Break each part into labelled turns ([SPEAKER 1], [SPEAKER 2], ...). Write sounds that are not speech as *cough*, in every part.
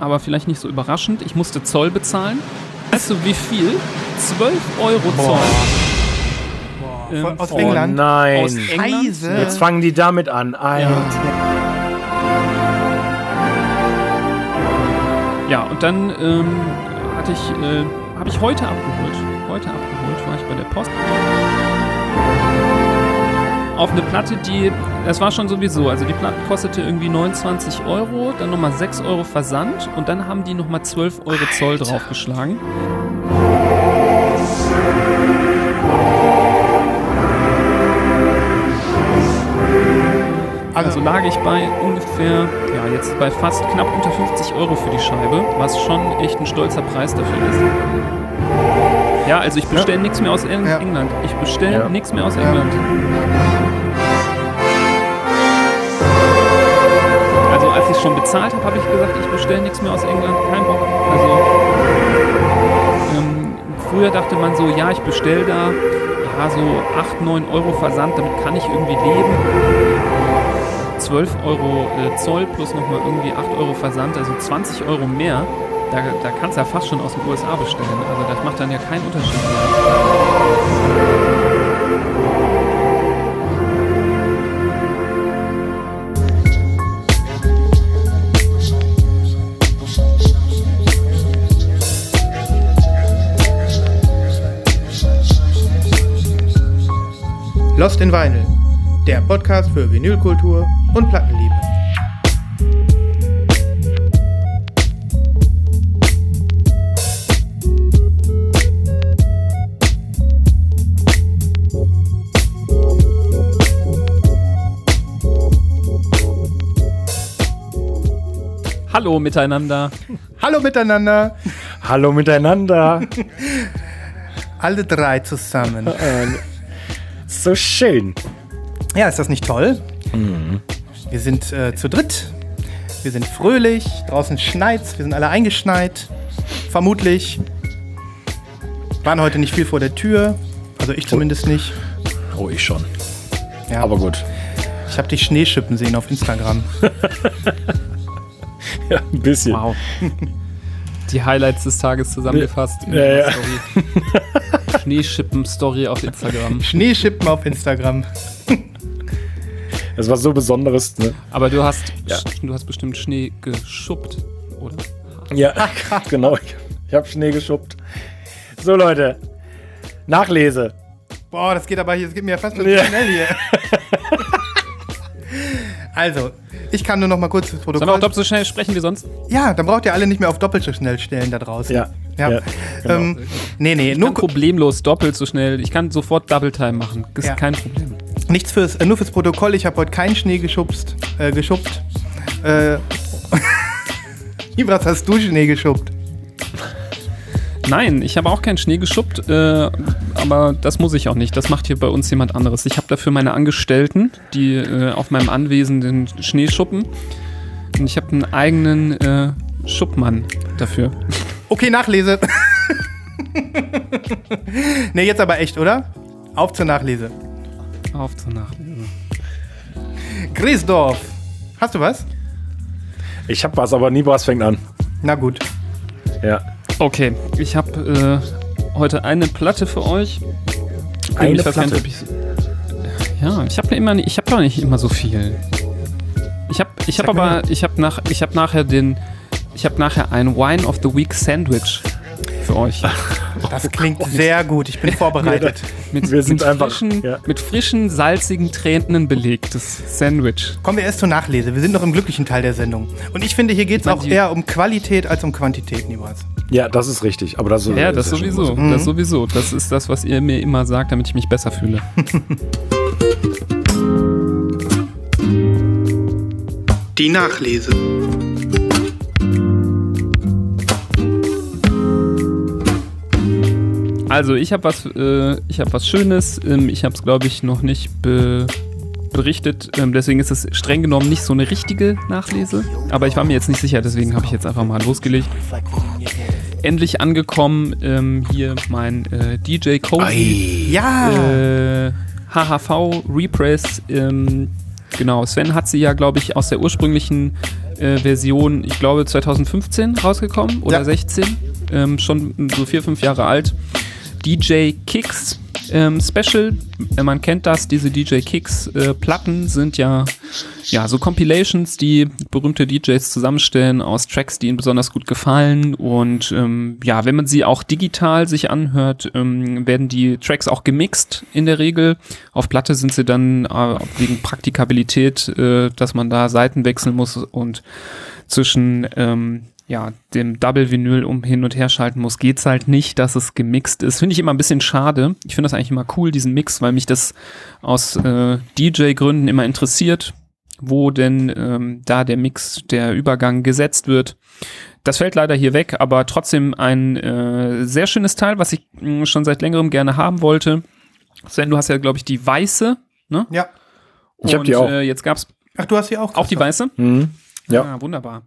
[SPEAKER 1] aber vielleicht nicht so überraschend. Ich musste Zoll bezahlen. Weißt du, wie viel? 12 Euro Zoll. Ähm,
[SPEAKER 2] Von- aus
[SPEAKER 1] von-
[SPEAKER 2] England?
[SPEAKER 3] nein.
[SPEAKER 1] Aus England.
[SPEAKER 2] Scheiße.
[SPEAKER 3] Jetzt fangen die damit an. Alter.
[SPEAKER 1] Ja, und dann ähm, hatte ich, äh, habe ich heute abgeholt. Heute abgeholt war ich bei der Post. Auf eine Platte, die, das war schon sowieso, also die Platte kostete irgendwie 29 Euro, dann nochmal 6 Euro Versand und dann haben die nochmal 12 Euro Zoll draufgeschlagen. Also lag ich bei ungefähr, ja, jetzt bei fast knapp unter 50 Euro für die Scheibe, was schon echt ein stolzer Preis dafür ist. Ja, also ich bestelle nichts mehr aus Eng
[SPEAKER 2] Ja.
[SPEAKER 1] England. Ich bestelle
[SPEAKER 3] Ja.
[SPEAKER 1] nichts mehr aus
[SPEAKER 2] Ja.
[SPEAKER 1] England. Ich schon bezahlt habe, habe ich gesagt, ich bestelle nichts mehr aus England. Kein Bock. Also ähm, früher dachte man so, ja, ich bestelle da ja, so 8, 9 Euro Versand, damit kann ich irgendwie leben. 12 Euro äh, Zoll plus nochmal irgendwie 8 Euro Versand, also 20 Euro mehr. Da, da kannst du ja fast schon aus den USA bestellen. Also das macht dann ja keinen Unterschied mehr.
[SPEAKER 2] Lost in Vinyl, der Podcast für Vinylkultur und Plattenliebe.
[SPEAKER 1] Hallo miteinander.
[SPEAKER 2] Hallo miteinander,
[SPEAKER 3] Hallo miteinander.
[SPEAKER 2] alle drei zusammen.
[SPEAKER 3] So schön.
[SPEAKER 2] Ja, ist das nicht toll?
[SPEAKER 3] Mhm.
[SPEAKER 2] Wir sind äh, zu dritt. Wir sind fröhlich. Draußen schneit's. Wir sind alle eingeschneit. Vermutlich. Waren heute nicht viel vor der Tür. Also ich zumindest nicht.
[SPEAKER 3] Oh, ich schon.
[SPEAKER 2] Ja.
[SPEAKER 3] Aber gut.
[SPEAKER 2] Ich habe dich Schneeschippen sehen auf Instagram. *laughs*
[SPEAKER 3] Ja, ein bisschen.
[SPEAKER 1] Wow. Die Highlights des Tages zusammengefasst. in
[SPEAKER 3] Ja, ja. *laughs*
[SPEAKER 1] Story. Schneeschippen-Story auf Instagram. *laughs*
[SPEAKER 2] Schneeschippen auf Instagram.
[SPEAKER 3] Es war so Besonderes. Ne?
[SPEAKER 1] Aber du hast,
[SPEAKER 3] Ja.
[SPEAKER 1] du hast bestimmt Schnee geschuppt, oder?
[SPEAKER 3] Ja, *laughs* genau. Ich, ich habe Schnee geschuppt. So, Leute. Nachlese.
[SPEAKER 2] Boah, das geht aber hier, das geht mir ja fast
[SPEAKER 3] Ja.
[SPEAKER 2] schnell hier. *laughs* also, ich kann nur noch mal kurz das
[SPEAKER 1] Sollen wir auch
[SPEAKER 2] Protokoll.
[SPEAKER 1] doppelt so schnell sprechen wie sonst?
[SPEAKER 2] Ja, dann braucht ihr alle nicht mehr auf doppelt so schnell stellen da draußen.
[SPEAKER 3] Ja.
[SPEAKER 2] Ja.
[SPEAKER 3] ja, genau.
[SPEAKER 2] ähm, nee, nee,
[SPEAKER 1] Ich
[SPEAKER 2] nur
[SPEAKER 1] problemlos doppelt so schnell. Ich kann sofort Double Time machen. Das ist
[SPEAKER 2] Ja.
[SPEAKER 1] kein Problem.
[SPEAKER 2] nichts fürs, äh, nur fürs Protokoll. Ich habe heute keinen Schnee geschubst, äh, geschuppt. Äh, *laughs* was hast du Schnee geschuppt?
[SPEAKER 1] Nein, ich habe auch keinen Schnee geschuppt, äh, aber das muss ich auch nicht. Das macht hier bei uns jemand anderes. Ich habe dafür meine Angestellten, die äh, auf meinem Anwesen den Schnee schuppen. Und ich habe einen eigenen äh, Schuppmann dafür.
[SPEAKER 2] Okay, Nachlese. *laughs* nee, jetzt aber echt, oder? Auf zur Nachlese.
[SPEAKER 1] Auf zur Nachlese.
[SPEAKER 2] Griesdorf. Hast du was?
[SPEAKER 3] Ich habe was, aber Nibras fängt an.
[SPEAKER 2] Na gut.
[SPEAKER 3] Ja.
[SPEAKER 1] Okay, ich habe äh, heute eine Platte für euch.
[SPEAKER 3] Eine
[SPEAKER 1] ich nicht,
[SPEAKER 3] Platte?
[SPEAKER 1] ob ich. Ja, ich habe immer, nicht- ich habe doch nicht immer so viel. Ich habe, ich habe
[SPEAKER 2] mir
[SPEAKER 1] aber, ich habe nach, ich habe nachher den, ich habe nachher ein Wine of the Week Sandwich für euch.
[SPEAKER 2] Das klingt sehr gut. Ich bin vorbereitet. *laughs*
[SPEAKER 1] Mit,
[SPEAKER 3] Wir sind
[SPEAKER 1] mit
[SPEAKER 3] einfach-
[SPEAKER 1] frischen,
[SPEAKER 3] ja.
[SPEAKER 1] mit frischen, salzigen Tränen belegtes Sandwich.
[SPEAKER 2] Kommen wir erst zur Nachlese. Wir sind noch im glücklichen Teil der Sendung. Und ich finde, hier geht es auch eher um Qualität als um Quantität, niemals.
[SPEAKER 3] Ja, das ist richtig. Aber das ist
[SPEAKER 1] Ja, das
[SPEAKER 3] ist schon
[SPEAKER 1] sowieso.
[SPEAKER 3] so.
[SPEAKER 2] Mhm.
[SPEAKER 1] Das sowieso. Das ist das, was ihr mir immer sagt, damit ich mich besser fühle. *laughs*
[SPEAKER 2] Die Nachlese.
[SPEAKER 1] Also ich habe was, äh, ich habe was Schönes. Ähm, ich habe es, glaube ich, noch nicht be berichtet. Ähm, deswegen ist es streng genommen nicht so eine richtige Nachlese. Aber ich war mir jetzt nicht sicher, deswegen habe ich jetzt einfach mal losgelegt. Endlich angekommen ähm, hier mein äh, DJ Cozy
[SPEAKER 2] Ja.
[SPEAKER 1] äh, HHV Repress. Ähm, genau, Sven hat sie ja, glaube ich, aus der ursprünglichen äh, Version, ich glaube 2015 rausgekommen oder
[SPEAKER 2] Ja.
[SPEAKER 1] 16, ähm, schon so vier, fünf Jahre alt. DJ Kicks ähm, Special, man kennt das, diese DJ Kicks äh, Platten sind ja, ja so Compilations, die berühmte DJs zusammenstellen aus Tracks, die ihnen besonders gut gefallen und ähm, ja, wenn man sie auch digital sich anhört, ähm, werden die Tracks auch gemixt in der Regel. Auf Platte sind sie dann äh, wegen Praktikabilität, äh, dass man da Seiten wechseln muss und zwischen ähm, ja, dem Double-Vinyl um hin und her schalten muss, geht's halt nicht, dass es gemixt ist. Finde ich immer ein bisschen schade. Ich finde das eigentlich immer cool, diesen Mix, weil mich das aus äh, DJ-Gründen immer interessiert, wo denn ähm, da der Mix, der Übergang gesetzt wird. Das fällt leider hier weg, aber trotzdem ein äh, sehr schönes Teil, was ich mh, schon seit längerem gerne haben wollte. Sven, du hast ja, glaube ich, die weiße, ne?
[SPEAKER 2] Ja.
[SPEAKER 3] Ich hab die
[SPEAKER 1] Und,
[SPEAKER 3] auch.
[SPEAKER 1] Äh, jetzt gab's
[SPEAKER 2] Ach, du hast sie auch.
[SPEAKER 1] auch die weiße.
[SPEAKER 3] Mhm. Ja.
[SPEAKER 1] Ah, wunderbar.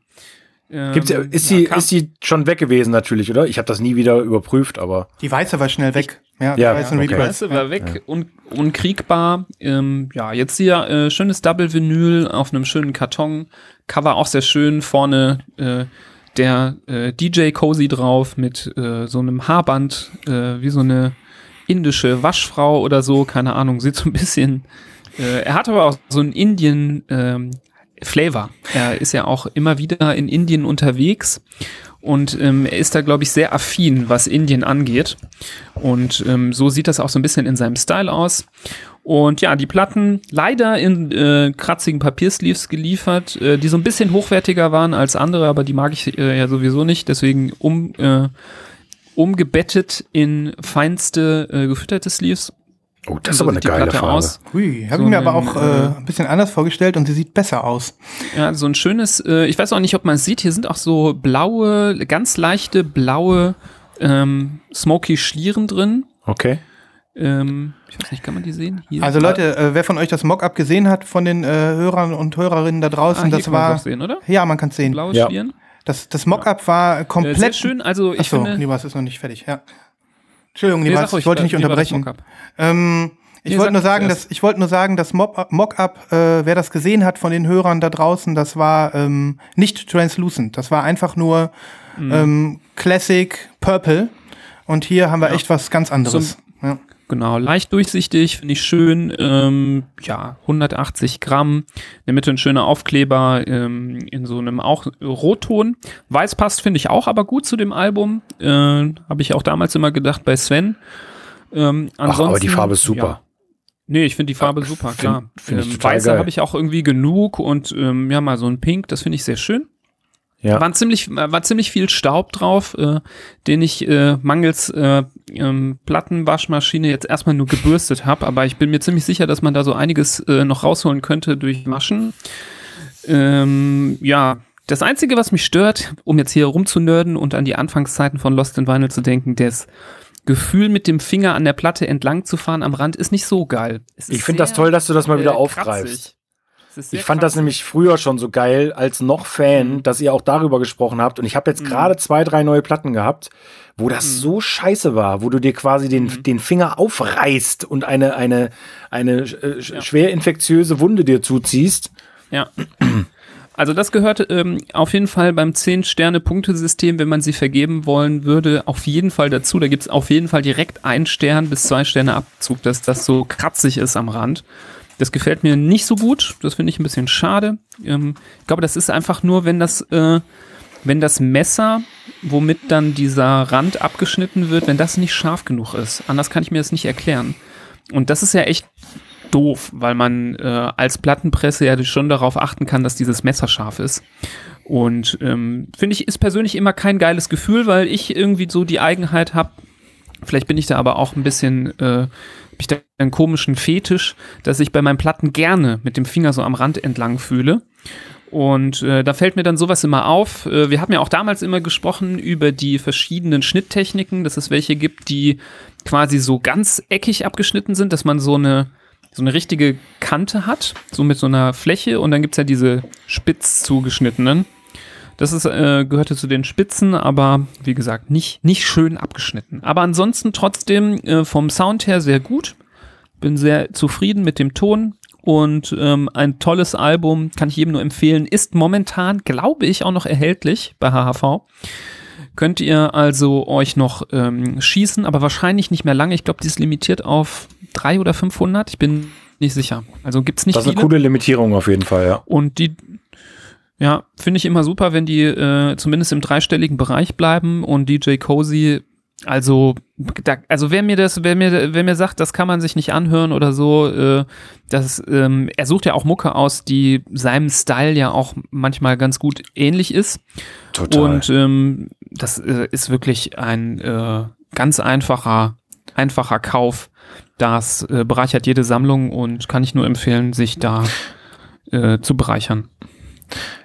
[SPEAKER 3] Gibt's ja,
[SPEAKER 1] Ähm,
[SPEAKER 3] ist,
[SPEAKER 1] ja,
[SPEAKER 3] sie, ist sie schon weg gewesen natürlich, oder? Ich habe das nie wieder überprüft, aber
[SPEAKER 2] Die weiße war schnell weg. Ja, die
[SPEAKER 3] Ja, okay.
[SPEAKER 1] Die weiße war weg, un unkriegbar. Ähm, ja, jetzt hier äh, schönes Double-Vinyl auf einem schönen Karton. Cover auch sehr schön. Vorne äh, der äh, DJ Cozy drauf mit äh, so einem Haarband, äh, wie so eine indische Waschfrau oder so. Keine Ahnung, sieht so ein bisschen. Äh, er hat aber auch so einen Indien ähm, Flavor. Er ist ja auch immer wieder in Indien unterwegs und ähm, er ist da, glaube ich, sehr affin, was Indien angeht. Und ähm, so sieht das auch so ein bisschen in seinem Style aus. Und ja, die Platten leider in äh, kratzigen Papiersleeves geliefert, äh, die so ein bisschen hochwertiger waren als andere, aber die mag ich äh, ja sowieso nicht. Deswegen um, äh, umgebettet in feinste äh, gefütterte Sleeves.
[SPEAKER 3] Oh, das ist aber eine geile
[SPEAKER 1] Platte
[SPEAKER 3] Farbe.
[SPEAKER 1] aus.
[SPEAKER 2] Hui, habe
[SPEAKER 1] So
[SPEAKER 2] ich mir aber auch
[SPEAKER 1] äh,
[SPEAKER 2] äh, ein bisschen anders vorgestellt und sie sieht besser aus.
[SPEAKER 1] Ja, so ein schönes, äh, ich weiß auch nicht, ob man es sieht, hier sind auch so blaue, ganz leichte blaue ähm, Smoky Schlieren drin.
[SPEAKER 3] Okay.
[SPEAKER 1] Ähm, ich weiß nicht, kann man die sehen? Hier.
[SPEAKER 2] Also Leute, äh, wer von euch das Mockup gesehen hat von den äh, Hörern und Hörerinnen da
[SPEAKER 1] ah,
[SPEAKER 2] draußen,
[SPEAKER 1] hier
[SPEAKER 2] das
[SPEAKER 1] kann
[SPEAKER 2] war
[SPEAKER 1] auch sehen, oder?
[SPEAKER 2] ja, man kann es sehen.
[SPEAKER 1] Blaue
[SPEAKER 3] Ja.
[SPEAKER 1] Schlieren.
[SPEAKER 2] Das, das Mockup war
[SPEAKER 1] Äh,
[SPEAKER 2] komplett.
[SPEAKER 1] sehr schön, also ich
[SPEAKER 2] Achso,
[SPEAKER 1] finde...
[SPEAKER 2] Nibas ist noch nicht fertig. Ja. Entschuldigung,
[SPEAKER 1] Nee, ruhig,
[SPEAKER 2] ich wollte nicht unterbrechen. Ähm, ich
[SPEAKER 1] Nee,
[SPEAKER 2] wollte nur sagen, dass ich wollte nur sagen, das Mock- Mockup, äh, wer das gesehen hat von den Hörern da draußen, das war ähm, nicht translucent. Das war einfach nur
[SPEAKER 1] Mhm.
[SPEAKER 2] ähm, Classic Purple. Und hier haben wir
[SPEAKER 1] Ja.
[SPEAKER 2] echt was ganz anderes. ja.
[SPEAKER 1] Genau, leicht durchsichtig, finde ich schön. Ähm, ja, 180 Gramm. In der Mitte ein schöner Aufkleber ähm, in so einem auch Rotton. Weiß passt, finde ich auch aber gut zu dem Album. Äh, Habe ich auch damals immer gedacht bei Sven. Ähm,
[SPEAKER 3] Ach, aber die Farbe ist super.
[SPEAKER 1] Ja. Nee, ich finde die Farbe
[SPEAKER 3] Ja,
[SPEAKER 1] super,
[SPEAKER 3] find-
[SPEAKER 1] klar.
[SPEAKER 3] find
[SPEAKER 1] ähm, Weiße habe ich auch irgendwie genug und ähm, ja, mal so ein Pink, das finde ich sehr schön.
[SPEAKER 3] Ja.
[SPEAKER 1] War ziemlich, war ziemlich viel Staub drauf, äh, den ich äh, mangels äh, ähm, Plattenwaschmaschine jetzt erstmal nur gebürstet habe, aber ich bin mir ziemlich sicher, dass man da so einiges äh, noch rausholen könnte durch Maschen. Ähm, ja, das Einzige, was mich stört, um jetzt hier rumzunörden und an die Anfangszeiten von Lost in Vinyl zu denken, das Gefühl, mit dem Finger an der Platte entlang zu fahren am Rand, ist nicht so geil.
[SPEAKER 3] Ich finde das toll, dass du das mal wieder
[SPEAKER 1] äh,
[SPEAKER 3] aufgreifst.
[SPEAKER 1] kratzig.
[SPEAKER 3] Ich fand das nämlich früher schon so geil, als noch Fan,
[SPEAKER 1] Mhm.
[SPEAKER 3] dass ihr auch darüber gesprochen habt. Und ich habe jetzt
[SPEAKER 1] Mhm.
[SPEAKER 3] gerade zwei, drei neue Platten gehabt, wo das
[SPEAKER 1] Mhm.
[SPEAKER 3] so scheiße war, wo du dir quasi den,
[SPEAKER 1] Mhm.
[SPEAKER 3] den Finger aufreißt und eine, eine, eine äh,
[SPEAKER 1] Ja.
[SPEAKER 3] schwer infektiöse Wunde dir zuziehst.
[SPEAKER 1] Ja. Also das gehört ähm, auf jeden Fall beim 10-Sterne-Punktesystem, wenn man sie vergeben wollen würde, auf jeden Fall dazu. Da gibt es auf jeden Fall direkt ein Stern bis zwei Sterne Abzug, dass das so kratzig ist am Rand. Das gefällt mir nicht so gut. Das finde ich ein bisschen schade. Ähm, ich glaube, das ist einfach nur, wenn das, äh, wenn das Messer, womit dann dieser Rand abgeschnitten wird, wenn das nicht scharf genug ist. Anders kann ich mir das nicht erklären. Und das ist ja echt doof, weil man äh, als Plattenpresse ja schon darauf achten kann, dass dieses Messer scharf ist. Und ähm, finde ich, ist persönlich immer kein geiles Gefühl, weil ich irgendwie so die Eigenheit habe, vielleicht bin ich da aber auch ein bisschen, äh, ich da einen komischen Fetisch, dass ich bei meinen Platten gerne mit dem Finger so am Rand entlang fühle. Und äh, da fällt mir dann sowas immer auf. Äh, wir haben ja auch damals immer gesprochen über die verschiedenen Schnitttechniken, dass es welche gibt, die quasi so ganz eckig abgeschnitten sind, dass man so eine so eine richtige Kante hat, so mit so einer Fläche und dann gibt's ja diese spitz zugeschnittenen. Das ist, äh, gehörte zu den Spitzen, aber wie gesagt, nicht, nicht schön abgeschnitten. Aber ansonsten trotzdem äh, vom Sound her sehr gut. Bin sehr zufrieden mit dem Ton und ähm, ein tolles Album, kann ich jedem nur empfehlen, ist momentan, glaube ich, auch noch erhältlich bei HHV. Könnt ihr also euch noch ähm, schießen, aber wahrscheinlich nicht mehr lange. Ich glaube, die ist limitiert auf drei oder 500. Ich bin nicht sicher. Also gibt's nicht
[SPEAKER 3] Das ist
[SPEAKER 1] viele.
[SPEAKER 3] eine coole Limitierung auf jeden Fall, ja.
[SPEAKER 1] Und die, ja, finde ich immer super, wenn die äh, zumindest im dreistelligen Bereich bleiben und DJ Cozy, also, da, also wer mir das, wer mir, wer mir sagt, das kann man sich nicht anhören oder so, äh, das, ähm, er sucht ja auch Mucke aus, die seinem Style ja auch manchmal ganz gut ähnlich ist.
[SPEAKER 3] Total.
[SPEAKER 1] Und ähm, das äh, ist wirklich ein äh, ganz einfacher, einfacher Kauf. Das äh, bereichert jede Sammlung und kann ich nur empfehlen, sich da äh, zu bereichern.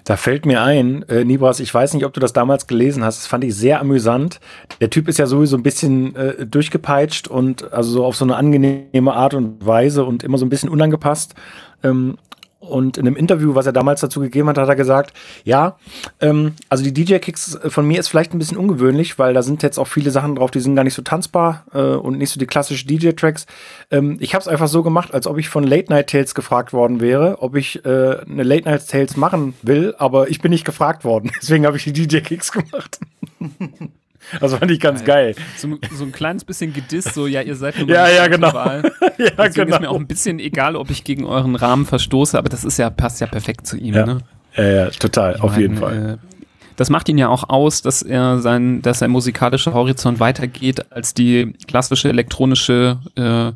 [SPEAKER 3] Da fällt mir ein, äh, Nibras, ich weiß nicht, ob du das damals gelesen hast, das fand ich sehr amüsant. Der Typ ist ja sowieso ein bisschen äh, durchgepeitscht und also so auf so eine angenehme Art und Weise und immer so ein bisschen unangepasst. Ähm, und in einem Interview, was er damals dazu gegeben hat, hat er gesagt, ja, ähm, also die DJ-Kicks von mir ist vielleicht ein bisschen ungewöhnlich, weil da sind jetzt auch viele Sachen drauf, die sind gar nicht so tanzbar äh, und nicht so die klassischen DJ-Tracks. Ähm, ich habe es einfach so gemacht, als ob ich von Late Night Tales gefragt worden wäre, ob ich äh, eine Late Night Tales machen will, aber ich bin nicht gefragt worden. *laughs* Deswegen habe ich die DJ-Kicks gemacht. *laughs* Also fand ich ganz geil.
[SPEAKER 1] So, so ein kleines bisschen gedisst, so, ja, ihr seid nur
[SPEAKER 3] Ja, ja, genau.
[SPEAKER 1] Wahl. *laughs*
[SPEAKER 3] ja,
[SPEAKER 1] Deswegen ist mir auch ein bisschen egal, ob ich gegen euren Rahmen verstoße, aber das ist ja, passt ja perfekt zu ihm,
[SPEAKER 3] Ja,
[SPEAKER 1] ne?
[SPEAKER 3] ja, ja total,
[SPEAKER 1] Ich
[SPEAKER 3] auf
[SPEAKER 1] meine,
[SPEAKER 3] jeden Fall.
[SPEAKER 1] Äh, das macht ihn ja auch aus, dass er sein, dass sein musikalischer Horizont weitergeht als die klassische elektronische äh,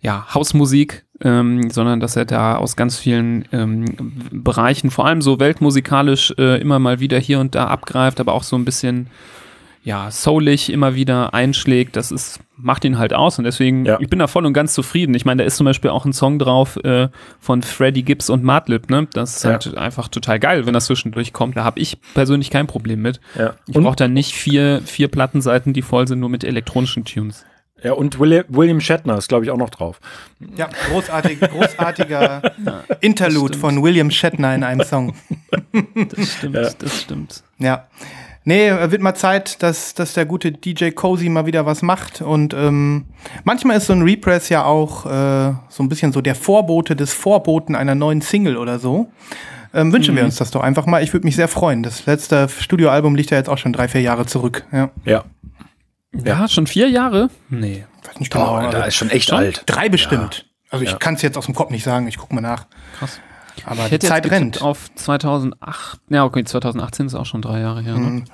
[SPEAKER 1] ja, Hausmusik, ähm, sondern dass er da aus ganz vielen ähm, Bereichen, vor allem so weltmusikalisch, äh, immer mal wieder hier und da abgreift, aber auch so ein bisschen ja, soulig immer wieder einschlägt, das ist, macht ihn halt aus und deswegen,
[SPEAKER 3] Ja.
[SPEAKER 1] ich bin da voll und ganz zufrieden. Ich meine, da ist zum Beispiel auch ein Song drauf äh, von Freddie Gibbs und Madlib, ne? Das ist
[SPEAKER 3] Ja.
[SPEAKER 1] halt einfach total geil, wenn das zwischendurch kommt. Da habe ich persönlich kein Problem mit.
[SPEAKER 3] Ja.
[SPEAKER 1] Ich brauche da nicht vier, vier Plattenseiten, die voll sind, nur mit elektronischen Tunes.
[SPEAKER 3] ja, und William, Shatner ist, glaube ich, auch noch drauf.
[SPEAKER 2] Ja, großartig, großartiger *laughs* Interlude
[SPEAKER 1] stimmt.
[SPEAKER 2] von William Shatner in einem Song.
[SPEAKER 1] Das stimmt,
[SPEAKER 3] Ja.
[SPEAKER 1] das stimmt.
[SPEAKER 2] Ja. Nee, äh, wird mal Zeit, dass, dass der gute DJ Cozy mal wieder was macht. Und ähm, manchmal ist so ein Repress ja auch äh, so ein bisschen so der Vorbote des Vorboten einer neuen Single oder so. Ähm, wünschen wir uns das doch einfach mal. Ich würde mich sehr freuen. Das letzte Studioalbum liegt ja jetzt auch schon drei, vier Jahre zurück. Ja.
[SPEAKER 3] Ja.
[SPEAKER 1] Ja, schon vier Jahre? Nee.
[SPEAKER 2] Weiß nicht
[SPEAKER 3] Oh,
[SPEAKER 2] genau.
[SPEAKER 3] da
[SPEAKER 2] also
[SPEAKER 3] ist schon echt
[SPEAKER 1] Schon?
[SPEAKER 3] alt.
[SPEAKER 2] drei bestimmt. Also ich
[SPEAKER 3] Ja.
[SPEAKER 2] kann es jetzt aus dem Kopf nicht sagen. Ich guck mal nach.
[SPEAKER 1] Krass.
[SPEAKER 2] Aber
[SPEAKER 1] Ich
[SPEAKER 2] die
[SPEAKER 1] hätte
[SPEAKER 2] Zeit
[SPEAKER 1] jetzt
[SPEAKER 2] rennt.
[SPEAKER 1] auf 2008. Ja, okay, 2018 ist auch schon drei Jahre her. Ne?
[SPEAKER 2] Mhm.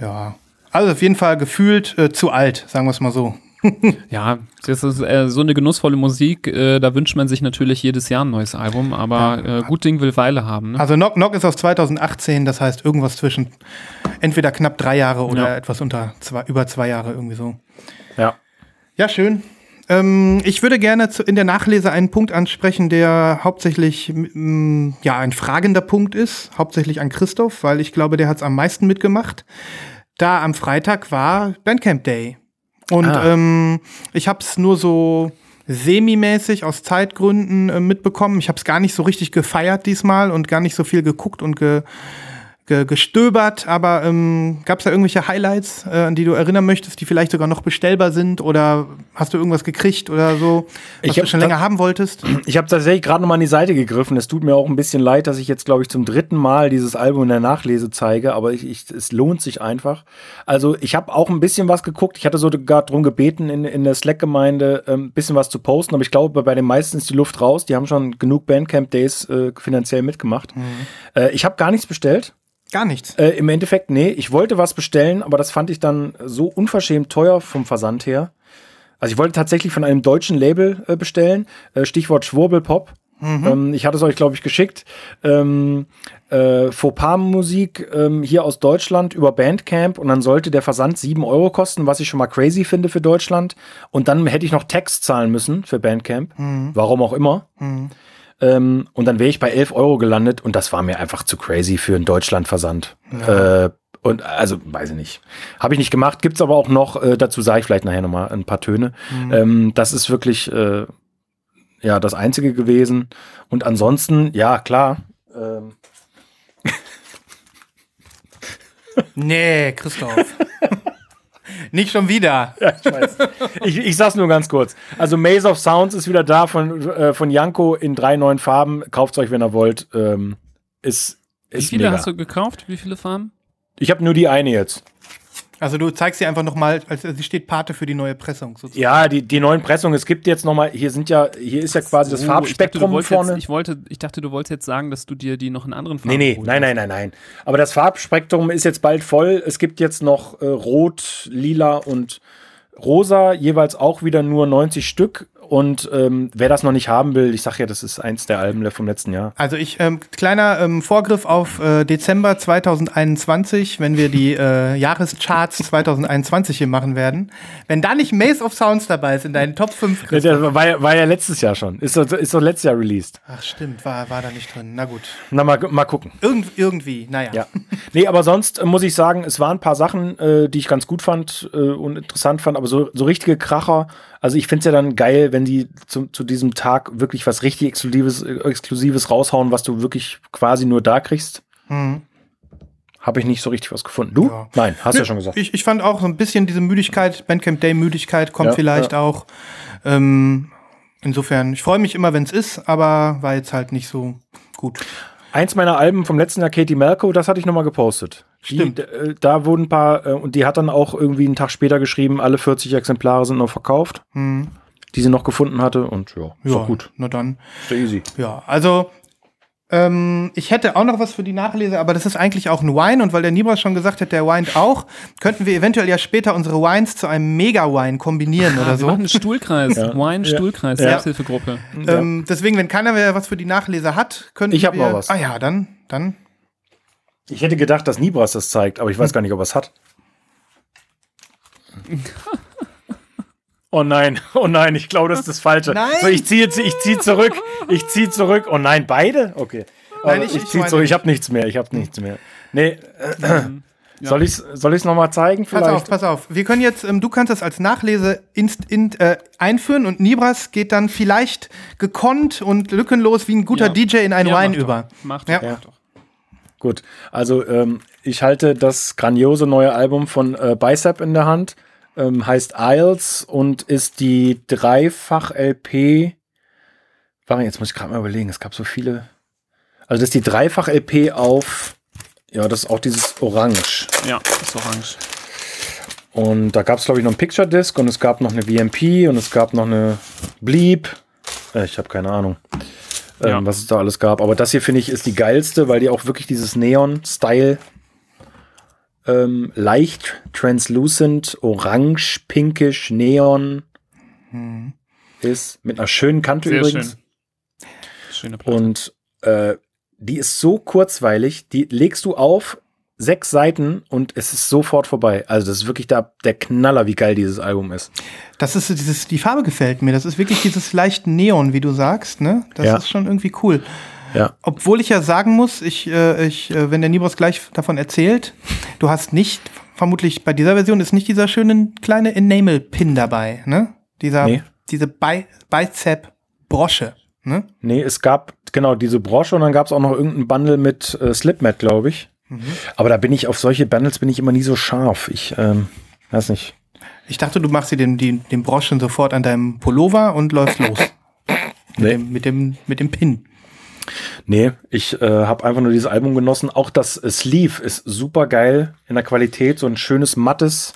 [SPEAKER 2] Ja. Also auf jeden Fall gefühlt äh, zu alt, sagen wir es mal so. *laughs*
[SPEAKER 1] Ja, das ist äh, so eine genussvolle Musik. Äh, da wünscht man sich natürlich jedes Jahr ein neues Album, aber äh, gut Ding will Weile haben. Ne?
[SPEAKER 2] Also Knock Knock ist aus 2018, das heißt irgendwas zwischen entweder knapp drei Jahre oder
[SPEAKER 1] Ja.
[SPEAKER 2] etwas unter zwei, über zwei Jahre irgendwie so.
[SPEAKER 3] Ja.
[SPEAKER 2] Ja, schön. Ähm, ich würde gerne zu, in der Nachlese einen Punkt ansprechen, der hauptsächlich mm, ja ein fragender Punkt ist, hauptsächlich an Christoph, weil ich glaube, der hat es am meisten mitgemacht. Da am Freitag war Bandcamp Day. Und
[SPEAKER 3] Ah.
[SPEAKER 2] ähm, ich habe es nur so semi-mäßig aus Zeitgründen äh, mitbekommen. Ich habe es gar nicht so richtig gefeiert diesmal und gar nicht so viel geguckt und ge, ge, gestöbert. Aber ähm, gab es da irgendwelche Highlights, äh, an die du erinnern möchtest, die vielleicht sogar noch bestellbar sind? Oder hast du irgendwas gekriegt oder so, was
[SPEAKER 3] Ich
[SPEAKER 2] du schon länger haben wolltest?
[SPEAKER 3] Ich habe tatsächlich gerade noch mal an die Seite gegriffen. Es tut mir auch ein bisschen leid, dass ich jetzt, glaube ich, zum dritten Mal dieses Album in der Nachlese zeige, aber ich, ich, es lohnt sich einfach. Also ich habe auch ein bisschen was geguckt. Ich hatte sogar darum gebeten, in, in der Slack-Gemeinde ein ähm, bisschen was zu posten, aber ich glaube, bei den meisten ist die Luft raus. Die haben schon genug Bandcamp-Days äh, finanziell mitgemacht. Äh, ich habe gar nichts bestellt.
[SPEAKER 2] Gar nichts.
[SPEAKER 3] Äh, Im Endeffekt, nee, ich wollte was bestellen, aber das fand ich dann so unverschämt teuer vom Versand her. Also ich wollte tatsächlich von einem deutschen Label äh, bestellen, äh, Stichwort Schwurbelpop. Ähm, ich hatte es euch, glaube ich, geschickt. Ähm, äh, Fauxpas-Musik ähm, hier aus Deutschland über Bandcamp und dann sollte der Versand 7 Euro kosten, was ich schon mal crazy finde für Deutschland. Und dann hätte ich noch Text zahlen müssen für Bandcamp. Warum auch immer. Ähm, und dann wäre ich bei 11 Euro gelandet und das war mir einfach zu crazy für einen Deutschlandversand. Äh, und also, weiß ich nicht. Habe ich nicht gemacht, gibt's aber auch noch, äh, dazu sage ich vielleicht nachher nochmal ein paar Töne. Ähm, das ist wirklich äh, ja das Einzige gewesen. Und ansonsten, ja, klar. Ähm,
[SPEAKER 2] Nee, Christoph. *laughs* Nicht schon wieder. *laughs*
[SPEAKER 3] Ja, ich weiß. ich, ich sag's nur ganz kurz. Also Maze of Sounds ist wieder da von, äh, von Janko in drei neuen Farben. Kauft's euch, wenn ihr wollt. Ähm, ist, ist
[SPEAKER 1] Wie viele
[SPEAKER 3] mega.
[SPEAKER 1] hast du gekauft? Wie viele Farben?
[SPEAKER 3] Ich habe nur die eine jetzt.
[SPEAKER 2] Also du zeigst sie einfach nochmal, also sie steht Pate für die neue Pressung sozusagen.
[SPEAKER 3] Ja, die, die neuen Pressungen. Es gibt jetzt noch mal. Hier sind ja, hier ist ja quasi das
[SPEAKER 1] Oh,
[SPEAKER 3] Farbspektrum
[SPEAKER 1] ich dachte,
[SPEAKER 3] vorne.
[SPEAKER 1] Jetzt, ich, wollte, ich dachte, du wolltest jetzt sagen, dass du dir die noch in anderen Farben
[SPEAKER 3] Nee, nee, nein, nein, nein, nein. Aber das Farbspektrum ist jetzt bald voll. Es gibt jetzt noch äh, Rot, Lila und Rosa, jeweils auch wieder nur 90 Stück. Und ähm, wer das noch nicht haben will, ich sag ja, das ist eins der Alben vom letzten Jahr.
[SPEAKER 2] Also ich, ähm, kleiner ähm, Vorgriff auf äh, Dezember 2021, wenn wir die äh, Jahrescharts 2021 hier machen werden. Wenn da nicht Maze of Sounds dabei ist in deinen Top 5,
[SPEAKER 3] Ja, der war, ja- war ja letztes Jahr schon. Ist doch, ist doch letztes Jahr released.
[SPEAKER 2] Ach stimmt, war, war da nicht drin. Na gut.
[SPEAKER 3] Na, mal, mal gucken.
[SPEAKER 2] Irgend, irgendwie, naja.
[SPEAKER 3] Ja. Nee, aber sonst äh, muss ich sagen, es waren ein paar Sachen, äh, die ich ganz gut fand äh, und interessant fand, aber so, so richtige Kracher. Also ich finde es ja dann geil, wenn die zu, zu diesem Tag wirklich was richtig Exklusives, Exklusives raushauen, was du wirklich quasi nur da kriegst.
[SPEAKER 2] Mhm.
[SPEAKER 3] Habe ich nicht so richtig was gefunden. Du?
[SPEAKER 2] Ja.
[SPEAKER 3] Nein, hast ja schon gesagt.
[SPEAKER 2] Ich, ich fand auch so ein bisschen diese Müdigkeit, Bandcamp Day Müdigkeit kommt
[SPEAKER 3] Ja,
[SPEAKER 2] vielleicht
[SPEAKER 3] ja.
[SPEAKER 2] auch. Ähm, insofern, ich freue mich immer, wenn es ist, aber war jetzt halt nicht so gut.
[SPEAKER 3] Eins meiner Alben vom letzten Jahr, Katie Malco, das hatte ich nochmal gepostet.
[SPEAKER 2] Stimmt.
[SPEAKER 3] Die, äh, da wurden ein paar, äh, und die hat dann auch irgendwie einen Tag später geschrieben, alle 40 Exemplare sind noch verkauft,
[SPEAKER 2] Hm.
[SPEAKER 3] die sie noch gefunden hatte. Und ja, ist
[SPEAKER 2] Ja,
[SPEAKER 3] gut.
[SPEAKER 2] Na dann.
[SPEAKER 3] Ist doch easy.
[SPEAKER 2] Ja, also ähm, ich hätte auch noch was für die Nachlese, aber das ist eigentlich auch ein Wine und weil der Nibras schon gesagt hat, der weint auch, könnten wir eventuell ja später unsere Wines zu einem Mega-Wine kombinieren oder
[SPEAKER 1] Wir
[SPEAKER 2] so.
[SPEAKER 1] machen einen Stuhlkreis.
[SPEAKER 3] Ja.
[SPEAKER 1] Wine, Stuhlkreis,
[SPEAKER 3] Ja.
[SPEAKER 1] Selbsthilfegruppe.
[SPEAKER 2] Ähm, deswegen, wenn keiner mehr was für die Nachlese hat, könnten
[SPEAKER 3] Ich hab
[SPEAKER 2] wir.
[SPEAKER 3] noch was.
[SPEAKER 2] Ah ja, dann, dann.
[SPEAKER 3] Ich hätte gedacht, dass Nibras das zeigt, aber ich weiß *laughs* gar nicht, ob er es hat. Oh nein, *laughs* oh nein, ich glaube, das ist das Falsche.
[SPEAKER 2] Nein.
[SPEAKER 3] So, ich ziehe ich zieh zurück. Ich ziehe zurück. Oh nein, beide? Okay.
[SPEAKER 2] Nein, ich-
[SPEAKER 3] ich,
[SPEAKER 2] ich
[SPEAKER 3] ziehe zurück. Ich habe nichts mehr. Ich habe nichts mehr. Nee. Soll ich es soll ich's nochmal zeigen?
[SPEAKER 2] Pass
[SPEAKER 3] Vielleicht?
[SPEAKER 2] auf, pass auf. Wir können jetzt, ähm, du kannst das als Nachlese inst, in, äh, einführen und Nibras geht dann vielleicht gekonnt und lückenlos wie ein guter
[SPEAKER 1] Ja.
[SPEAKER 2] DJ in einen
[SPEAKER 1] Ja, doch.
[SPEAKER 2] über.
[SPEAKER 1] Mach doch,
[SPEAKER 2] Ja.
[SPEAKER 1] mach doch.
[SPEAKER 3] Gut, also ähm, ich halte das grandiose neue Album von äh, Bicep in der Hand. Ähm, heißt Isles und ist die Dreifach-LP. Warte, jetzt muss ich gerade mal überlegen, es gab so viele. Also das ist die Dreifach-LP auf, ja, das ist auch dieses Orange.
[SPEAKER 1] Ja, ist orange.
[SPEAKER 3] Und da gab es, glaube ich, noch ein Picture Disc und es gab noch eine VMP und es gab noch eine Bleep. Äh, ich habe keine Ahnung, ähm,
[SPEAKER 1] Ja.
[SPEAKER 3] was es da alles gab. Aber das hier finde ich ist die geilste, weil die auch wirklich dieses Neon-Style ähm, leicht translucent, orange, pinkisch, neon ist. Mit einer schönen Kante
[SPEAKER 1] Sehr
[SPEAKER 3] übrigens.
[SPEAKER 1] schön. Schöne Platte.
[SPEAKER 3] Und äh, die ist so kurzweilig, die legst du auf, sechs Seiten und es ist sofort vorbei. Also das ist wirklich der, der Knaller, wie geil dieses Album ist.
[SPEAKER 2] Das ist so dieses, die Farbe gefällt mir. Das ist wirklich dieses leicht Neon, wie du sagst, ne? Das
[SPEAKER 3] Ja.
[SPEAKER 2] ist schon irgendwie cool.
[SPEAKER 3] Ja.
[SPEAKER 2] Obwohl ich ja sagen muss, ich, äh, ich, äh, wenn der Nibras gleich davon erzählt, du hast nicht, vermutlich bei dieser Version ist nicht dieser schöne kleine Enamel-Pin dabei, ne? Dieser,
[SPEAKER 3] Nee.
[SPEAKER 2] diese Bi Bicep-Brosche, ne?
[SPEAKER 3] Nee, es gab genau diese Brosche und dann gab es auch noch irgendeinen Bundle mit äh, Slipmat, glaube ich. Aber da bin ich auf solche Bundles bin ich immer nie so scharf. Ich ähm, weiß nicht.
[SPEAKER 2] Ich dachte, du machst dir den, den, den Broschen sofort an deinem Pullover und läufst los. Mit,
[SPEAKER 3] Nee.
[SPEAKER 2] dem, mit, dem, mit dem Pin.
[SPEAKER 3] Nee, ich äh, habe einfach nur dieses Album genossen. Auch das Sleeve ist super geil in der Qualität, so ein schönes mattes.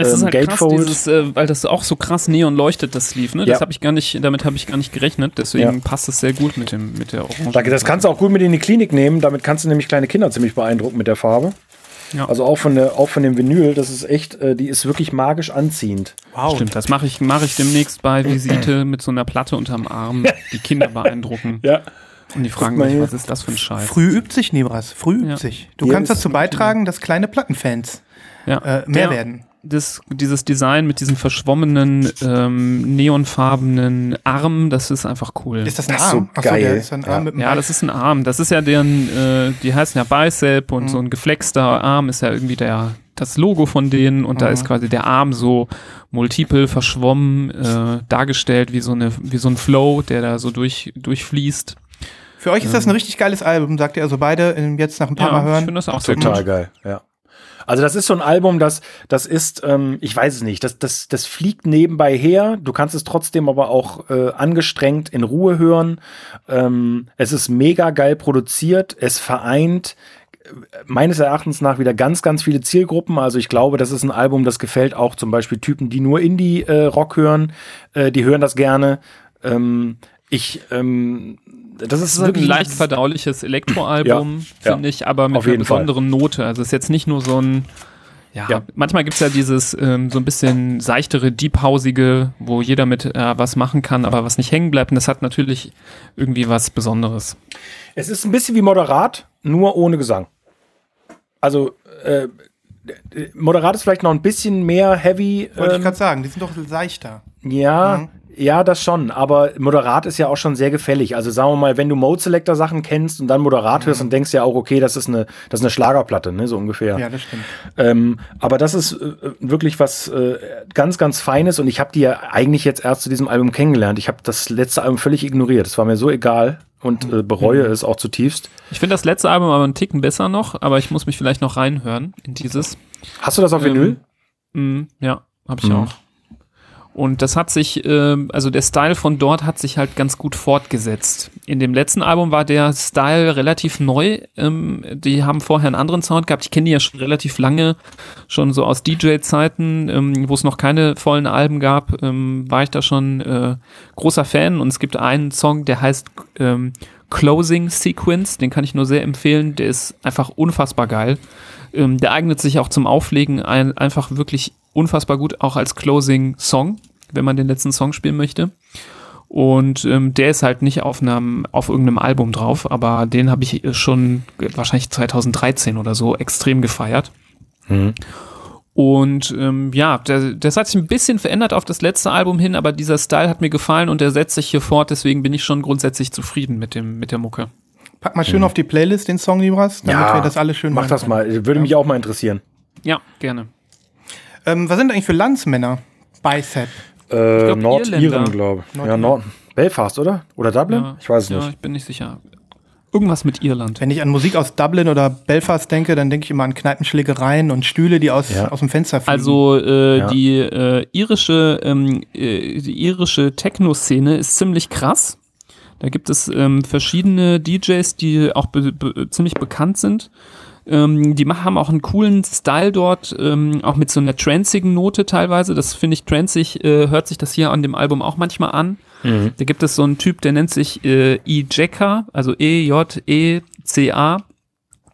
[SPEAKER 1] Es ist
[SPEAKER 3] ähm,
[SPEAKER 1] halt krass,
[SPEAKER 3] Gatefold.
[SPEAKER 1] dieses, äh, weil das auch so krass neon leuchtet, das Sleeve, ne? Das
[SPEAKER 3] Ja.
[SPEAKER 1] habe ich gar nicht, damit habe ich gar nicht gerechnet, deswegen
[SPEAKER 3] Ja.
[SPEAKER 1] passt es sehr gut mit dem, mit der Orange.
[SPEAKER 3] Da- Das kannst du auch gut mit in die Klinik nehmen. Damit kannst du nämlich kleine Kinder ziemlich beeindrucken mit der Farbe.
[SPEAKER 1] Ja.
[SPEAKER 3] Also auch von, der, auch von dem Vinyl, das ist echt, äh, die ist wirklich magisch anziehend.
[SPEAKER 2] Wow.
[SPEAKER 1] Stimmt, das mache ich, mache ich demnächst bei Visite *clears throat* mit so einer Platte unterm Arm, die Kinder beeindrucken.
[SPEAKER 3] Ja.
[SPEAKER 1] Und die fragen mich, was ist das für ein Scheiß?
[SPEAKER 2] Früh übt sich, Nebras. Früh übt
[SPEAKER 1] Ja.
[SPEAKER 2] sich. Du
[SPEAKER 3] Ja,
[SPEAKER 2] kannst dazu beitragen, dass kleine Plattenfans
[SPEAKER 1] Ja.
[SPEAKER 2] äh, mehr
[SPEAKER 1] Der-
[SPEAKER 2] werden.
[SPEAKER 1] Das, dieses Design mit diesen verschwommenen, ähm, neonfarbenen Armen, das ist einfach cool.
[SPEAKER 2] Ist das ein
[SPEAKER 3] Das ist so
[SPEAKER 2] Arm?
[SPEAKER 3] Geil.
[SPEAKER 2] der ist ein
[SPEAKER 3] Ja.
[SPEAKER 2] Arm mit einem
[SPEAKER 1] ja, das ist ein Arm. Das ist ja deren, äh, die heißen ja Bicep und so ein geflexter Arm ist ja irgendwie der, das Logo von denen und da ist quasi der Arm so multiple verschwommen äh, dargestellt, wie so, eine, wie so ein Flow, der da so durch, durchfließt.
[SPEAKER 2] Für euch ist das ein richtig geiles Album, sagt ihr also beide ähm, jetzt nach ein paar
[SPEAKER 1] Ja,
[SPEAKER 2] Mal
[SPEAKER 1] ich
[SPEAKER 2] hören.
[SPEAKER 1] finde das auch
[SPEAKER 3] Total
[SPEAKER 1] gut.
[SPEAKER 3] geil, ja. Also das ist so ein Album, das, das ist, ähm, ich weiß es nicht, das, das, das fliegt nebenbei her. Du kannst es trotzdem aber auch äh, angestrengt in Ruhe hören. Ähm, es ist mega geil produziert. Es vereint äh, meines Erachtens nach wieder ganz, ganz viele Zielgruppen. Also ich glaube, das ist ein Album, das gefällt auch zum Beispiel Typen, die nur Indie-Rock äh, hören. Äh, die hören das gerne. Ähm, ich, ähm,
[SPEAKER 1] das ist, das ist ein leicht verdauliches Elektroalbum, ja, finde ja, ich, aber mit einer besonderen Fall. Note. Also es ist jetzt nicht nur so ein ja, ja. manchmal gibt es ja dieses ähm, so ein bisschen seichtere, deephausige, wo jeder mit äh, was machen kann, aber was nicht hängen bleibt. Und das hat natürlich irgendwie was Besonderes.
[SPEAKER 3] Es ist ein bisschen wie moderat, nur ohne Gesang. Also äh, moderat ist vielleicht noch ein bisschen mehr heavy.
[SPEAKER 2] Wollte ähm, ich gerade sagen, die sind doch seichter.
[SPEAKER 3] Ja, mhm. Ja, das schon, aber Moderat ist ja auch schon sehr gefällig. Also sagen wir mal, wenn du Mode Selector Sachen kennst und dann Moderat hörst, mhm. dann denkst du ja auch, okay, das ist eine, das ist eine Schlagerplatte, ne, so ungefähr.
[SPEAKER 2] Ja, das stimmt.
[SPEAKER 3] Ähm, aber das ist äh, wirklich was äh, ganz, ganz Feines und ich habe die ja eigentlich jetzt erst zu diesem Album kennengelernt. Ich habe das letzte Album völlig ignoriert. Es war mir so egal und äh, bereue mhm. es auch zutiefst.
[SPEAKER 1] Ich finde das letzte Album aber einen Ticken besser noch, aber ich muss mich vielleicht noch reinhören in dieses.
[SPEAKER 3] Hast du das auf Vinyl?
[SPEAKER 1] Ähm, ja, habe ich mhm. auch. Und das hat sich, äh, also der Style von dort hat sich halt ganz gut fortgesetzt. In dem letzten Album war der Style relativ neu. Ähm, die haben vorher einen anderen Sound gehabt. Ich kenne die ja schon relativ lange, schon so aus DJ-Zeiten, ähm, wo es noch keine vollen Alben gab, ähm, war ich da schon äh, großer Fan. Und es gibt einen Song, der heißt ähm, Closing Sequence. Den kann ich nur sehr empfehlen. Der ist einfach unfassbar geil. Ähm, der eignet sich auch zum Auflegen ein, einfach wirklich unfassbar gut, auch als Closing Song wenn man den letzten Song spielen möchte. Und ähm, der ist halt nicht auf einem, auf irgendeinem Album drauf, aber den habe ich schon wahrscheinlich 2013 oder so extrem gefeiert. Mhm. Und ähm, ja, der, das hat sich ein bisschen verändert auf das letzte Album hin, aber dieser Style hat mir gefallen und der setzt sich hier fort, deswegen bin ich schon grundsätzlich zufrieden mit dem, mit der Mucke.
[SPEAKER 2] Pack mal schön mhm. auf die Playlist den Song, Libras,
[SPEAKER 3] damit ja, wir das alles schön
[SPEAKER 2] Mach das mal, würde ja. mich auch mal interessieren.
[SPEAKER 1] Ja, gerne.
[SPEAKER 2] Ähm, was sind eigentlich für Landsmänner? Bicep.
[SPEAKER 3] Äh, Nordiren, glaube ich. Ja, Nord Belfast, oder? Oder Dublin?
[SPEAKER 1] Ja,
[SPEAKER 3] ich weiß es
[SPEAKER 1] ja,
[SPEAKER 3] nicht.
[SPEAKER 1] Ja, ich bin nicht sicher. Irgendwas mit Irland.
[SPEAKER 2] Wenn ich an Musik aus Dublin oder Belfast denke, dann denke ich immer an Kneipenschlägereien und Stühle, die aus, ja. aus dem Fenster fliegen.
[SPEAKER 1] Also äh, ja. die äh, irische, ähm, äh, die irische Techno-Szene ist ziemlich krass. Da gibt es ähm, verschiedene DJs, die auch be be ziemlich bekannt sind. Ähm, die haben auch einen coolen Style dort, ähm, auch mit so einer tranzigen Note teilweise. Das finde ich tranzig, äh, hört sich das hier an dem Album auch manchmal an. Mhm. Da gibt es so einen Typ, der nennt sich äh, E-Jacka, also E-J-E-C-A.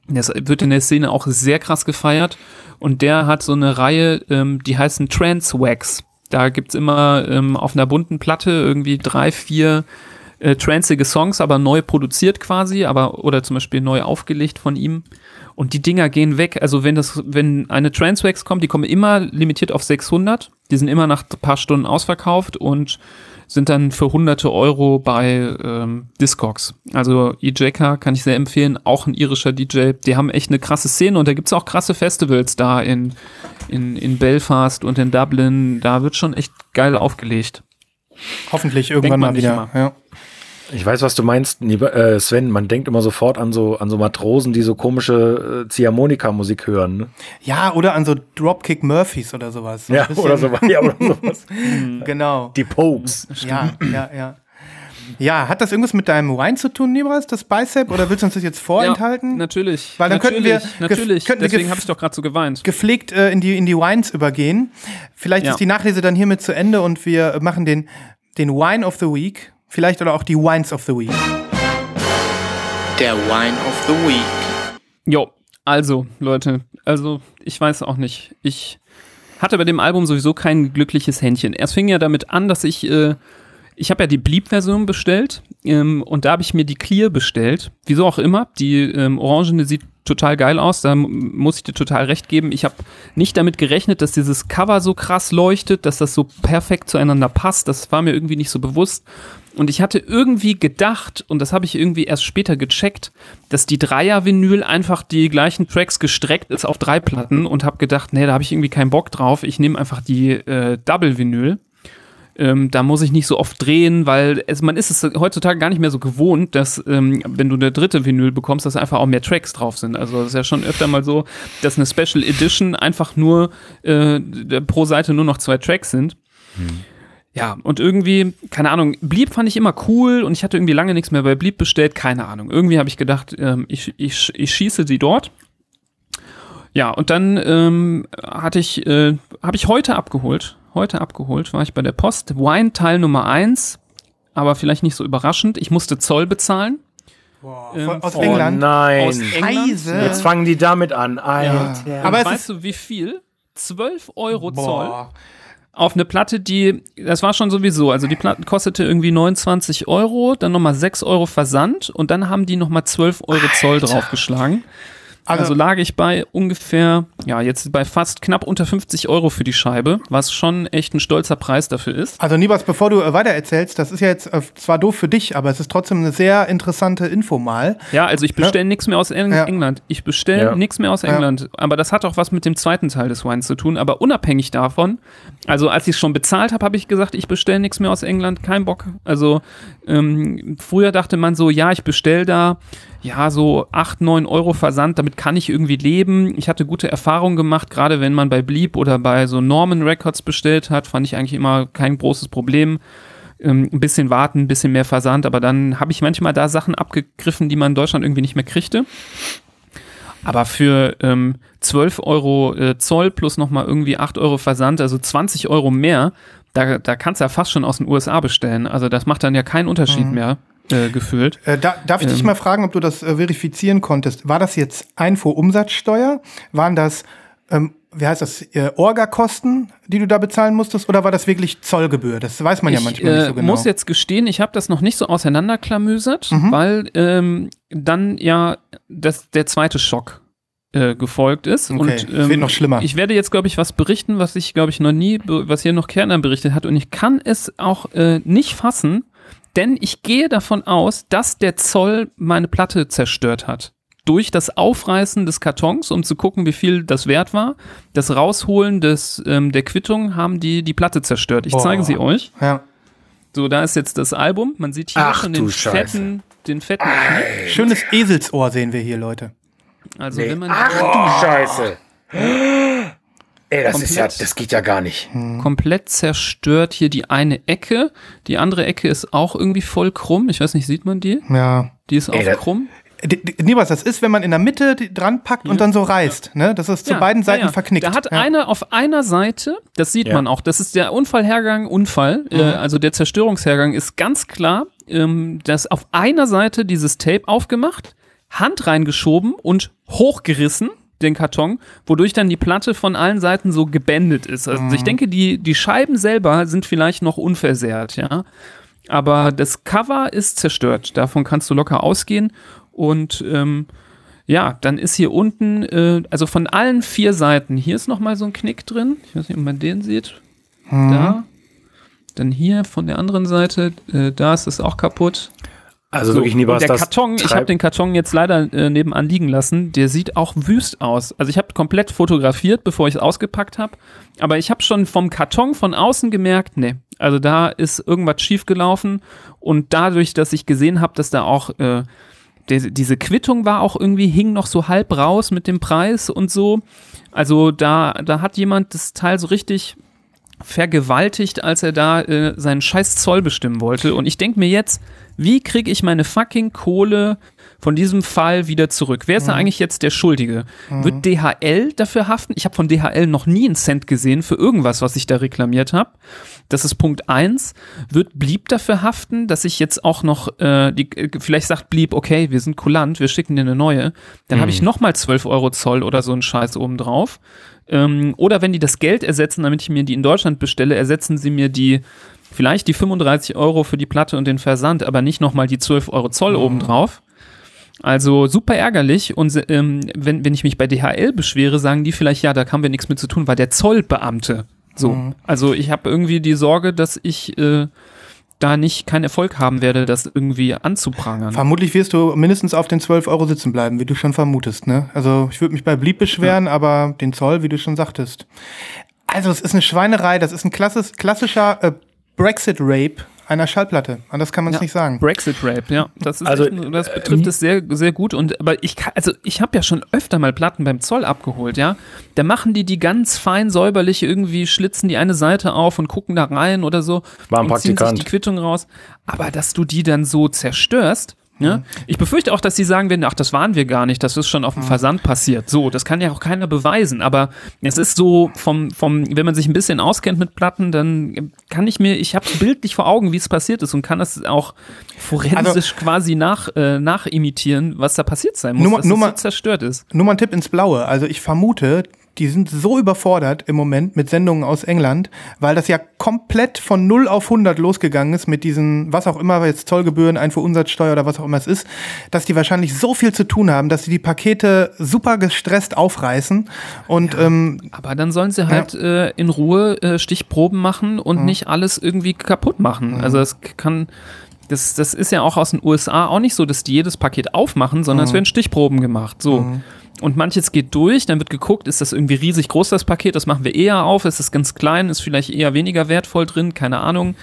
[SPEAKER 1] Das wird in der Szene auch sehr krass gefeiert. Und der hat so eine Reihe, ähm, die heißen Trance Wax. Da gibt's immer ähm, auf einer bunten Platte irgendwie drei, vier äh, tranzige Songs, aber neu produziert quasi, aber oder zum Beispiel neu aufgelegt von ihm. Und die Dinger gehen weg. Also wenn das, wenn eine Transwax kommt, die kommen immer limitiert auf 600. Die sind immer nach ein paar Stunden ausverkauft und sind dann für hunderte Euro bei ähm, Discogs. Also EJK kann ich sehr empfehlen, auch ein irischer DJ. Die haben echt eine krasse Szene und da gibt es auch krasse Festivals da in, in, in Belfast und in Dublin. Da wird schon echt geil aufgelegt.
[SPEAKER 2] Hoffentlich irgendwann mal wieder. Ja.
[SPEAKER 3] Ich weiß, was du meinst, äh, Sven. Man denkt immer sofort an so, an so Matrosen, die so komische äh, Ziehharmonika-Musik hören. Ne?
[SPEAKER 2] Ja, oder an so Dropkick Murphys oder sowas.
[SPEAKER 3] ja, oder sowas. Ja, oder sowas. *laughs*
[SPEAKER 2] genau.
[SPEAKER 3] Die Pokes.
[SPEAKER 2] Ja, ja, ja. Ja, hat das irgendwas mit deinem Wine zu tun, Nibras, das Bicep? Oder willst du uns das jetzt vorenthalten? Ja,
[SPEAKER 1] natürlich.
[SPEAKER 2] Weil dann
[SPEAKER 1] natürlich,
[SPEAKER 2] könnten wir.
[SPEAKER 1] Natürlich, könnten deswegen habe ich doch gerade so geweint.
[SPEAKER 2] Gepflegt äh, in, die, in die Wines übergehen. Vielleicht ja. ist die Nachlese dann hiermit zu Ende und wir machen den, den Wine of the Week. Vielleicht oder auch die Wines of the Week.
[SPEAKER 4] Der Wine of the Week.
[SPEAKER 1] Jo, also, Leute, also, ich weiß auch nicht. Ich hatte bei dem Album sowieso kein glückliches Händchen. Erst fing ja damit an, dass ich, äh, ich habe ja die Bleep-Version bestellt ähm, und da habe ich mir die Clear bestellt. Wieso auch immer. Die ähm, Orangene sieht total geil aus, da muss ich dir total recht geben. Ich habe nicht damit gerechnet, dass dieses Cover so krass leuchtet, dass das so perfekt zueinander passt. Das war mir irgendwie nicht so bewusst. Und ich hatte irgendwie gedacht, und das habe ich irgendwie erst später gecheckt, dass die Dreier-Vinyl einfach die gleichen Tracks gestreckt ist auf drei Platten und habe gedacht, nee, da habe ich irgendwie keinen Bock drauf. Ich nehme einfach die äh, Double-Vinyl. Ähm, da muss ich nicht so oft drehen, weil es, man ist es heutzutage gar nicht mehr so gewohnt, dass ähm, wenn du eine dritte Vinyl bekommst, dass einfach auch mehr Tracks drauf sind. Also es ist ja schon öfter mal so, dass eine Special Edition einfach nur äh, pro Seite nur noch zwei Tracks sind. Ja, und irgendwie, keine Ahnung, Bleep fand ich immer cool und ich hatte irgendwie lange nichts mehr bei Bleep bestellt, keine Ahnung. Irgendwie habe ich gedacht, ähm, ich, ich, ich schieße sie dort. Ja, und dann ähm, hatte ich, äh, habe ich heute abgeholt. Heute abgeholt, war ich bei der Post. Wine Teil Nummer 1, aber vielleicht nicht so überraschend. Ich musste Zoll bezahlen. Ähm,
[SPEAKER 2] aus
[SPEAKER 3] Oh
[SPEAKER 2] England.
[SPEAKER 3] nein.
[SPEAKER 1] Aus England.
[SPEAKER 2] Scheiße.
[SPEAKER 3] Jetzt fangen die damit an. Alter.
[SPEAKER 2] Aber es
[SPEAKER 1] weißt du, wie viel? 12 Euro Zoll
[SPEAKER 2] Boah.
[SPEAKER 1] auf eine Platte, die, das war schon sowieso, also die Platte kostete irgendwie 29 Euro, dann nochmal 6 Euro Versand und dann haben die nochmal 12 Euro Zoll draufgeschlagen. Also,
[SPEAKER 2] Also-
[SPEAKER 1] lag ich bei ungefähr, ja, jetzt bei fast knapp unter 50 Euro für die Scheibe, was schon echt ein stolzer Preis dafür ist.
[SPEAKER 2] Also Nibas, bevor du äh, weitererzählst, das ist ja jetzt äh, zwar doof für dich, aber es ist trotzdem eine sehr interessante Info mal.
[SPEAKER 1] Ja, also ich bestelle nichts mehr aus Eng
[SPEAKER 2] Ja.
[SPEAKER 1] England. Ich bestelle
[SPEAKER 3] Ja.
[SPEAKER 1] nichts mehr aus England. Aber das hat auch was mit dem zweiten Teil des Wines zu tun. Aber unabhängig davon, also als ich es schon bezahlt habe, habe ich gesagt, ich bestelle nichts mehr aus England. Kein Bock. Also ähm, früher dachte man so, ja, ich bestelle da ja so 8, 9 Euro Versand, damit kann ich irgendwie leben. Ich hatte gute Erfahrungen gemacht, gerade wenn man bei Bleep oder bei so Norman Records bestellt hat, fand ich eigentlich immer kein großes Problem ähm, ein bisschen warten, ein bisschen mehr Versand, aber dann habe ich manchmal da Sachen abgegriffen, die man in Deutschland irgendwie nicht mehr kriegte. Aber für ähm, 12 Euro äh, Zoll plus nochmal irgendwie 8 Euro Versand, also 20 Euro mehr, da, da kannst du ja fast schon aus den USA bestellen. Also das macht dann ja keinen Unterschied mehr äh, gefühlt.
[SPEAKER 2] Äh, da, darf ich dich
[SPEAKER 1] Ähm.
[SPEAKER 2] mal fragen, ob du das äh, verifizieren konntest? War das jetzt Einfuhrumsatzsteuer? Waren das, ähm, wie heißt das, äh, Orga-Kosten, die du da bezahlen musstest? Oder war das wirklich Zollgebühr? Das weiß man ja
[SPEAKER 1] ich
[SPEAKER 2] manchmal
[SPEAKER 1] äh,
[SPEAKER 2] nicht so genau.
[SPEAKER 1] muss jetzt gestehen, ich habe das noch nicht so auseinanderklamüsert,
[SPEAKER 2] Mhm.
[SPEAKER 1] weil ähm, dann ja das, der zweite Schock äh, gefolgt ist.
[SPEAKER 2] Okay,
[SPEAKER 1] und,
[SPEAKER 2] es wird noch schlimmer.
[SPEAKER 1] Ich werde jetzt, glaube ich, was berichten, was ich, glaube ich, noch nie, was hier noch Kerner berichtet hat. Und ich kann es auch äh, nicht fassen, denn ich gehe davon aus, dass der Zoll meine Platte zerstört hat. Durch das Aufreißen des Kartons, um zu gucken, wie viel das wert war, das Rausholen des, ähm, der Quittung haben die die Platte zerstört. Ich
[SPEAKER 2] Boah.
[SPEAKER 1] zeige sie euch.
[SPEAKER 2] ja.
[SPEAKER 1] So, da ist jetzt das Album. Man sieht hier
[SPEAKER 3] Ach
[SPEAKER 1] schon den fetten, den fetten.
[SPEAKER 2] Schönes Eselsohr sehen wir hier, Leute.
[SPEAKER 1] Also
[SPEAKER 3] Nee.
[SPEAKER 1] wenn man
[SPEAKER 3] Ach du Scheiße. Ey, das ist ja,
[SPEAKER 1] Komplett.
[SPEAKER 3] das geht ja gar nicht.
[SPEAKER 1] komplett zerstört hier die eine Ecke. Die andere Ecke ist auch irgendwie voll krumm. Ich weiß nicht, sieht man die?
[SPEAKER 2] Ja.
[SPEAKER 1] Die ist auch
[SPEAKER 3] Ey,
[SPEAKER 1] krumm.
[SPEAKER 2] Was das ist, wenn man in der Mitte dran packt und dann so reißt, ne? Das ist zu
[SPEAKER 1] Ja,
[SPEAKER 2] beiden
[SPEAKER 1] ja,
[SPEAKER 2] Seiten
[SPEAKER 1] ja.
[SPEAKER 2] verknickt.
[SPEAKER 1] Da hat
[SPEAKER 2] ja.
[SPEAKER 1] einer auf einer Seite, das sieht
[SPEAKER 3] Ja.
[SPEAKER 1] man auch, das ist der Unfallhergang, Unfall,
[SPEAKER 2] Mhm.
[SPEAKER 1] äh, also der Zerstörungshergang ist ganz klar, ähm, dass auf einer Seite dieses Tape aufgemacht, Hand reingeschoben und hochgerissen, den Karton, wodurch dann die Platte von allen Seiten so gebändet ist. Also
[SPEAKER 2] Mhm.
[SPEAKER 1] ich denke, die, die Scheiben selber sind vielleicht noch unversehrt, ja. Aber das Cover ist zerstört. Davon kannst du locker ausgehen. Und ähm, ja, dann ist hier unten, äh, also von allen vier Seiten, hier ist nochmal so ein Knick drin. Ich weiß nicht, ob man den sieht. Da. Dann hier von der anderen Seite, äh, da ist es auch kaputt.
[SPEAKER 3] Also
[SPEAKER 1] So,
[SPEAKER 3] wirklich nie was
[SPEAKER 1] und der Karton, ich habe den Karton jetzt leider äh, nebenan liegen lassen. Der sieht auch wüst aus. Also ich habe komplett fotografiert, bevor ich es ausgepackt habe. Aber ich habe schon vom Karton von außen gemerkt, nee, also da ist irgendwas schiefgelaufen. Und dadurch, dass ich gesehen habe, dass da auch äh, die, diese Quittung war auch irgendwie, hing noch so halb raus mit dem Preis und so. Also da, da hat jemand das Teil so richtig vergewaltigt, als er da äh, seinen scheiß Zoll bestimmen wollte. Und ich denke mir jetzt, wie kriege ich meine fucking Kohle von diesem Fall wieder zurück? Wer ist da eigentlich jetzt der Schuldige? Wird DHL dafür haften? Ich habe von DHL noch nie einen Cent gesehen für irgendwas, was ich da reklamiert habe. Das ist Punkt eins. Wird Blieb dafür haften, dass ich jetzt auch noch, äh, die, äh, vielleicht sagt Blieb, okay, wir sind kulant, wir schicken dir eine neue. Dann habe ich nochmal 12 Euro Zoll oder so einen Scheiß obendrauf. Ähm, oder wenn die das Geld ersetzen, damit ich mir die in Deutschland bestelle, ersetzen sie mir die vielleicht die 35 Euro für die Platte und den Versand, aber nicht nochmal die 12 Euro Zoll obendrauf. Also super ärgerlich. Und ähm, wenn, wenn ich mich bei DHL beschwere, sagen die vielleicht, ja, da haben wir nichts mit zu tun, war der Zollbeamte. So. Also ich habe irgendwie die Sorge, dass ich äh, da nicht keinen Erfolg haben werde, das irgendwie anzuprangern.
[SPEAKER 2] Vermutlich wirst du mindestens auf den 12 Euro sitzen bleiben, wie du schon vermutest, ne? Also ich würde mich bei Blieb beschweren, aber den Zoll, wie du schon sagtest. Also es ist eine Schweinerei, das ist ein klassis, klassischer äh, Brexit-Rape einer Schallplatte. Anders kann man es
[SPEAKER 1] Ja.
[SPEAKER 2] nicht sagen.
[SPEAKER 1] Brexit Rape, ja. Das, ist
[SPEAKER 3] Also,
[SPEAKER 1] echt, das betrifft es sehr, sehr gut. Und aber ich kann, also ich habe ja schon öfter mal Platten beim Zoll abgeholt, ja. Da machen die die ganz fein säuberlich irgendwie, schlitzen die eine Seite auf und gucken da rein oder so.
[SPEAKER 3] War ein
[SPEAKER 1] und ziehen sich
[SPEAKER 3] Praktikant.
[SPEAKER 1] die Quittung raus. Aber dass du die dann so zerstörst,
[SPEAKER 3] Mhm.
[SPEAKER 1] Ich befürchte auch, dass sie sagen werden, ach, das waren wir gar nicht, das ist schon auf dem
[SPEAKER 3] Mhm.
[SPEAKER 1] Versand passiert. So, das kann ja auch keiner beweisen. Aber es ist so vom, vom, wenn man sich ein bisschen auskennt mit Platten, dann kann ich mir, ich habe bildlich vor Augen, wie es passiert ist und kann das auch forensisch quasi nach, äh, nachimitieren, was da passiert sein muss,
[SPEAKER 2] Nur
[SPEAKER 1] dass
[SPEAKER 2] nur
[SPEAKER 1] es
[SPEAKER 2] mal-
[SPEAKER 1] so zerstört ist.
[SPEAKER 2] Nur mal ein Tipp ins Blaue. Also ich vermute, die sind so überfordert im Moment mit Sendungen aus England, weil das ja komplett von 0 auf 100 losgegangen ist mit diesen, was auch immer, jetzt Zollgebühren, Einfuhrumsatzsteuer oder was auch immer es ist, dass die wahrscheinlich so viel zu tun haben, dass sie die Pakete super gestresst aufreißen und ähm,
[SPEAKER 1] Aber dann sollen sie halt äh, in Ruhe äh, Stichproben machen und
[SPEAKER 2] Mhm.
[SPEAKER 1] nicht alles irgendwie kaputt machen. Also es kann, das, das ist ja auch aus den USA auch nicht so, dass die jedes Paket aufmachen, sondern es
[SPEAKER 2] Mhm.
[SPEAKER 1] werden Stichproben gemacht. So. Und manches geht durch, dann wird geguckt, ist das irgendwie riesig groß, das Paket, das machen wir eher auf, ist es ganz klein, ist vielleicht eher weniger wertvoll drin, keine Ahnung.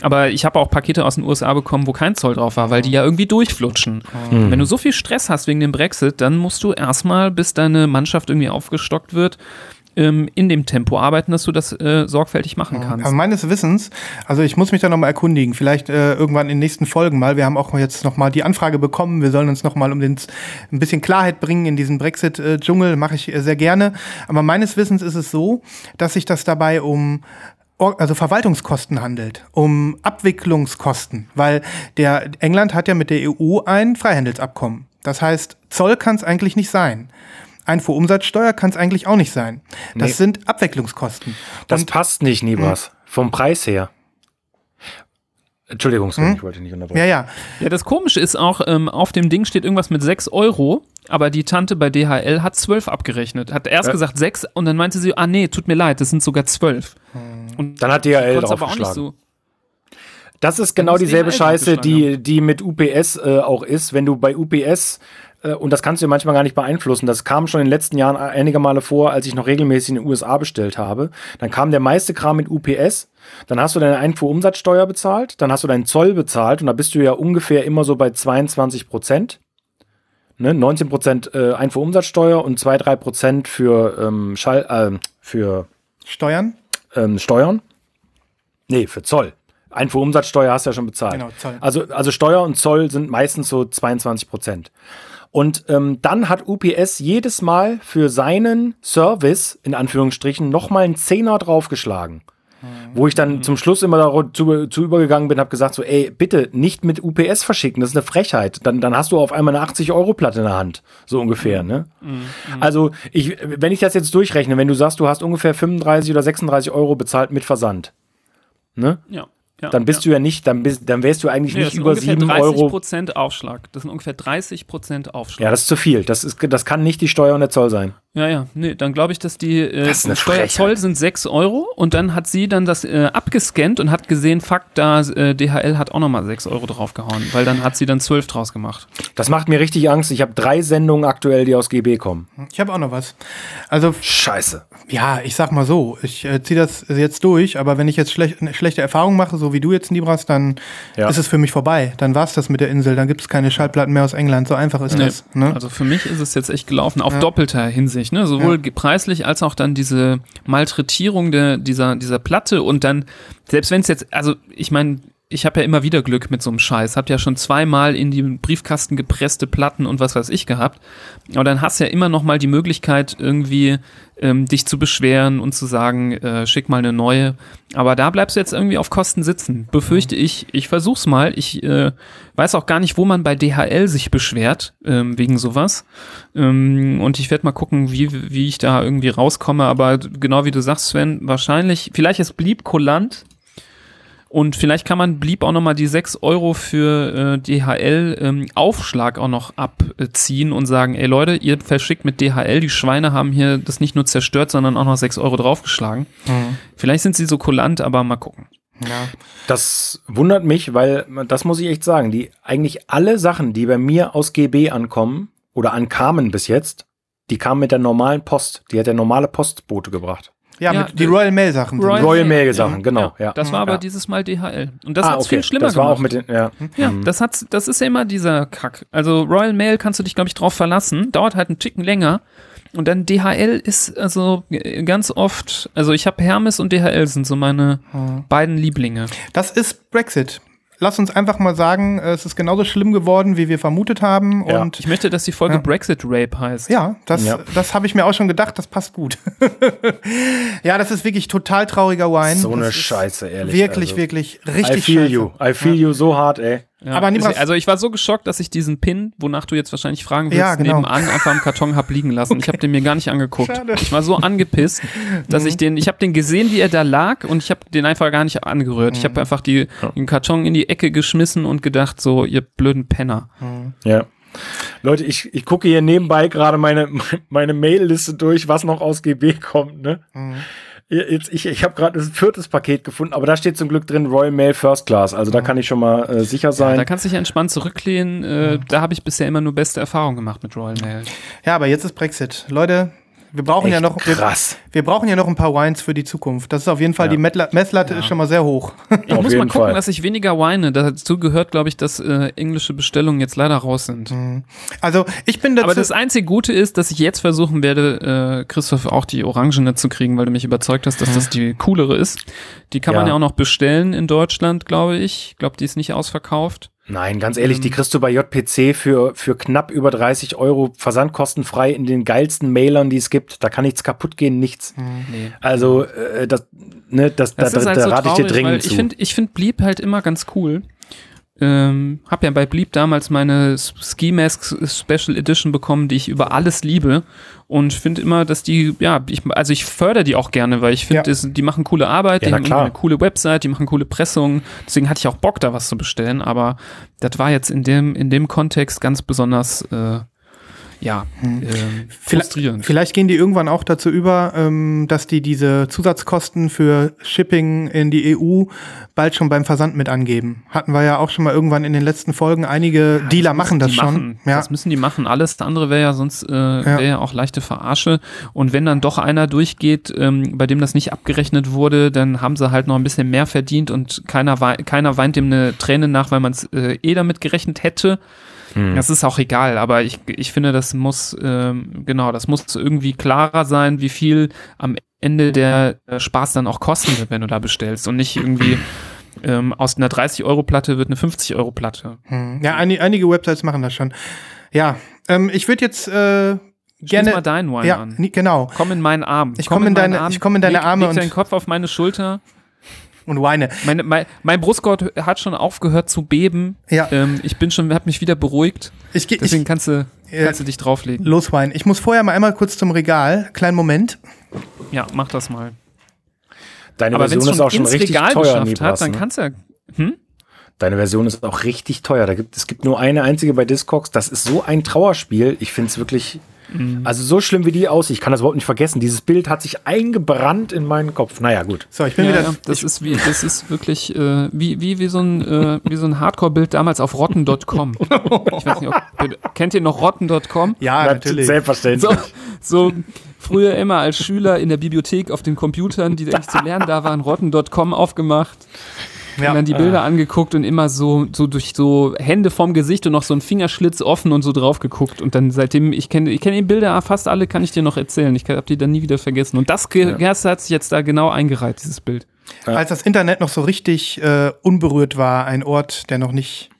[SPEAKER 1] Aber ich habe auch Pakete aus den USA bekommen, wo kein Zoll drauf war, weil die ja irgendwie durchflutschen. Wenn du so viel Stress hast wegen dem Brexit, dann musst du erstmal, bis deine Mannschaft irgendwie aufgestockt wird, ähm, in dem Tempo arbeiten, dass du das äh, sorgfältig machen kannst.
[SPEAKER 2] Aber meines Wissens, also ich muss mich da nochmal erkundigen, vielleicht äh, irgendwann in den nächsten Folgen mal. Wir haben auch jetzt nochmal die Anfrage bekommen, wir sollen uns nochmal um den, ein bisschen Klarheit bringen in diesen Brexit-Dschungel, mache ich äh, sehr gerne. Aber meines Wissens ist es so, dass sich das dabei um also Verwaltungskosten handelt, um Abwicklungskosten, weil der England hat ja mit der EU ein Freihandelsabkommen. Das heißt, Zoll kann es eigentlich nicht sein. Einfuhrumsatzsteuer kann es eigentlich auch nicht sein. Das
[SPEAKER 3] Nee.
[SPEAKER 2] sind Abwicklungskosten.
[SPEAKER 3] Das
[SPEAKER 2] Und-
[SPEAKER 3] passt nicht, Nibras. Vom Preis her. Entschuldigung, Sven, ich wollte dich nicht unterbrechen.
[SPEAKER 2] Ja, ja.
[SPEAKER 1] Ja, das Komische ist auch, ähm, auf dem Ding steht irgendwas mit 6 Euro, aber die Tante bei DHL hat 12 abgerechnet. Hat erst
[SPEAKER 3] Ja.
[SPEAKER 1] gesagt 6 und dann meinte sie, ah nee, tut mir leid, das sind sogar 12. Und
[SPEAKER 3] Dann hat DHL draufgeschlagen.
[SPEAKER 1] so.
[SPEAKER 3] Das ist genau dieselbe
[SPEAKER 1] DHL
[SPEAKER 3] Scheiße, die, die mit UPS äh, auch ist. Wenn du bei UPS, äh, und das kannst du ja manchmal gar nicht beeinflussen, das kam schon in den letzten Jahren einige Male vor, als ich noch regelmäßig in den USA bestellt habe. Dann kam der meiste Kram mit UPS, dann hast du deine Einfuhrumsatzsteuer bezahlt, dann hast du deinen Zoll bezahlt und da bist du ja ungefähr immer so bei 22 Prozent. Ne, 19 Prozent äh, Einfuhrumsatzsteuer und 2-3 Prozent für, ähm, Schall, ähm, für
[SPEAKER 2] Steuern?
[SPEAKER 3] ähm, Steuern. Nee, für Zoll. Einfuhrumsatzsteuer hast du ja schon bezahlt.
[SPEAKER 2] Genau, Zoll.
[SPEAKER 3] Also, also Steuer und Zoll sind meistens so 22 Prozent. Und ähm, dann hat UPS jedes Mal für seinen Service, in Anführungsstrichen, nochmal einen Zehner draufgeschlagen. Wo ich dann zum Schluss immer dazu zu übergegangen bin, habe gesagt so, ey, bitte nicht mit UPS verschicken, das ist eine Frechheit. Dann, dann hast du auf einmal eine 80-Euro-Platte in der Hand, so ungefähr, ne? Also, ich, wenn ich das jetzt durchrechne, wenn du sagst, du hast ungefähr 35 oder 36 Euro bezahlt mit Versand, ne?
[SPEAKER 1] Ja. Ja
[SPEAKER 3] Dann bist
[SPEAKER 1] ja.
[SPEAKER 3] du ja nicht, dann, bist, dann wärst du eigentlich
[SPEAKER 1] Nee, das
[SPEAKER 3] nicht
[SPEAKER 1] sind
[SPEAKER 3] über
[SPEAKER 1] ungefähr
[SPEAKER 3] 7
[SPEAKER 1] 30
[SPEAKER 3] Euro.
[SPEAKER 1] Prozent Aufschlag. Das sind ungefähr 30 Prozent Aufschlag.
[SPEAKER 3] Ja, das ist zu viel. Das, ist, das kann nicht die Steuer und der Zoll sein.
[SPEAKER 1] Ja, ja, nee, dann glaube ich, dass die äh,
[SPEAKER 3] Das ist eine
[SPEAKER 1] Steuer-
[SPEAKER 3] Frechheit.
[SPEAKER 1] Zoll sind 6 Euro und dann hat sie dann das äh, abgescannt und hat gesehen, fuck, da äh, DHL hat auch nochmal 6 Euro draufgehauen, weil dann hat sie dann 12 draus gemacht.
[SPEAKER 3] Das macht mir richtig Angst. Ich habe drei Sendungen aktuell, die aus GB kommen.
[SPEAKER 2] Ich habe auch noch was. Also,
[SPEAKER 3] Scheiße.
[SPEAKER 2] ja, ich sag mal so, ich äh, ziehe das jetzt durch, aber wenn ich jetzt schlech eine schlechte Erfahrung mache, so wie du jetzt, Nibras, dann
[SPEAKER 3] Ja.
[SPEAKER 2] ist es für mich vorbei. Dann war's das mit der Insel, dann gibt es keine Schallplatten mehr aus England. So einfach ist
[SPEAKER 1] Nee.
[SPEAKER 2] das. Ne?
[SPEAKER 1] Also für mich ist es jetzt echt gelaufen, auf doppelter Hinsicht, ne? sowohl ge- preislich als auch dann diese Malträtierung der, dieser, dieser Platte und dann, selbst wenn es jetzt, also ich meine, ich habe ja immer wieder Glück mit so einem Scheiß, habt ja schon zweimal in die Briefkasten gepresste Platten und was weiß ich gehabt, aber dann hast du ja immer noch mal die Möglichkeit irgendwie ähm, dich zu beschweren und zu sagen, äh, schick mal eine neue, aber da bleibst du jetzt irgendwie auf Kosten sitzen, befürchte ich, ich versuch's mal, ich äh, weiß auch gar nicht, wo man bei DHL sich beschwert, ähm, wegen sowas. Ähm, und ich werde mal gucken, wie, wie ich da irgendwie rauskomme. Aber genau wie du sagst, Sven, wahrscheinlich, vielleicht es blieb kulant. Und vielleicht kann man blieb auch nochmal die 6 Euro für äh, DHL ähm, Aufschlag auch noch abziehen und sagen, ey Leute, ihr verschickt mit DHL, die Schweine haben hier das nicht nur zerstört, sondern auch noch 6 Euro draufgeschlagen. Vielleicht sind sie so kulant, aber mal gucken.
[SPEAKER 2] Ja.
[SPEAKER 3] Das wundert mich, weil, das muss ich echt sagen, die eigentlich alle Sachen, die bei mir aus GB ankommen oder ankamen bis jetzt, die kamen mit der normalen Post. Die hat der normale Postbote gebracht.
[SPEAKER 2] Ja,
[SPEAKER 1] Ja,
[SPEAKER 2] mit, die Royal Mail Sachen.
[SPEAKER 1] Royal
[SPEAKER 2] das.
[SPEAKER 3] Royal Mail
[SPEAKER 1] Ja.
[SPEAKER 3] Sachen, genau. Ja.
[SPEAKER 1] Das war aber
[SPEAKER 3] Ja.
[SPEAKER 1] dieses Mal DHL. Und das
[SPEAKER 3] ah,
[SPEAKER 1] hat's
[SPEAKER 3] okay.
[SPEAKER 1] viel schlimmer
[SPEAKER 3] das war
[SPEAKER 1] gemacht.
[SPEAKER 3] auch mit den, ja.
[SPEAKER 1] Ja,
[SPEAKER 3] Mhm.
[SPEAKER 1] das hat's, das ist ja immer dieser Kack. Also Royal Mail kannst du dich, glaube ich, drauf verlassen. Dauert halt einen Ticken länger. Und dann DHL ist also ganz oft, also ich habe Hermes und DHL sind so meine
[SPEAKER 3] Hm.
[SPEAKER 1] beiden Lieblinge.
[SPEAKER 2] Das ist Brexit. Lass uns einfach mal sagen, äh, es ist genauso schlimm geworden, wie wir vermutet haben.
[SPEAKER 3] Ja.
[SPEAKER 2] Und
[SPEAKER 1] Ich möchte, dass die Folge
[SPEAKER 2] Ja.
[SPEAKER 1] Brexit Rape heißt.
[SPEAKER 2] ja, das,
[SPEAKER 3] Ja.
[SPEAKER 2] das habe ich mir auch schon gedacht, das passt gut. *laughs* ja, das ist wirklich total trauriger Wine.
[SPEAKER 3] So
[SPEAKER 2] das
[SPEAKER 3] eine Scheiße, ehrlich.
[SPEAKER 2] Wirklich,
[SPEAKER 3] also.
[SPEAKER 2] wirklich
[SPEAKER 3] I
[SPEAKER 2] richtig
[SPEAKER 3] feel
[SPEAKER 2] scheiße.
[SPEAKER 3] you. I feel you so hart, ey.
[SPEAKER 1] Ja.
[SPEAKER 2] Aber Nibras-
[SPEAKER 1] also ich war so geschockt, dass ich diesen Pin, wonach du jetzt wahrscheinlich fragen willst,
[SPEAKER 2] Ja, genau.
[SPEAKER 1] nebenan einfach am Karton hab liegen lassen. Ich habe den mir gar nicht angeguckt.
[SPEAKER 2] Schade.
[SPEAKER 1] Ich war so angepisst, dass
[SPEAKER 2] Mhm.
[SPEAKER 1] ich den, ich habe den gesehen, wie er da lag und ich habe den einfach gar nicht angerührt. Ich habe
[SPEAKER 2] Mhm.
[SPEAKER 1] einfach die, den Karton in die Ecke geschmissen und gedacht, so, ihr blöden Penner.
[SPEAKER 3] Ja. Leute, ich, ich gucke hier nebenbei gerade meine, *laughs* meine Mail-Liste durch, was noch aus GB kommt, ne? Jetzt, ich ich habe gerade ein viertes Paket gefunden, aber da steht zum Glück drin Royal Mail First Class. Also da kann ich schon mal äh, sicher sein.
[SPEAKER 1] Da kannst du dich entspannt zurücklehnen. Äh, da habe ich bisher immer nur beste Erfahrungen gemacht mit Royal Mail.
[SPEAKER 2] Ja, aber jetzt ist Brexit. Leute, wir brauchen ja
[SPEAKER 3] Echt
[SPEAKER 2] noch. Wir,
[SPEAKER 3] krass.
[SPEAKER 2] wir brauchen ja noch ein paar Wines für die Zukunft. Das ist auf jeden Fall,
[SPEAKER 3] Ja.
[SPEAKER 2] die Messlatte ist schon mal sehr hoch.
[SPEAKER 1] Ich
[SPEAKER 3] Auf
[SPEAKER 1] muss mal gucken,
[SPEAKER 3] Fall.
[SPEAKER 1] dass ich weniger weine. Dazu gehört, glaube ich, dass äh, englische Bestellungen jetzt leider raus sind.
[SPEAKER 2] Also ich bin dazu.
[SPEAKER 1] Aber das einzige Gute ist, dass ich jetzt versuchen werde, äh, Christoph auch die Orangene zu kriegen, weil du mich überzeugt hast, dass das die coolere ist. Die kann man
[SPEAKER 3] Ja.
[SPEAKER 1] ja auch noch bestellen in Deutschland, glaube ich. Ich glaube, die ist nicht ausverkauft.
[SPEAKER 3] Nein, ganz ehrlich,
[SPEAKER 1] Ähm.
[SPEAKER 3] die kriegst du bei JPC für, für knapp über 30 Euro versandkostenfrei in den geilsten Mailern, die es gibt. Da kann nichts kaputt gehen, nichts.
[SPEAKER 1] Nee.
[SPEAKER 3] Also, äh, das, ne, das, da,
[SPEAKER 1] Das
[SPEAKER 3] da,
[SPEAKER 1] ist halt
[SPEAKER 3] da
[SPEAKER 1] so
[SPEAKER 3] rate ich dir dringend
[SPEAKER 1] ich
[SPEAKER 3] zu.
[SPEAKER 1] finde ich find Bleep halt immer ganz cool. Ähm, hab ja bei Bleep damals meine Ski Mask Special Edition bekommen, die ich über alles liebe. Und finde immer, dass die, ja, ich, also ich fördere die auch gerne, weil ich finde,
[SPEAKER 2] Ja.
[SPEAKER 1] die machen coole Arbeit,
[SPEAKER 3] Ja,
[SPEAKER 1] die haben eine coole Website, die machen coole Pressungen, deswegen hatte ich auch Bock, da was zu bestellen, aber das war jetzt in dem, in dem Kontext ganz besonders, äh, ja, ähm, frustrierend.
[SPEAKER 2] Vielleicht gehen die irgendwann auch dazu über, ähm, dass die diese Zusatzkosten für Shipping in die EU bald schon beim Versand mit angeben. Hatten wir ja auch schon mal irgendwann in den letzten Folgen. Einige Dealer machen das schon.
[SPEAKER 1] Machen.
[SPEAKER 2] Ja.
[SPEAKER 1] Das müssen die machen. Alles andere wäre ja sonst äh, wäre ja auch leichte Verarsche. Und wenn dann doch einer durchgeht, ähm, bei dem das nicht abgerechnet wurde, dann haben sie halt noch ein bisschen mehr verdient und keiner, wei keiner weint dem eine Träne nach, weil man es äh, eh damit gerechnet hätte.
[SPEAKER 3] Hm.
[SPEAKER 1] Das ist auch egal, aber ich, ich finde, das muss, ähm, genau, das muss irgendwie klarer sein, wie viel am Ende der Spaß dann auch kosten wird, wenn du da bestellst und nicht irgendwie *laughs* ähm, aus einer 30-Euro-Platte wird eine 50-Euro-Platte.
[SPEAKER 2] Hm. Ja, einige, einige Websites machen das schon. Ja, ähm, ich würde jetzt äh,
[SPEAKER 1] Schließ
[SPEAKER 2] gerne.
[SPEAKER 1] mal deinen Wine
[SPEAKER 2] ja,
[SPEAKER 1] an.
[SPEAKER 2] genau.
[SPEAKER 1] Komm in meinen Arm.
[SPEAKER 2] Ich komm in
[SPEAKER 1] meinen
[SPEAKER 2] deine- ich komm in deine
[SPEAKER 1] leg,
[SPEAKER 2] Arme
[SPEAKER 1] leg
[SPEAKER 2] und-
[SPEAKER 1] deinen Kopf auf meine Schulter.
[SPEAKER 2] Und Weine.
[SPEAKER 1] Meine, mein, mein Brustkorb hat schon aufgehört zu beben.
[SPEAKER 2] Ja.
[SPEAKER 1] Ähm, ich bin schon, hab mich wieder beruhigt.
[SPEAKER 2] Ich,
[SPEAKER 1] Deswegen
[SPEAKER 2] ich,
[SPEAKER 1] kannst du,
[SPEAKER 2] Ja.
[SPEAKER 1] kannst du dich drauflegen.
[SPEAKER 2] los Wein. Ich muss vorher mal einmal kurz zum Regal. Kleinen Moment.
[SPEAKER 1] Ja, mach das mal.
[SPEAKER 3] Deine
[SPEAKER 1] Aber wenn
[SPEAKER 3] Version
[SPEAKER 1] es
[SPEAKER 3] ist auch schon
[SPEAKER 1] ins
[SPEAKER 3] richtig
[SPEAKER 1] Regal
[SPEAKER 3] teuer,
[SPEAKER 1] geschafft hat, dann
[SPEAKER 3] ne?
[SPEAKER 1] kannst du ja. Hm?
[SPEAKER 3] Deine Version ist auch richtig teuer. Da gibt, es gibt nur eine einzige bei Discogs. Das ist so ein Trauerspiel. Ich finde es wirklich.
[SPEAKER 1] Mhm.
[SPEAKER 3] Also so schlimm wie die aussieht. Ich kann das überhaupt nicht vergessen. Dieses Bild hat sich eingebrannt in meinen Kopf. Naja, gut.
[SPEAKER 2] So, ich bin
[SPEAKER 1] Ja,
[SPEAKER 2] wieder.
[SPEAKER 1] ja, das ist wie, das ist wirklich äh, wie, wie, wie so ein, äh, wie so ein Hardcore-Bild damals auf rotten.com. ich weiß nicht, ob, kennt ihr noch rotten.com?
[SPEAKER 2] ja, natürlich.
[SPEAKER 3] Selbstverständlich.
[SPEAKER 1] So, so früher immer als Schüler in der Bibliothek auf den Computern, die eigentlich zu lernen da waren, rotten.com aufgemacht
[SPEAKER 2] Ja.
[SPEAKER 1] und dann die Bilder angeguckt und immer so, so durch so Hände vom Gesicht und noch so ein Fingerschlitz offen und so drauf geguckt. Und dann seitdem, ich kenne ich kenne die Bilder fast alle, kann ich dir noch erzählen. Ich habe die dann nie wieder vergessen. Und das das hat sich jetzt da genau eingereiht, dieses Bild.
[SPEAKER 2] Als das Internet noch so richtig äh, unberührt war, ein Ort, der noch nicht.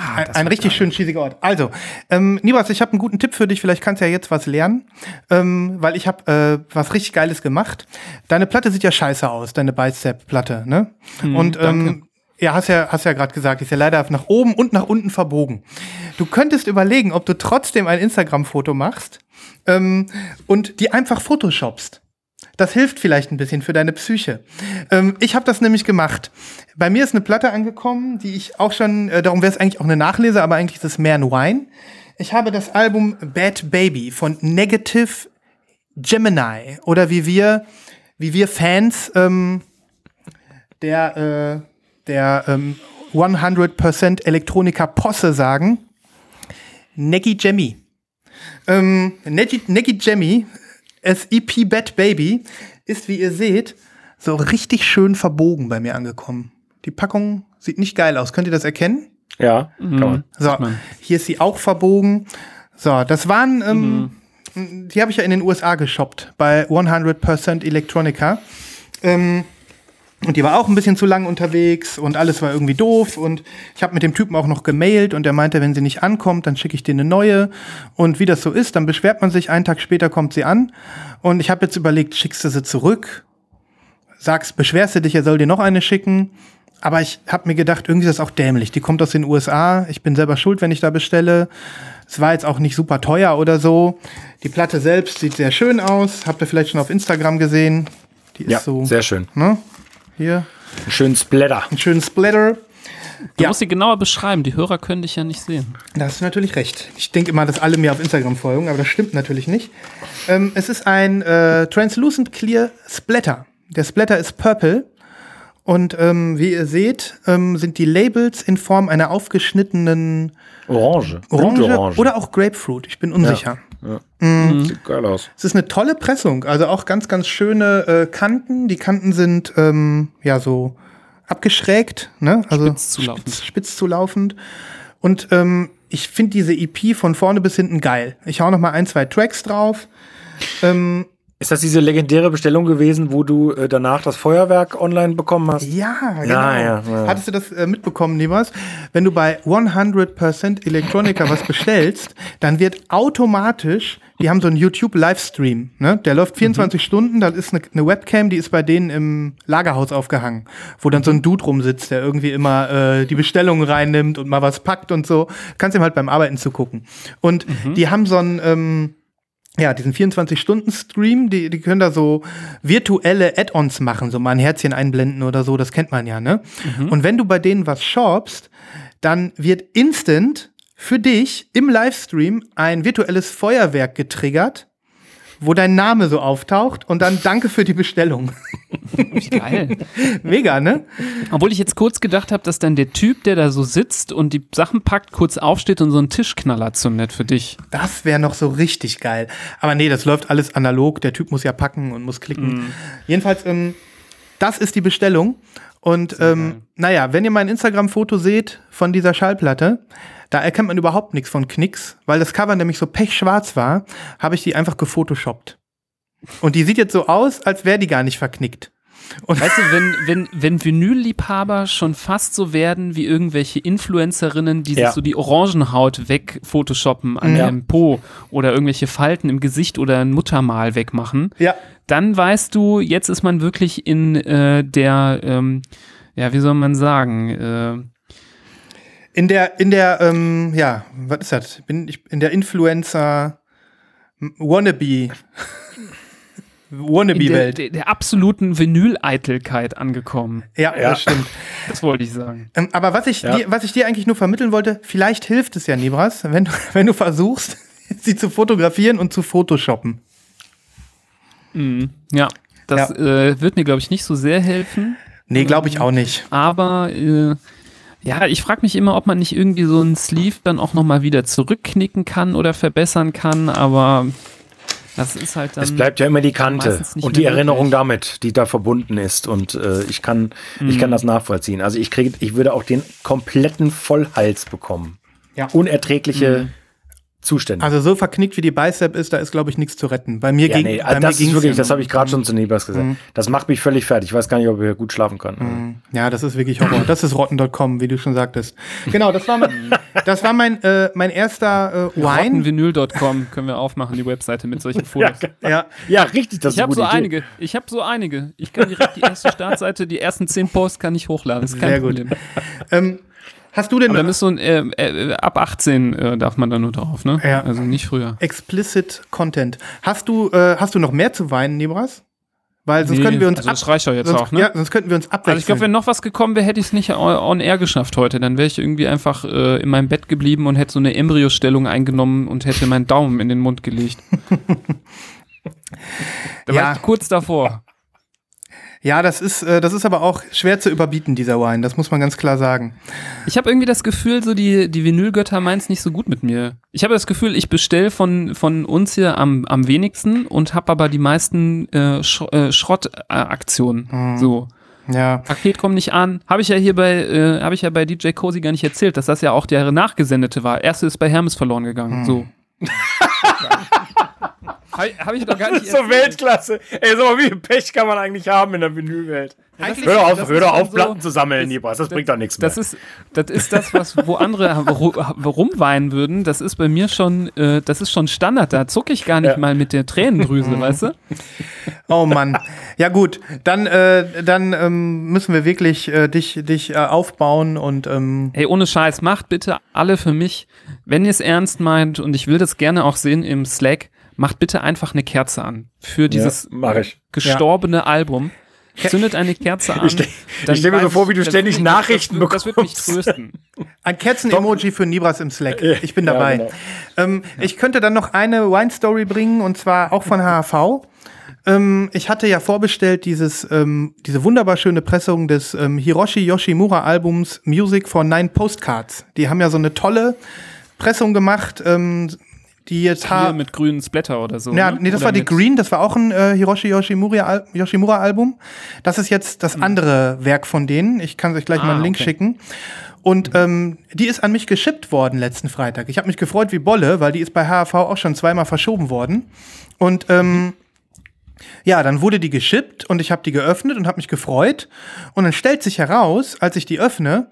[SPEAKER 2] Ein ein richtig schön cheesiger Ort. Also, ähm, Nibas, ich habe einen guten Tipp für dich. Vielleicht kannst du ja jetzt was lernen, ähm, weil ich habe äh, was richtig Geiles gemacht. Deine Platte sieht ja scheiße aus, deine Bicep-Platte, ne? Und ähm, ja, hast ja, hast ja gerade gesagt, ist ja leider nach oben und nach unten verbogen. Du könntest überlegen, ob du trotzdem ein Instagram-Foto machst ähm, und die einfach photoshopst. Das hilft vielleicht ein bisschen für deine Psyche. Ähm, ich habe das nämlich gemacht. Bei mir ist eine Platte angekommen, die ich auch schon, äh, darum wäre es eigentlich auch eine Nachlese, aber eigentlich ist es mehr ein Wine. Ich habe das Album Bad Baby von Negative Gemini oder wie wir, wie wir Fans ähm, der, äh, der ähm, 100% Elektroniker Posse sagen, Neggy Jemmy. Ähm, Neggy, Jemmy Das EP Bad Baby ist, wie ihr seht, so richtig schön verbogen bei mir angekommen. Die Packung sieht nicht geil aus. Könnt ihr das erkennen?
[SPEAKER 3] Ja, kann man.
[SPEAKER 2] So, hier ist sie auch verbogen. So, das waren, ähm, die habe ich ja in den USA geshoppt, bei 100% Electronica. Ähm, und die war auch ein bisschen zu lang unterwegs und alles war irgendwie doof. Und ich habe mit dem Typen auch noch gemailt und er meinte, wenn sie nicht ankommt, dann schicke ich dir eine neue. Und wie das so ist, dann beschwert man sich, einen Tag später kommt sie an. Und ich habe jetzt überlegt, schickst du sie zurück? Sagst, beschwerst du dich, er soll dir noch eine schicken? Aber ich habe mir gedacht, irgendwie ist das auch dämlich. Die kommt aus den USA. Ich bin selber schuld, wenn ich da bestelle. Es war jetzt auch nicht super teuer oder so. Die Platte selbst sieht sehr schön aus. Habt ihr vielleicht schon auf Instagram gesehen? Die ist
[SPEAKER 3] Ja,
[SPEAKER 2] so,
[SPEAKER 3] sehr schön.
[SPEAKER 2] ne? Hier,
[SPEAKER 3] Einen schönen Splatter.
[SPEAKER 2] einen schönen Splatter.
[SPEAKER 1] Du
[SPEAKER 2] Ja.
[SPEAKER 1] musst sie genauer beschreiben. Die Hörer können dich ja nicht sehen.
[SPEAKER 2] Da hast du natürlich recht. Ich denke immer, dass alle mir auf Instagram folgen, aber das stimmt natürlich nicht. Ähm, es ist ein äh, Translucent Clear Splatter. Der Splatter ist purple. Und ähm, wie ihr seht, ähm, sind die Labels in Form einer aufgeschnittenen
[SPEAKER 3] Orange.
[SPEAKER 2] Orange
[SPEAKER 3] Blutorange.
[SPEAKER 2] oder auch Grapefruit. Ich bin unsicher.
[SPEAKER 3] Sieht geil aus.
[SPEAKER 2] Es ist eine tolle Pressung, also auch ganz, ganz schöne äh, Kanten. Die Kanten sind ähm, ja so abgeschrägt, ne? Also
[SPEAKER 1] Spitz zulaufend.
[SPEAKER 2] Spitz, spitz zulaufend. Und ähm, ich finde diese EP von vorne bis hinten geil. Ich hau noch mal ein, zwei Tracks drauf. Ähm,
[SPEAKER 3] Ist das diese legendäre Bestellung gewesen, wo du äh, danach das Feuerwerk online bekommen hast?
[SPEAKER 2] ja, genau.
[SPEAKER 3] Ja, ja, ja.
[SPEAKER 2] Hattest du das äh, mitbekommen, Nibas? Wenn du bei 100% Electronica was bestellst, dann wird automatisch, die haben so einen YouTube-Livestream, ne? Der läuft 24 Stunden, da ist eine, eine Webcam, die ist bei denen im Lagerhaus aufgehangen, wo dann so ein Dude rumsitzt, der irgendwie immer äh, die Bestellungen reinnimmt und mal was packt und so. Kannst ihm halt beim Arbeiten zugucken. Und die haben so einen, ähm, ja, diesen 24-Stunden-Stream, die, die können da so virtuelle Add-ons machen, so mal ein Herzchen einblenden oder so, das kennt man ja, ne? Und wenn du bei denen was shoppst, dann wird instant für dich im Livestream ein virtuelles Feuerwerk getriggert, wo dein Name so auftaucht und dann danke für die Bestellung.
[SPEAKER 1] Wie geil. *laughs*
[SPEAKER 2] Mega, ne?
[SPEAKER 1] Obwohl ich jetzt kurz gedacht habe, dass dann der Typ, der da so sitzt und die Sachen packt, kurz aufsteht und so einen Tischknaller zündet für dich.
[SPEAKER 2] Das wäre noch so richtig geil. Aber nee, das läuft alles analog. Der Typ muss ja packen und muss klicken. Jedenfalls, ähm, das ist die Bestellung. Und ähm, naja, wenn ihr mein Instagram-Foto seht von dieser Schallplatte, da erkennt man überhaupt nichts von Knicks, weil das Cover nämlich so pechschwarz war, habe ich die einfach gefotoshoppt. Und die sieht jetzt so aus, als wäre die gar nicht verknickt. Und
[SPEAKER 1] Weißt du, wenn, wenn, wenn Vinylliebhaber schon fast so werden wie irgendwelche Influencerinnen, die
[SPEAKER 3] Ja.
[SPEAKER 1] sich so die Orangenhaut weg photoshoppen an
[SPEAKER 2] Ja.
[SPEAKER 1] ihrem Po oder irgendwelche Falten im Gesicht oder ein Muttermal wegmachen,
[SPEAKER 2] ja,
[SPEAKER 1] dann weißt du, jetzt ist man wirklich in äh, der, ähm, ja, wie soll man sagen, äh,
[SPEAKER 2] in der, in der, ähm, ja, was ist das? Bin ich in der Influencer Wannabe. Wannabe-Welt.
[SPEAKER 1] der, der absoluten Vinyl-Eitelkeit angekommen.
[SPEAKER 2] Ja,
[SPEAKER 3] Ja.
[SPEAKER 2] das stimmt.
[SPEAKER 1] Das wollte ich sagen.
[SPEAKER 2] Ähm, aber was ich,
[SPEAKER 3] Ja.
[SPEAKER 2] dir, was ich dir eigentlich nur vermitteln wollte, vielleicht hilft es ja, Nibras, wenn du, *laughs* wenn du versuchst, *laughs* sie zu fotografieren und zu photoshoppen.
[SPEAKER 1] Ja, das
[SPEAKER 2] Ja.
[SPEAKER 1] Äh, wird mir, glaube ich, nicht so sehr helfen.
[SPEAKER 2] Nee, glaube ich auch nicht.
[SPEAKER 1] Aber äh, ja, ich frage mich immer, ob man nicht irgendwie so einen Sleeve dann auch nochmal wieder zurückknicken kann oder verbessern kann, aber das ist halt dann.
[SPEAKER 3] Es bleibt ja immer die Kante und die Erinnerung
[SPEAKER 1] möglich.
[SPEAKER 3] damit, die da verbunden ist. Und äh, ich kann, ich kann das nachvollziehen. Also ich kriege, ich würde auch den kompletten Vollhals bekommen.
[SPEAKER 2] Ja.
[SPEAKER 3] Unerträgliche Zustände.
[SPEAKER 2] Also so verknickt wie die Bicep ist, da ist, glaube ich, nichts zu retten. Bei mir
[SPEAKER 3] ja,
[SPEAKER 2] ging
[SPEAKER 3] nee,
[SPEAKER 2] bei
[SPEAKER 3] also
[SPEAKER 2] mir
[SPEAKER 3] das ist wirklich,
[SPEAKER 2] ja
[SPEAKER 3] das habe ich gerade schon zu Nebas gesagt. Das macht mich völlig fertig. Ich weiß gar nicht, ob ich gut schlafen kann.
[SPEAKER 2] Ja, das ist wirklich Horror. Das ist rotten.com, wie du schon sagtest. Genau, das war mein, *laughs* das war mein, äh, mein erster äh, Wine.
[SPEAKER 1] Rottenvinyl.com können wir aufmachen, die Webseite mit solchen *laughs* Fotos.
[SPEAKER 2] Ja,
[SPEAKER 3] Ja, richtig, das ist
[SPEAKER 1] Ich
[SPEAKER 3] eine
[SPEAKER 1] habe
[SPEAKER 3] gute
[SPEAKER 1] so
[SPEAKER 3] Idee.
[SPEAKER 1] einige. Ich habe so einige. Ich kann direkt die erste Startseite, die ersten zehn Posts kann ich hochladen. Das ist kein
[SPEAKER 2] Sehr gut.
[SPEAKER 1] Problem.
[SPEAKER 2] ähm, hast du denn
[SPEAKER 1] Aber dann ist so ein, äh, äh, ab 18 äh, darf man da nur drauf, ne?
[SPEAKER 2] Ja.
[SPEAKER 1] Also nicht früher.
[SPEAKER 2] explicit Content? Hast du, äh, hast du noch mehr zu weinen, Nibras? Weil sonst
[SPEAKER 1] Nee,
[SPEAKER 2] könnten wir uns
[SPEAKER 1] also das reicht ja jetzt
[SPEAKER 2] sonst,
[SPEAKER 1] auch, ne?
[SPEAKER 2] Ja, sonst könnten wir uns abwechseln.
[SPEAKER 1] Also ich glaube, wenn noch was gekommen wäre, hätte ich es nicht on- on air geschafft heute. Dann wäre ich irgendwie einfach äh, in meinem Bett geblieben und hätte so eine Embryostellung eingenommen und hätte meinen Daumen in den Mund gelegt. *laughs* da
[SPEAKER 2] Ja.
[SPEAKER 1] war ich kurz davor.
[SPEAKER 2] Ja, das ist, äh, das ist aber auch schwer zu überbieten, dieser Wine. Das muss man ganz klar sagen.
[SPEAKER 1] Ich habe irgendwie das Gefühl, so die, die Vinylgötter meinen es nicht so gut mit mir. Ich habe das Gefühl, ich bestelle von, von uns hier am, am wenigsten und habe aber die meisten äh, Sch äh, Schrottaktionen. So.
[SPEAKER 2] Ja.
[SPEAKER 1] Paket kommt nicht an. Habe ich ja hier bei, äh, habe ich ja bei DJ Cozy gar nicht erzählt, dass das ja auch der nachgesendete war. Erste ist bei Hermes verloren gegangen. So. *laughs* Habe hab ich doch gar nicht
[SPEAKER 3] Das *laughs* ist so Weltklasse. Ey, so wie viel Pech kann man eigentlich haben in der Vinylwelt?
[SPEAKER 2] Eigentlich-
[SPEAKER 3] Hör doch auf,
[SPEAKER 1] das
[SPEAKER 3] hör doch auf
[SPEAKER 1] so-
[SPEAKER 3] Platten zu sammeln,
[SPEAKER 1] das-
[SPEAKER 3] Nibras. Das bringt doch nichts mehr.
[SPEAKER 1] Das ist, das ist das, was, wo andere *laughs* ru- rumweinen würden. Das ist bei mir schon, äh, das ist schon Standard. Da zucke ich gar nicht
[SPEAKER 3] Ja.
[SPEAKER 1] mal mit der Tränendrüse, *laughs* weißt du?
[SPEAKER 2] Oh Mann. Ja gut, dann, äh, dann ähm, müssen wir wirklich äh, dich, dich äh, aufbauen und ähm,
[SPEAKER 1] Hey, ohne Scheiß, macht bitte alle für mich, wenn ihr es ernst meint und ich will das gerne auch sehen im Slack, macht bitte einfach eine Kerze an für dieses
[SPEAKER 3] ich.
[SPEAKER 1] gestorbene Album. Zündet eine Kerze an.
[SPEAKER 3] Ich stell-
[SPEAKER 1] dann
[SPEAKER 3] ich stell mir so vor, wie du ständig
[SPEAKER 1] mich-
[SPEAKER 3] Nachrichten
[SPEAKER 1] das, Das wird mich
[SPEAKER 3] bekommst.
[SPEAKER 1] trösten. *laughs*
[SPEAKER 2] ein Kerzen-Emoji für Nibras im Slack. Ich bin
[SPEAKER 3] Ja,
[SPEAKER 2] dabei.
[SPEAKER 3] genau.
[SPEAKER 2] ähm, Ich könnte dann noch eine Wine-Story bringen und zwar auch von HHV. Ähm, ich hatte ja vorbestellt dieses, ähm, diese wunderbar schöne Pressung des ähm, Hiroshi Yoshimura Albums Music for Nine Postcards. Die haben ja so eine tolle Pressung gemacht, ähm, die jetzt
[SPEAKER 1] Hier
[SPEAKER 2] ha
[SPEAKER 1] mit grünen Splatter oder so.
[SPEAKER 2] Ja,
[SPEAKER 1] ne?
[SPEAKER 2] nee, das
[SPEAKER 1] Oder
[SPEAKER 2] war die Green, das war auch ein äh, Hiroshi Yoshimura, Al Yoshimura Album. Das ist jetzt das andere Werk von denen. Ich kann euch gleich mal
[SPEAKER 1] Ah,
[SPEAKER 2] einen Link
[SPEAKER 1] okay.
[SPEAKER 2] schicken. Und ähm, die ist an mich geschippt worden letzten Freitag. Ich habe mich gefreut wie Bolle, weil die ist bei HAV auch schon zweimal verschoben worden. Und ähm, ja, dann wurde die geschippt und ich habe die geöffnet und habe mich gefreut. Und dann stellt sich heraus, als ich die öffne,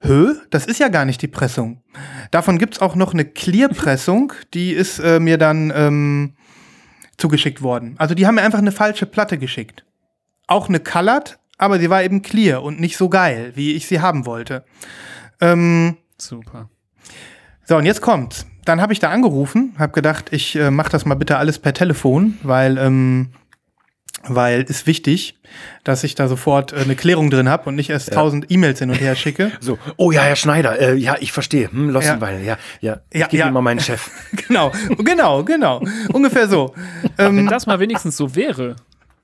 [SPEAKER 2] Hö, das ist ja gar nicht die Pressung. Davon gibt's auch noch eine Clear-Pressung, *laughs* die ist äh, mir dann ähm, zugeschickt worden. Also die haben mir einfach eine falsche Platte geschickt. Auch eine Colored, aber sie war eben clear und nicht so geil, wie ich sie haben wollte. Ähm,
[SPEAKER 1] Super.
[SPEAKER 2] so, und jetzt kommt's. Dann habe ich da angerufen, habe gedacht, ich äh, mache das mal bitte alles per Telefon, weil ähm, weil ist wichtig, dass ich da sofort äh, eine Klärung drin habe und nicht erst tausend E-Mails hin und her schicke. *laughs*
[SPEAKER 3] So, oh ja, Herr Schneider, äh, ja, ich verstehe. Hm, Lossenweil, ja, ja, ich
[SPEAKER 2] Ja,
[SPEAKER 3] gebe
[SPEAKER 2] ja.
[SPEAKER 3] ihm mal meinen Chef. *laughs*
[SPEAKER 2] genau, genau, genau. Ungefähr so.
[SPEAKER 1] Wenn
[SPEAKER 2] Ähm,
[SPEAKER 1] das mal wenigstens so wäre.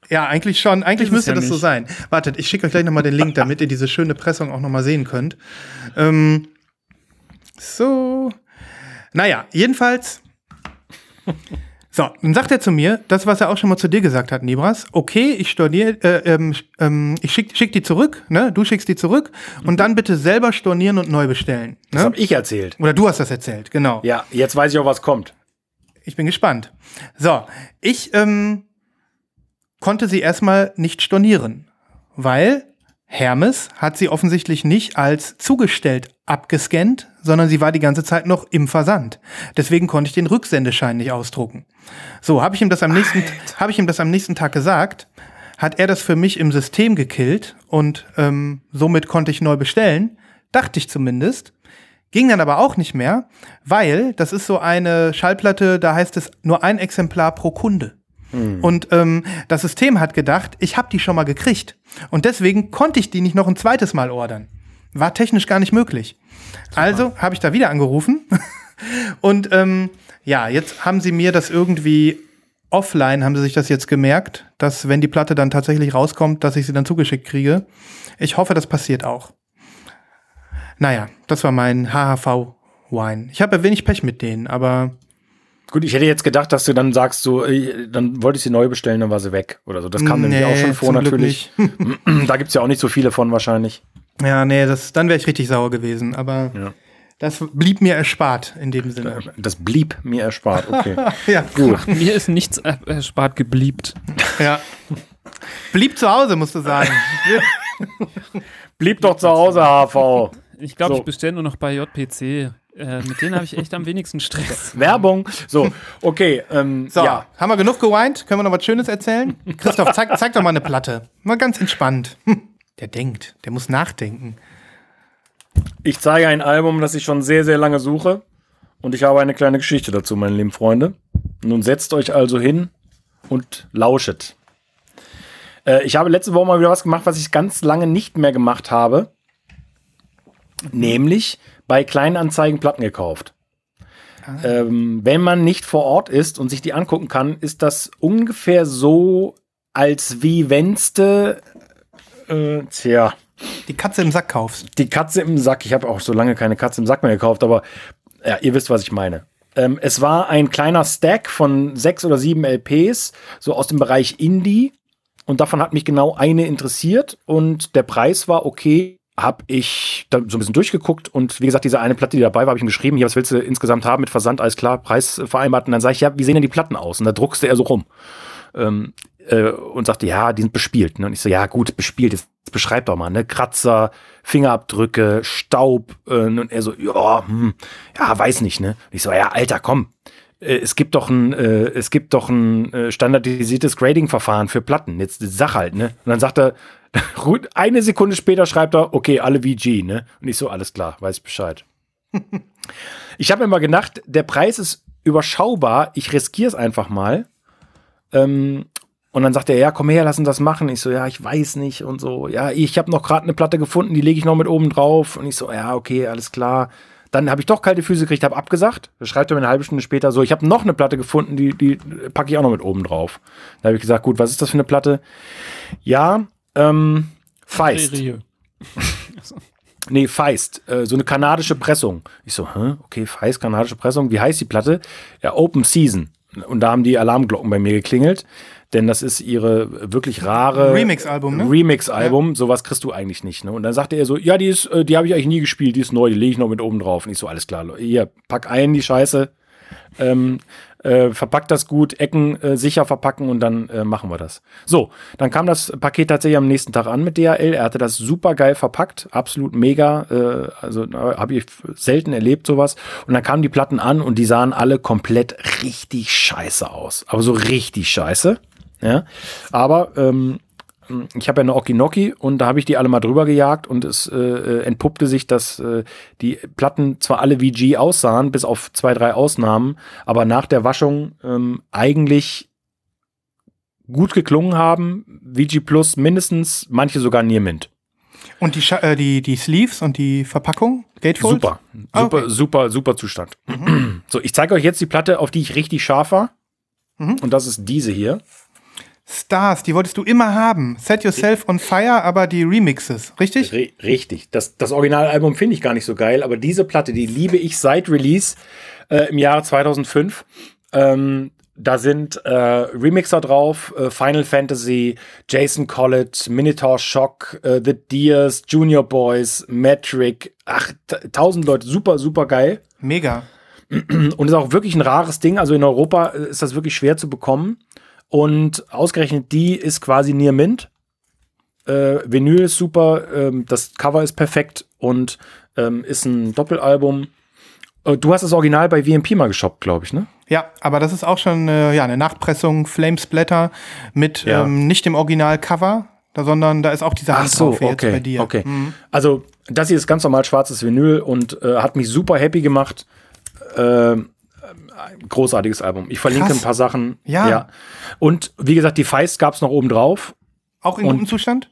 [SPEAKER 2] ja, eigentlich schon. Eigentlich
[SPEAKER 1] es
[SPEAKER 2] müsste
[SPEAKER 1] ja
[SPEAKER 2] das so
[SPEAKER 1] nicht.
[SPEAKER 2] sein. Wartet, ich schicke euch gleich nochmal den Link, damit ihr diese schöne Pressung auch nochmal sehen könnt. Ähm, so. Naja, jedenfalls. *laughs* So, dann sagt er zu mir, das, was er auch schon mal zu dir gesagt hat, Nibras. Okay, ich storniere, äh, ähm, ähm, ich schick, schick die zurück, ne? Du schickst die zurück und dann bitte selber stornieren und neu bestellen.
[SPEAKER 3] Das
[SPEAKER 2] Ne?
[SPEAKER 3] habe ich erzählt.
[SPEAKER 2] Oder du hast das erzählt, genau.
[SPEAKER 3] Ja, jetzt weiß ich auch, was kommt.
[SPEAKER 2] Ich bin gespannt. So, ich ähm, konnte sie erstmal nicht stornieren, weil Hermes hat sie offensichtlich nicht als zugestellt abgescannt, sondern sie war die ganze Zeit noch im Versand. Deswegen konnte ich den Rücksendeschein nicht ausdrucken. So, habe ich ihm das am nächsten habe ich ihm das am nächsten Tag gesagt, hat er das für mich im System gekillt und ähm, somit konnte ich neu bestellen, dachte ich zumindest. Ging dann aber auch nicht mehr, weil das ist so eine Schallplatte, da heißt es nur ein Exemplar pro Kunde. Und ähm, das System hat gedacht, ich habe die schon mal gekriegt. Und deswegen konnte ich die nicht noch ein zweites Mal ordern. War technisch gar nicht möglich. Also habe ich da wieder angerufen. *laughs* Und ähm, ja, jetzt haben sie mir das irgendwie offline, haben sie sich das jetzt gemerkt, dass wenn die Platte dann tatsächlich rauskommt, dass ich sie dann zugeschickt kriege. Ich hoffe, das passiert auch. Naja, das war mein HHV-Wine. Ich habe ja wenig Pech mit denen, aber
[SPEAKER 3] Gut, ich hätte jetzt gedacht, dass du dann sagst, so, äh, dann wollte ich sie neu bestellen, dann war sie weg oder so. Das kam nämlich auch schon vor, natürlich. *clears throat* da gibt's ja auch nicht so viele von wahrscheinlich.
[SPEAKER 2] Ja, nee, das, dann wäre ich richtig sauer gewesen. Aber
[SPEAKER 3] Ja.
[SPEAKER 2] das blieb mir erspart in dem Sinne.
[SPEAKER 3] Das blieb mir erspart, okay. *laughs*
[SPEAKER 2] Ja,
[SPEAKER 3] Gut.
[SPEAKER 1] Mir ist nichts er- erspart gebliebt.
[SPEAKER 2] ja. Blieb zu Hause, musst du sagen. *laughs*
[SPEAKER 3] Blieb doch zu Hause, HV.
[SPEAKER 1] Ich glaube,
[SPEAKER 3] So.
[SPEAKER 1] ich bestelle nur noch bei JPC. Äh, mit denen habe ich echt am wenigsten Stress. *laughs*
[SPEAKER 3] Werbung. So, okay. Ähm,
[SPEAKER 2] So,
[SPEAKER 3] Ja,
[SPEAKER 2] haben wir genug geweint? Können wir noch was Schönes erzählen? Christoph, zeig, zeig doch mal eine Platte. Mal ganz entspannt. Hm, *laughs* Der denkt, der muss nachdenken.
[SPEAKER 3] ich zeige ein Album, das ich schon sehr, sehr lange suche. Und ich habe eine kleine Geschichte dazu, meine lieben Freunde. Nun setzt euch also hin und lauschet. Äh, ich habe letzte Woche mal wieder was gemacht, was ich ganz lange nicht mehr gemacht habe. Nämlich bei Kleinanzeigen Platten gekauft. Ähm, wenn man nicht vor Ort ist und sich die angucken kann, ist das ungefähr so, als wie wennste Äh, tja,
[SPEAKER 2] Die Katze im Sack kaufst.
[SPEAKER 3] die Katze im Sack. Ich habe auch so lange keine Katze im Sack mehr gekauft, aber ja, ihr wisst, was ich meine. Ähm, es war ein kleiner Stack von sechs oder sieben LPs, so aus dem Bereich Indie. Und davon hat mich genau eine interessiert und der Preis war okay. Hab ich dann so ein bisschen durchgeguckt und wie gesagt, diese eine Platte, die dabei war, habe ich ihm geschrieben, hier, was willst du insgesamt haben mit Versand, alles klar, Preis vereinbart. Und dann sage ich, ja, wie sehen denn die Platten aus? Und da druckste er so rum ähm, äh, und sagte, ja, die sind bespielt. Ne? Und ich so, ja, gut, bespielt, jetzt beschreib doch mal, ne? Kratzer, Fingerabdrücke, Staub. Äh, und er so, ja, hm, ja, weiß nicht, ne? Und ich so, ja, Alter, komm. Äh, Es gibt doch ein, äh, es gibt doch ein äh, standardisiertes Grading-Verfahren für Platten. Jetzt sag halt, ne? Und dann sagt er, *laughs* eine Sekunde später schreibt er, okay, alle VG, ne? Und ich so, alles klar, weiß Bescheid. *laughs* ich habe mir mal gedacht, der Preis ist überschaubar, ich riskiere es einfach mal. Ähm, und dann sagt er, ja, komm her, lass uns das machen. Ich so, ja, ich weiß nicht und so. Ja, ich habe noch gerade eine Platte gefunden, die lege ich noch mit oben drauf. Und ich so, ja, okay, alles klar. Dann habe ich doch kalte Füße gekriegt, habe abgesagt. Da schreibt er mir eine halbe Stunde später so, ich habe noch eine Platte gefunden, die, die packe ich auch noch mit oben drauf. Da habe ich gesagt, gut, was ist das für eine Platte? Ja, ähm, Feist.
[SPEAKER 1] Serie. *laughs*
[SPEAKER 3] Nee, Feist, äh, so eine kanadische Pressung. Ich so, hä? okay, Feist, kanadische Pressung. Wie heißt die Platte? Ja, Open Season. Und da haben die Alarmglocken bei mir geklingelt, denn das ist ihre wirklich rare
[SPEAKER 2] Remix-Album, ne?
[SPEAKER 3] Remix-Album. Sowas kriegst du eigentlich nicht. Ne? Und dann sagte er so, ja, die ist, äh, die habe ich eigentlich nie gespielt, die ist neu, die lege ich noch mit oben drauf. Und ich so, alles klar, hier, pack ein die Scheiße, ähm, äh, verpackt das gut, Ecken äh, sicher verpacken und dann äh, machen wir das. So, dann kam das Paket tatsächlich am nächsten Tag an mit DHL. Er hatte das super geil verpackt, absolut mega. Äh, also habe ich selten erlebt sowas. Und dann kamen die Platten an und die sahen alle komplett richtig scheiße aus. Aber so richtig scheiße. Ja, aber ähm, ich habe ja eine Okinoki und da habe ich die alle mal drüber gejagt und es äh, äh, entpuppte sich, dass äh, die Platten zwar alle VG aussahen, bis auf zwei, drei Ausnahmen, aber nach der Waschung ähm, eigentlich gut geklungen haben. VG Plus mindestens, manche sogar Near Mint.
[SPEAKER 2] Und die, äh, die, die Sleeves und die Verpackung? Gatefold?
[SPEAKER 3] Super,
[SPEAKER 2] Ah,
[SPEAKER 3] super,
[SPEAKER 2] okay.
[SPEAKER 3] super, super Zustand. So, ich zeige euch jetzt die Platte, auf die ich richtig scharf war.
[SPEAKER 2] Mhm.
[SPEAKER 3] Und das ist diese hier.
[SPEAKER 2] Stars, die wolltest du immer haben. Set Yourself on Fire, aber die Remixes, richtig?
[SPEAKER 3] Ri- richtig. Das, das Originalalbum finde ich gar nicht so geil, aber diese Platte, die liebe ich seit Release äh, im Jahre 2005. Ähm, da sind äh, Remixer drauf, äh, Final Fantasy, Jason Collett, Minotaur Shock, äh, The Deers, Junior Boys, Metric, ach, tausend Leute, super, super geil.
[SPEAKER 2] Mega.
[SPEAKER 3] Und ist auch wirklich ein rares Ding. Also in Europa äh, ist das wirklich schwer zu bekommen. Und ausgerechnet die ist quasi Near Mint. Äh, Vinyl ist super, ähm, das Cover ist perfekt und ähm, ist ein Doppelalbum. Äh, du hast das Original bei VMP mal geshoppt, glaube ich, ne?
[SPEAKER 2] Ja, aber das ist auch schon äh, ja, eine Nachpressung, Flamesplatter mit
[SPEAKER 3] Ja.
[SPEAKER 2] ähm, nicht dem Original-Cover, da- sondern da ist auch diese Hand drauf, wie jetzt bei dir.
[SPEAKER 3] okay.
[SPEAKER 2] Mhm.
[SPEAKER 3] Also das hier ist ganz normal schwarzes Vinyl und äh, hat mich super happy gemacht. Ein großartiges Album. Ich verlinke
[SPEAKER 2] Krass.
[SPEAKER 3] ein paar Sachen.
[SPEAKER 2] Ja.
[SPEAKER 3] Und wie gesagt, die Feist gab es noch oben drauf.
[SPEAKER 2] Auch in gutem Zustand?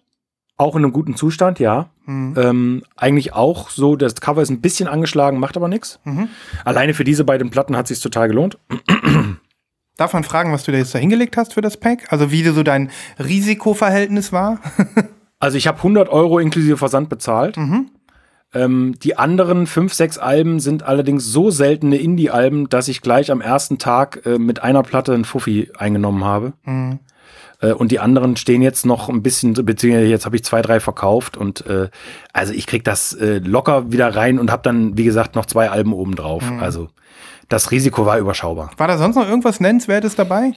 [SPEAKER 3] Auch in einem guten Zustand, ja.
[SPEAKER 2] Mhm.
[SPEAKER 3] Ähm, eigentlich auch so, das Cover ist ein bisschen angeschlagen, macht aber nichts.
[SPEAKER 2] Mhm.
[SPEAKER 3] Alleine für diese beiden Platten hat sich total gelohnt. *clears throat*
[SPEAKER 2] Darf man fragen, was du da jetzt da hingelegt hast für das Pack? Also wie so dein Risikoverhältnis war? *laughs*
[SPEAKER 3] Also ich habe 100 Euro inklusive Versand bezahlt.
[SPEAKER 2] Mhm.
[SPEAKER 3] Ähm, die anderen fünf, sechs Alben sind allerdings so seltene Indie-Alben, dass ich gleich am ersten Tag äh, mit einer Platte einen Fuffi eingenommen habe.
[SPEAKER 2] Mhm.
[SPEAKER 3] Äh, und die anderen stehen jetzt noch ein bisschen, beziehungsweise jetzt habe ich zwei, drei verkauft und äh, also ich krieg das äh, locker wieder rein und habe dann, wie gesagt, noch zwei Alben oben drauf.
[SPEAKER 2] Mhm.
[SPEAKER 3] Also das Risiko war überschaubar.
[SPEAKER 2] War da sonst noch irgendwas Nennenswertes dabei?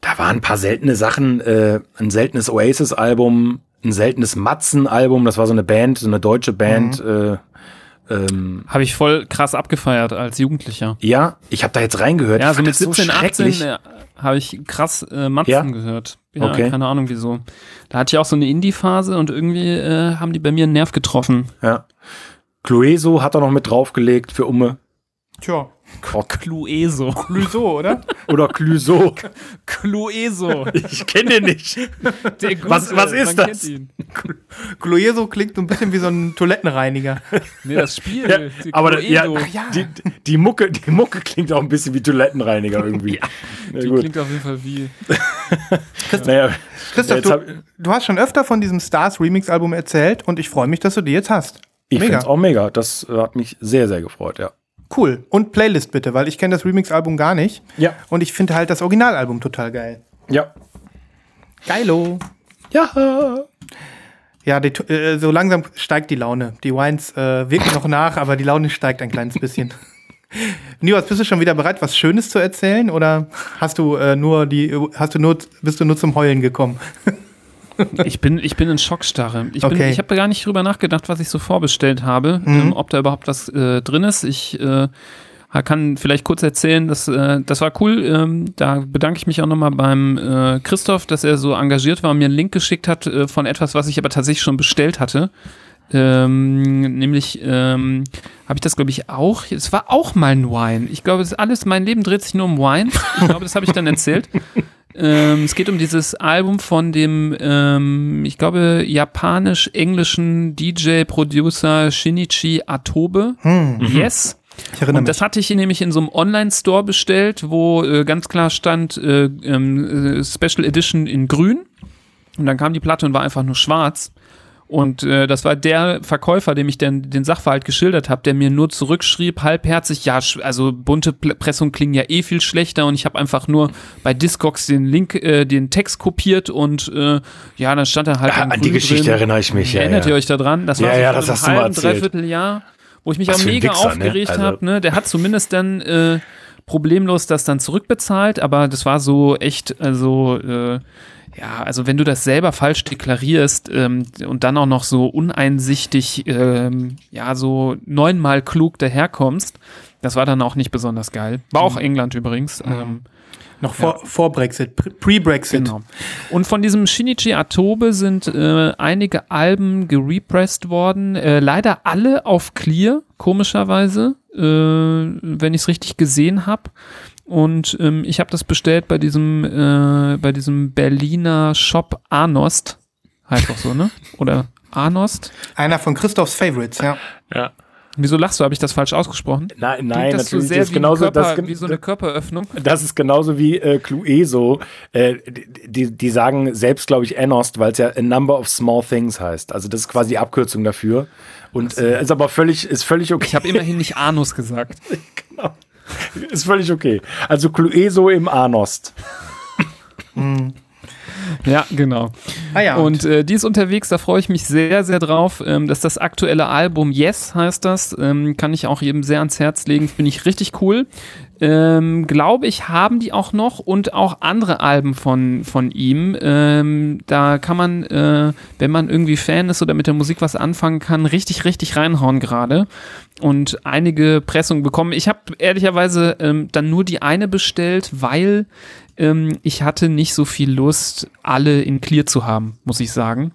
[SPEAKER 3] Da waren ein paar seltene Sachen, äh, ein seltenes Oasis-Album, ein seltenes Matzen-Album, das war so eine Band, so eine deutsche Band.
[SPEAKER 2] Mhm.
[SPEAKER 3] Äh, ähm,
[SPEAKER 1] Habe ich voll krass abgefeiert als Jugendlicher.
[SPEAKER 3] ja, ich habe da jetzt reingehört.
[SPEAKER 1] Ja,
[SPEAKER 3] Ich
[SPEAKER 1] so mit
[SPEAKER 3] das so
[SPEAKER 1] 17, 18
[SPEAKER 3] schrecklich.
[SPEAKER 1] äh, habe ich krass äh, Matzen
[SPEAKER 3] Ja?
[SPEAKER 1] gehört. Ja,
[SPEAKER 3] Okay.
[SPEAKER 1] keine Ahnung wieso. Da hatte ich auch so eine Indie-Phase und irgendwie äh, haben die bei mir einen Nerv getroffen.
[SPEAKER 3] Ja. Clueso hat er noch mit draufgelegt für Umme.
[SPEAKER 2] Tja.
[SPEAKER 1] Clueso.
[SPEAKER 2] Clouseau, oder? *laughs*
[SPEAKER 3] Oder Clüso.
[SPEAKER 1] Clueso.
[SPEAKER 3] Ich kenne den nicht.
[SPEAKER 1] Der Gute,
[SPEAKER 3] Was- was ist das?
[SPEAKER 2] Clouseau klingt so ein bisschen wie so ein Toilettenreiniger.
[SPEAKER 1] Nee, das Spiel.
[SPEAKER 3] Ja,
[SPEAKER 1] die
[SPEAKER 3] aber ja,
[SPEAKER 1] Cluedo.
[SPEAKER 3] Die, die, Mucke, die Mucke klingt auch ein bisschen wie Toilettenreiniger irgendwie. ja,
[SPEAKER 1] Die
[SPEAKER 3] gut.
[SPEAKER 1] klingt auf jeden Fall wie.
[SPEAKER 3] Naja,
[SPEAKER 2] Christoph,
[SPEAKER 3] jetzt hab,
[SPEAKER 2] du, du hast schon öfter von diesem Stars Remix Album erzählt und ich freue mich, dass du die jetzt hast.
[SPEAKER 3] ich finde es auch mega. Das hat mich sehr, sehr gefreut, ja.
[SPEAKER 2] Cool. Und Playlist bitte, weil ich kenne das Remix Album gar nicht.
[SPEAKER 3] Ja.
[SPEAKER 2] Und ich finde halt das Originalalbum total geil.
[SPEAKER 3] Ja.
[SPEAKER 2] Geilo.
[SPEAKER 3] Ja.
[SPEAKER 2] Ja, die, äh, so langsam steigt die Laune. Die Wines äh, wirken noch nach, aber die Laune steigt ein kleines bisschen. *laughs* Nibas, bist du schon wieder bereit, was Schönes zu erzählen? Oder hast du äh, nur die, hast du nur, bist du nur zum Heulen gekommen? *laughs*
[SPEAKER 1] Ich bin, ich bin in Schockstarre. Ich, bin-
[SPEAKER 2] Okay.
[SPEAKER 1] ich habe gar nicht drüber nachgedacht, was ich so vorbestellt habe, ähm, ob da überhaupt was äh, drin ist. Ich äh, kann vielleicht kurz erzählen, dass, äh, das war cool. Ähm, da bedanke ich mich auch nochmal beim äh, Christoph, dass er so engagiert war und mir einen Link geschickt hat äh, von etwas, was ich aber tatsächlich schon bestellt hatte. Ähm, nämlich ähm, habe ich das, glaube ich, auch. Es war auch mal ein Wine. Ich glaube, es ist alles, mein Leben dreht sich nur um Wine. Ich glaube, das habe ich dann erzählt. *laughs* Ähm, es geht um dieses Album von dem, ähm, ich glaube, japanisch-englischen DJ-Producer Shinichi Atobe. Yes.
[SPEAKER 2] Ich erinnere
[SPEAKER 1] Und das hatte ich nämlich in so einem Online-Store bestellt, wo äh, ganz klar stand äh, ähm, äh, Special Edition in grün. Und dann kam die Platte und war einfach nur schwarz. Und äh, das war der Verkäufer, dem ich den, den Sachverhalt geschildert habe, der mir nur zurückschrieb, halbherzig, ja, also bunte Pressungen klingen ja eh viel schlechter und ich habe einfach nur bei Discogs den Link, äh, den Text kopiert und äh, ja, dann stand da halt
[SPEAKER 3] Ah,
[SPEAKER 1] in
[SPEAKER 3] an die Geschichte
[SPEAKER 1] drin.
[SPEAKER 3] erinnere ich mich, ja,
[SPEAKER 1] Erinnert
[SPEAKER 3] ja.
[SPEAKER 1] ihr euch daran? Das
[SPEAKER 3] Ja,
[SPEAKER 1] war so
[SPEAKER 3] ja, das hast du mal erzählt.
[SPEAKER 1] Dreivierteljahr, wo ich mich
[SPEAKER 3] Was
[SPEAKER 1] auch mega
[SPEAKER 3] Wichser, ne?
[SPEAKER 1] aufgeregt
[SPEAKER 3] Also-
[SPEAKER 1] habe. Ne? Der hat zumindest dann äh, problemlos das dann zurückbezahlt, aber das war so echt, also äh, ja, also wenn du das selber falsch deklarierst ähm, und dann auch noch so uneinsichtig, ähm, ja, so neunmal klug daherkommst, das war dann auch nicht besonders geil. War
[SPEAKER 3] Mhm.
[SPEAKER 1] auch England übrigens. Ähm,
[SPEAKER 2] Noch vor, vor Brexit, pre- pre-Brexit.
[SPEAKER 1] Genau. Und von diesem Shinichi Atobe sind äh, einige Alben gerepressed worden. Äh, leider alle auf Clear, komischerweise, äh, wenn ich es richtig gesehen habe. Und ähm, ich habe das bestellt bei diesem, äh, bei diesem Berliner Shop Arnost. Heißt doch so, ne? Oder Arnost?
[SPEAKER 2] Einer von Christophs Favorites, ja.
[SPEAKER 3] Ja.
[SPEAKER 1] Wieso lachst du? Habe ich das falsch ausgesprochen?
[SPEAKER 3] Nein,
[SPEAKER 1] Klingt
[SPEAKER 3] nein,
[SPEAKER 1] das so
[SPEAKER 3] natürlich.
[SPEAKER 1] sehr
[SPEAKER 3] das ist genauso,
[SPEAKER 1] Körper,
[SPEAKER 3] das,
[SPEAKER 1] wie so eine Körperöffnung?
[SPEAKER 3] das ist genauso wie äh, Clueso. Äh, die, die sagen selbst, glaube ich, Enost, weil es ja a number of small things heißt. Also das ist quasi die Abkürzung dafür. Und äh, ist aber völlig, ist völlig okay.
[SPEAKER 1] Ich habe immerhin nicht Anus gesagt. *laughs* *laughs*
[SPEAKER 3] ist völlig okay. Also Clueso im Anost. *laughs*
[SPEAKER 1] Ja, genau.
[SPEAKER 2] Ah ja,
[SPEAKER 1] Und äh, die ist unterwegs, da freue ich mich sehr, sehr drauf. Ähm, das ist das aktuelle Album Yes heißt das. Ähm, kann ich auch jedem sehr ans Herz legen. Finde ich richtig cool. Ähm, Glaube ich, haben die auch noch und auch andere Alben von, von ihm. Ähm, da kann man, äh, wenn man irgendwie Fan ist oder mit der Musik was anfangen kann, richtig, richtig reinhauen gerade. Und einige Pressungen bekommen. Ich habe ehrlicherweise ähm, dann nur die eine bestellt, weil ähm, ich hatte nicht so viel Lust, alle in Clear zu haben, muss ich sagen.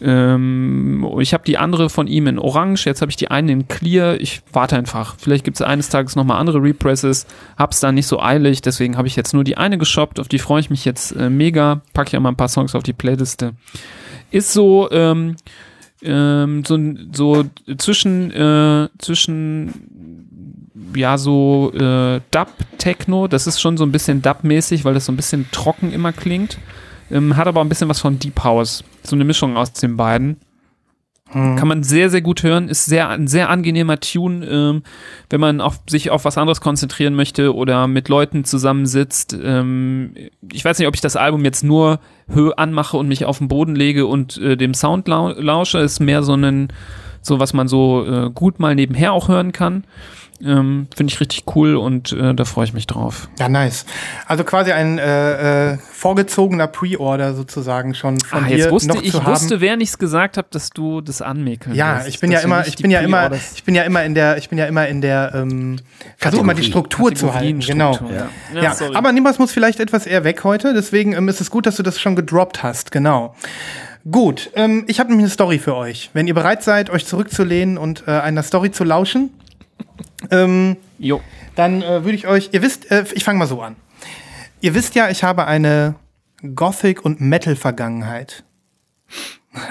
[SPEAKER 1] Ähm, ich habe die andere von ihm in Orange, jetzt habe ich die eine in Clear. Ich warte einfach. Vielleicht gibt es eines Tages nochmal andere Represses. Hab's da nicht so eilig, deswegen habe ich jetzt nur die eine geshoppt. Auf die freue ich mich jetzt äh, mega. Packe ja mal ein paar Songs auf die Playliste. Ist so, ähm, ähm, so, so zwischen, äh, zwischen ja, so äh, Dub-Techno, das ist schon so ein bisschen Dub-mäßig, weil das so ein bisschen trocken immer klingt. Ähm, hat aber ein bisschen was von Deep House. So eine Mischung aus den beiden. Kann man sehr, sehr gut hören. Ist sehr, ein sehr angenehmer Tune, ähm, wenn man auf, sich auf was anderes konzentrieren möchte oder mit Leuten zusammensitzt. Ähm, ich weiß nicht, ob ich das Album jetzt nur hö anmache und mich auf den Boden lege und äh, dem Sound lau lausche. Ist mehr so ein, so was man so äh, gut mal nebenher auch hören kann. Ähm, Finde ich richtig cool und äh, da freue ich mich drauf.
[SPEAKER 2] ja, nice. Also quasi ein äh, äh, vorgezogener Pre-Order sozusagen schon von
[SPEAKER 1] Ah,
[SPEAKER 2] dir
[SPEAKER 1] jetzt wusste
[SPEAKER 2] noch
[SPEAKER 1] ich wusste, während ich es gesagt habe, dass du das anmäkeln
[SPEAKER 2] Ja, ich bin ja immer, ich bin ja immer, ich bin ja immer in der, ich bin ja immer in der, ähm, versuche immer die Struktur zu halten. Genau.
[SPEAKER 3] Ja.
[SPEAKER 2] Ja,
[SPEAKER 1] sorry.
[SPEAKER 2] aber Nimbus muss vielleicht etwas eher weg heute, deswegen ähm, ist es gut, dass du das schon gedroppt hast, genau. Gut, ähm, ich habe nämlich eine Story für euch. Wenn ihr bereit seid, euch zurückzulehnen und äh, einer Story zu lauschen, ähm,
[SPEAKER 1] Jo.
[SPEAKER 2] dann äh, würde ich euch, ihr wisst, äh, ich fange mal so an. Ihr wisst ja, ich habe eine Gothic- und Metal-Vergangenheit.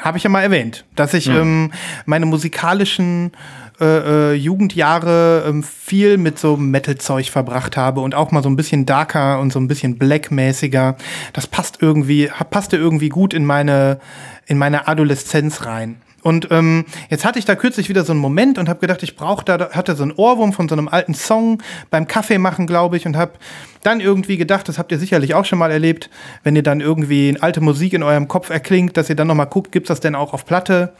[SPEAKER 2] Habe ich ja mal erwähnt, dass ich ähm, meine musikalischen äh, äh, Jugendjahre ähm, viel mit so Metal-Zeug verbracht habe und auch mal so ein bisschen darker und so ein bisschen blackmäßiger. Das passt irgendwie, passte irgendwie gut in meine, in meine Adoleszenz rein. Und ähm, jetzt hatte ich da kürzlich wieder so einen Moment und habe gedacht, ich brauche da, hatte so einen Ohrwurm von so einem alten Song beim Kaffee machen, glaube ich, und habe dann irgendwie gedacht, das habt ihr sicherlich auch schon mal erlebt, wenn ihr dann irgendwie alte Musik in eurem Kopf erklingt, dass ihr dann noch mal guckt, gibt's das denn auch auf Platte?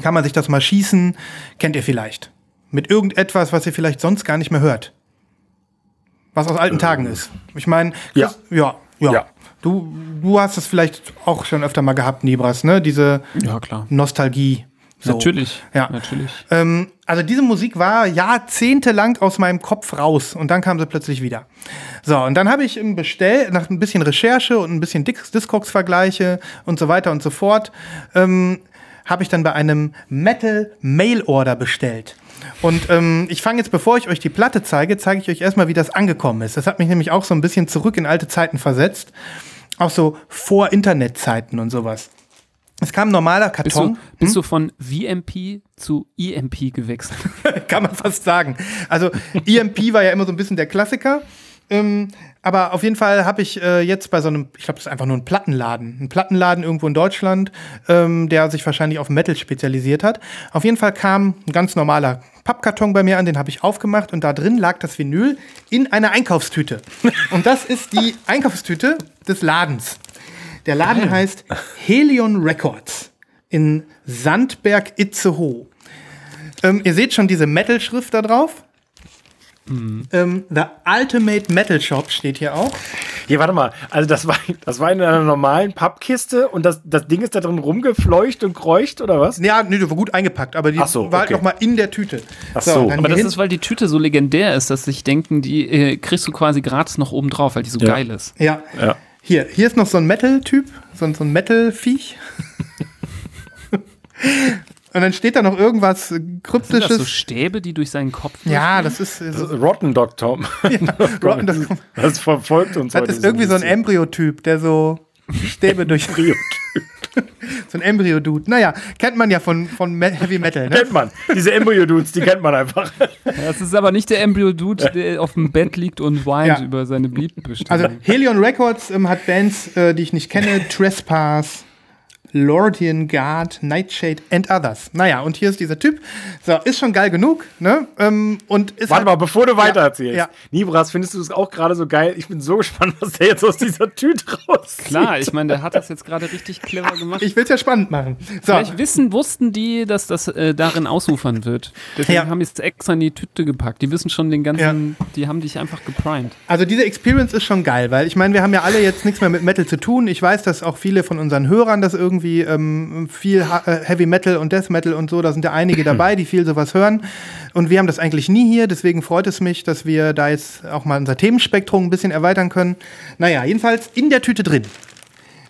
[SPEAKER 2] Kann man sich das mal schießen? Kennt ihr vielleicht? Mit irgendetwas, was ihr vielleicht sonst gar nicht mehr hört. Was aus alten Tagen ist. Ich meine,
[SPEAKER 3] Ja.
[SPEAKER 2] ja, ja.
[SPEAKER 3] Ja.
[SPEAKER 2] Du, du hast es vielleicht auch schon öfter mal gehabt, Nibras, ne? Diese
[SPEAKER 1] Ja, klar.
[SPEAKER 2] Nostalgie. So.
[SPEAKER 1] Natürlich.
[SPEAKER 2] Ja.
[SPEAKER 1] Natürlich.
[SPEAKER 2] Ähm, also diese Musik war jahrzehntelang aus meinem Kopf raus und dann kam sie plötzlich wieder. So, und dann habe ich im Bestell, nach ein bisschen Recherche und ein bisschen Dis- Discogs-Vergleiche und so weiter und so fort, ähm, habe ich dann bei einem Metal Mail Order bestellt. Und ähm, ich fange jetzt, bevor ich euch die Platte zeige, zeige ich euch erstmal, wie das angekommen ist. Das hat mich nämlich auch so ein bisschen zurück in alte Zeiten versetzt. Auch so vor Internetzeiten und sowas. Es kam ein normaler
[SPEAKER 1] Bist
[SPEAKER 2] Karton.
[SPEAKER 1] du, bist du von VMP zu EMP gewechselt? *laughs*
[SPEAKER 2] Kann man fast sagen. Also EMP war ja immer so ein bisschen der Klassiker. Ähm, aber auf jeden Fall habe ich äh, jetzt bei so einem, ich glaube, das ist einfach nur ein Plattenladen, ein Plattenladen irgendwo in Deutschland, ähm, der sich wahrscheinlich auf Metal spezialisiert hat. Auf jeden Fall kam ein ganz normaler Pappkarton bei mir an, den habe ich aufgemacht und da drin lag das Vinyl in einer Einkaufstüte. *laughs* Und das ist die Einkaufstüte des Ladens. Der Laden heißt Helion Records in Sandberg Itzehoe. Ähm, ihr seht schon diese Metal-Schrift da drauf. Ähm, The Ultimate Metal Shop steht hier auch.
[SPEAKER 3] Hier, warte mal. Also, das war, das war in einer normalen Pappkiste und das, das Ding ist da drin rumgefleucht und kreucht, oder was?
[SPEAKER 2] Ja, nee, die war gut eingepackt, aber die
[SPEAKER 3] so,
[SPEAKER 2] war halt
[SPEAKER 3] okay.
[SPEAKER 2] noch mal in der Tüte.
[SPEAKER 3] Ach so.
[SPEAKER 2] dann
[SPEAKER 1] Aber das
[SPEAKER 2] hin-
[SPEAKER 1] ist, weil die Tüte so legendär ist, dass sich denken, die äh, kriegst du quasi gratis noch oben drauf, weil die so
[SPEAKER 3] Ja.
[SPEAKER 1] geil ist.
[SPEAKER 2] ja.
[SPEAKER 3] Ja.
[SPEAKER 2] Hier, hier ist noch so ein Metal-Typ, so, ein- so ein Metal-Viech. *laughs* Und dann steht da noch irgendwas äh,
[SPEAKER 1] Sind das
[SPEAKER 2] Kryptisches.
[SPEAKER 1] so Stäbe, die durch seinen Kopf
[SPEAKER 2] ja, das ist, äh, so,
[SPEAKER 3] Rotten Dog Tom. *laughs* *laughs*
[SPEAKER 2] Rotten, das,
[SPEAKER 3] Das verfolgt uns
[SPEAKER 2] das
[SPEAKER 3] heute
[SPEAKER 2] ist irgendwie so ein. Embryo-Typ, der so Stäbe durch. *laughs* So ein Embryo-Dude. Naja, kennt man ja von, von Heavy Metal, ne?
[SPEAKER 3] kennt man. Diese Embryo-Dudes, die kennt man einfach.
[SPEAKER 1] Das ist aber nicht der Embryo-Dude, der auf dem Bett liegt und weint
[SPEAKER 2] Ja.
[SPEAKER 1] über seine
[SPEAKER 2] Also
[SPEAKER 1] Beat-Bestimmung.
[SPEAKER 2] Helion Records ähm, hat Bands, äh, die ich nicht kenne, Trespass, Lordian Guard, Nightshade and others. Naja, und hier ist dieser Typ. So, ist schon geil genug, ne? Ähm, und ist
[SPEAKER 3] Warte mal,
[SPEAKER 2] halt,
[SPEAKER 3] bevor du weitererzählst.
[SPEAKER 2] ja.
[SPEAKER 3] Nibras, findest du es auch gerade so geil? Ich bin so *laughs* gespannt, was der jetzt aus dieser Tüte rauszieht.
[SPEAKER 1] Klar, ich meine, der hat das jetzt gerade richtig clever gemacht.
[SPEAKER 2] ich will's ja spannend machen. So,
[SPEAKER 1] Vielleicht wissen, wussten die, dass das äh, darin ausufern wird. Deswegen
[SPEAKER 2] Ja.
[SPEAKER 1] haben die es extra in die Tüte gepackt. Die wissen schon den ganzen, die haben dich einfach geprimed.
[SPEAKER 2] also diese Experience ist schon geil, weil ich meine, wir haben ja alle jetzt nichts mehr mit Metal zu tun. Ich weiß, dass auch viele von unseren Hörern das irgendwie ähm, viel äh, Heavy Metal und Death Metal und so, da sind ja einige *clears throat* dabei, die viel sowas hören. Und wir haben das eigentlich nie hier, deswegen freut es mich, dass wir da jetzt auch mal unser Themenspektrum ein bisschen erweitern können. Naja, jedenfalls in der Tüte drin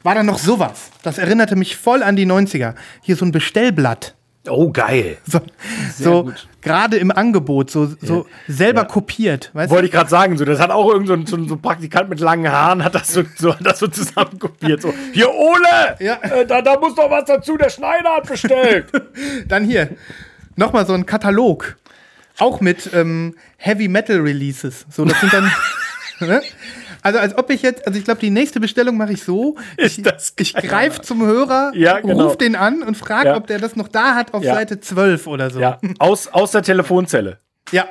[SPEAKER 2] war da noch sowas. Das erinnerte mich voll an die 90er. Hier so ein Bestellblatt.
[SPEAKER 3] Oh, geil.
[SPEAKER 2] So, so
[SPEAKER 1] gut.
[SPEAKER 2] gerade im Angebot, so, so selber
[SPEAKER 3] Ja.
[SPEAKER 2] kopiert. Weißt
[SPEAKER 3] Wollte ich gerade sagen, so, das hat auch irgend so ein, so ein Praktikant mit langen Haaren, hat das so, so, hat das so zusammenkopiert. So, hier, Ole!
[SPEAKER 2] Ja.
[SPEAKER 3] Äh, da, da muss doch was dazu, der Schneider hat bestellt. *laughs*
[SPEAKER 2] Dann hier nochmal so ein Katalog. Auch mit ähm, Heavy Metal Releases. So, das sind dann. *laughs* ne? Also als ob ich jetzt, also ich glaube, die nächste Bestellung mache ich so. Ich,
[SPEAKER 3] das
[SPEAKER 2] ich greife zum Hörer,
[SPEAKER 3] Ja, genau.
[SPEAKER 2] ruf den an und frage,
[SPEAKER 3] Ja.
[SPEAKER 2] ob der das noch da hat auf
[SPEAKER 3] Ja.
[SPEAKER 2] Seite 12 oder so.
[SPEAKER 3] ja, aus, aus der Telefonzelle.
[SPEAKER 2] ja.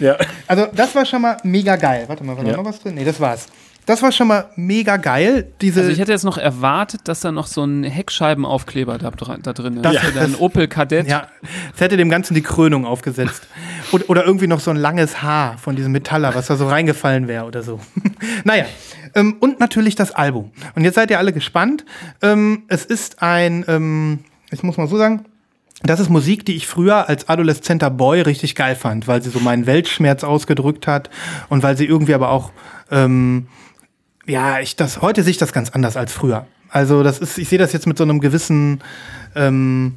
[SPEAKER 3] Ja.
[SPEAKER 2] Also das war schon mal mega geil. Warte mal, war da noch was drin? Nee, das war's. Das war schon mal mega geil. Diese,
[SPEAKER 1] Also ich hätte jetzt noch erwartet, dass da noch so ein Heckscheibenaufkleber da, da drin ist.
[SPEAKER 2] Das-
[SPEAKER 1] Das, ja, ein
[SPEAKER 2] das-
[SPEAKER 1] Opel Kadett.
[SPEAKER 2] Ja, es hätte dem Ganzen die Krönung aufgesetzt. oder, oder irgendwie noch so ein langes Haar von diesem Metaller, was da so reingefallen wäre oder so. *laughs* naja, ähm, und natürlich das Album. Und jetzt seid ihr alle gespannt. Ähm, es ist ein, ähm, ich muss mal so sagen, das ist Musik, die ich früher als adoleszenter Boy richtig geil fand, weil sie so meinen Weltschmerz ausgedrückt hat und weil sie irgendwie aber auch, ähm, ja, ich das, heute sehe ich das ganz anders als früher. Also das ist, ich sehe das jetzt mit so einem gewissen, ähm,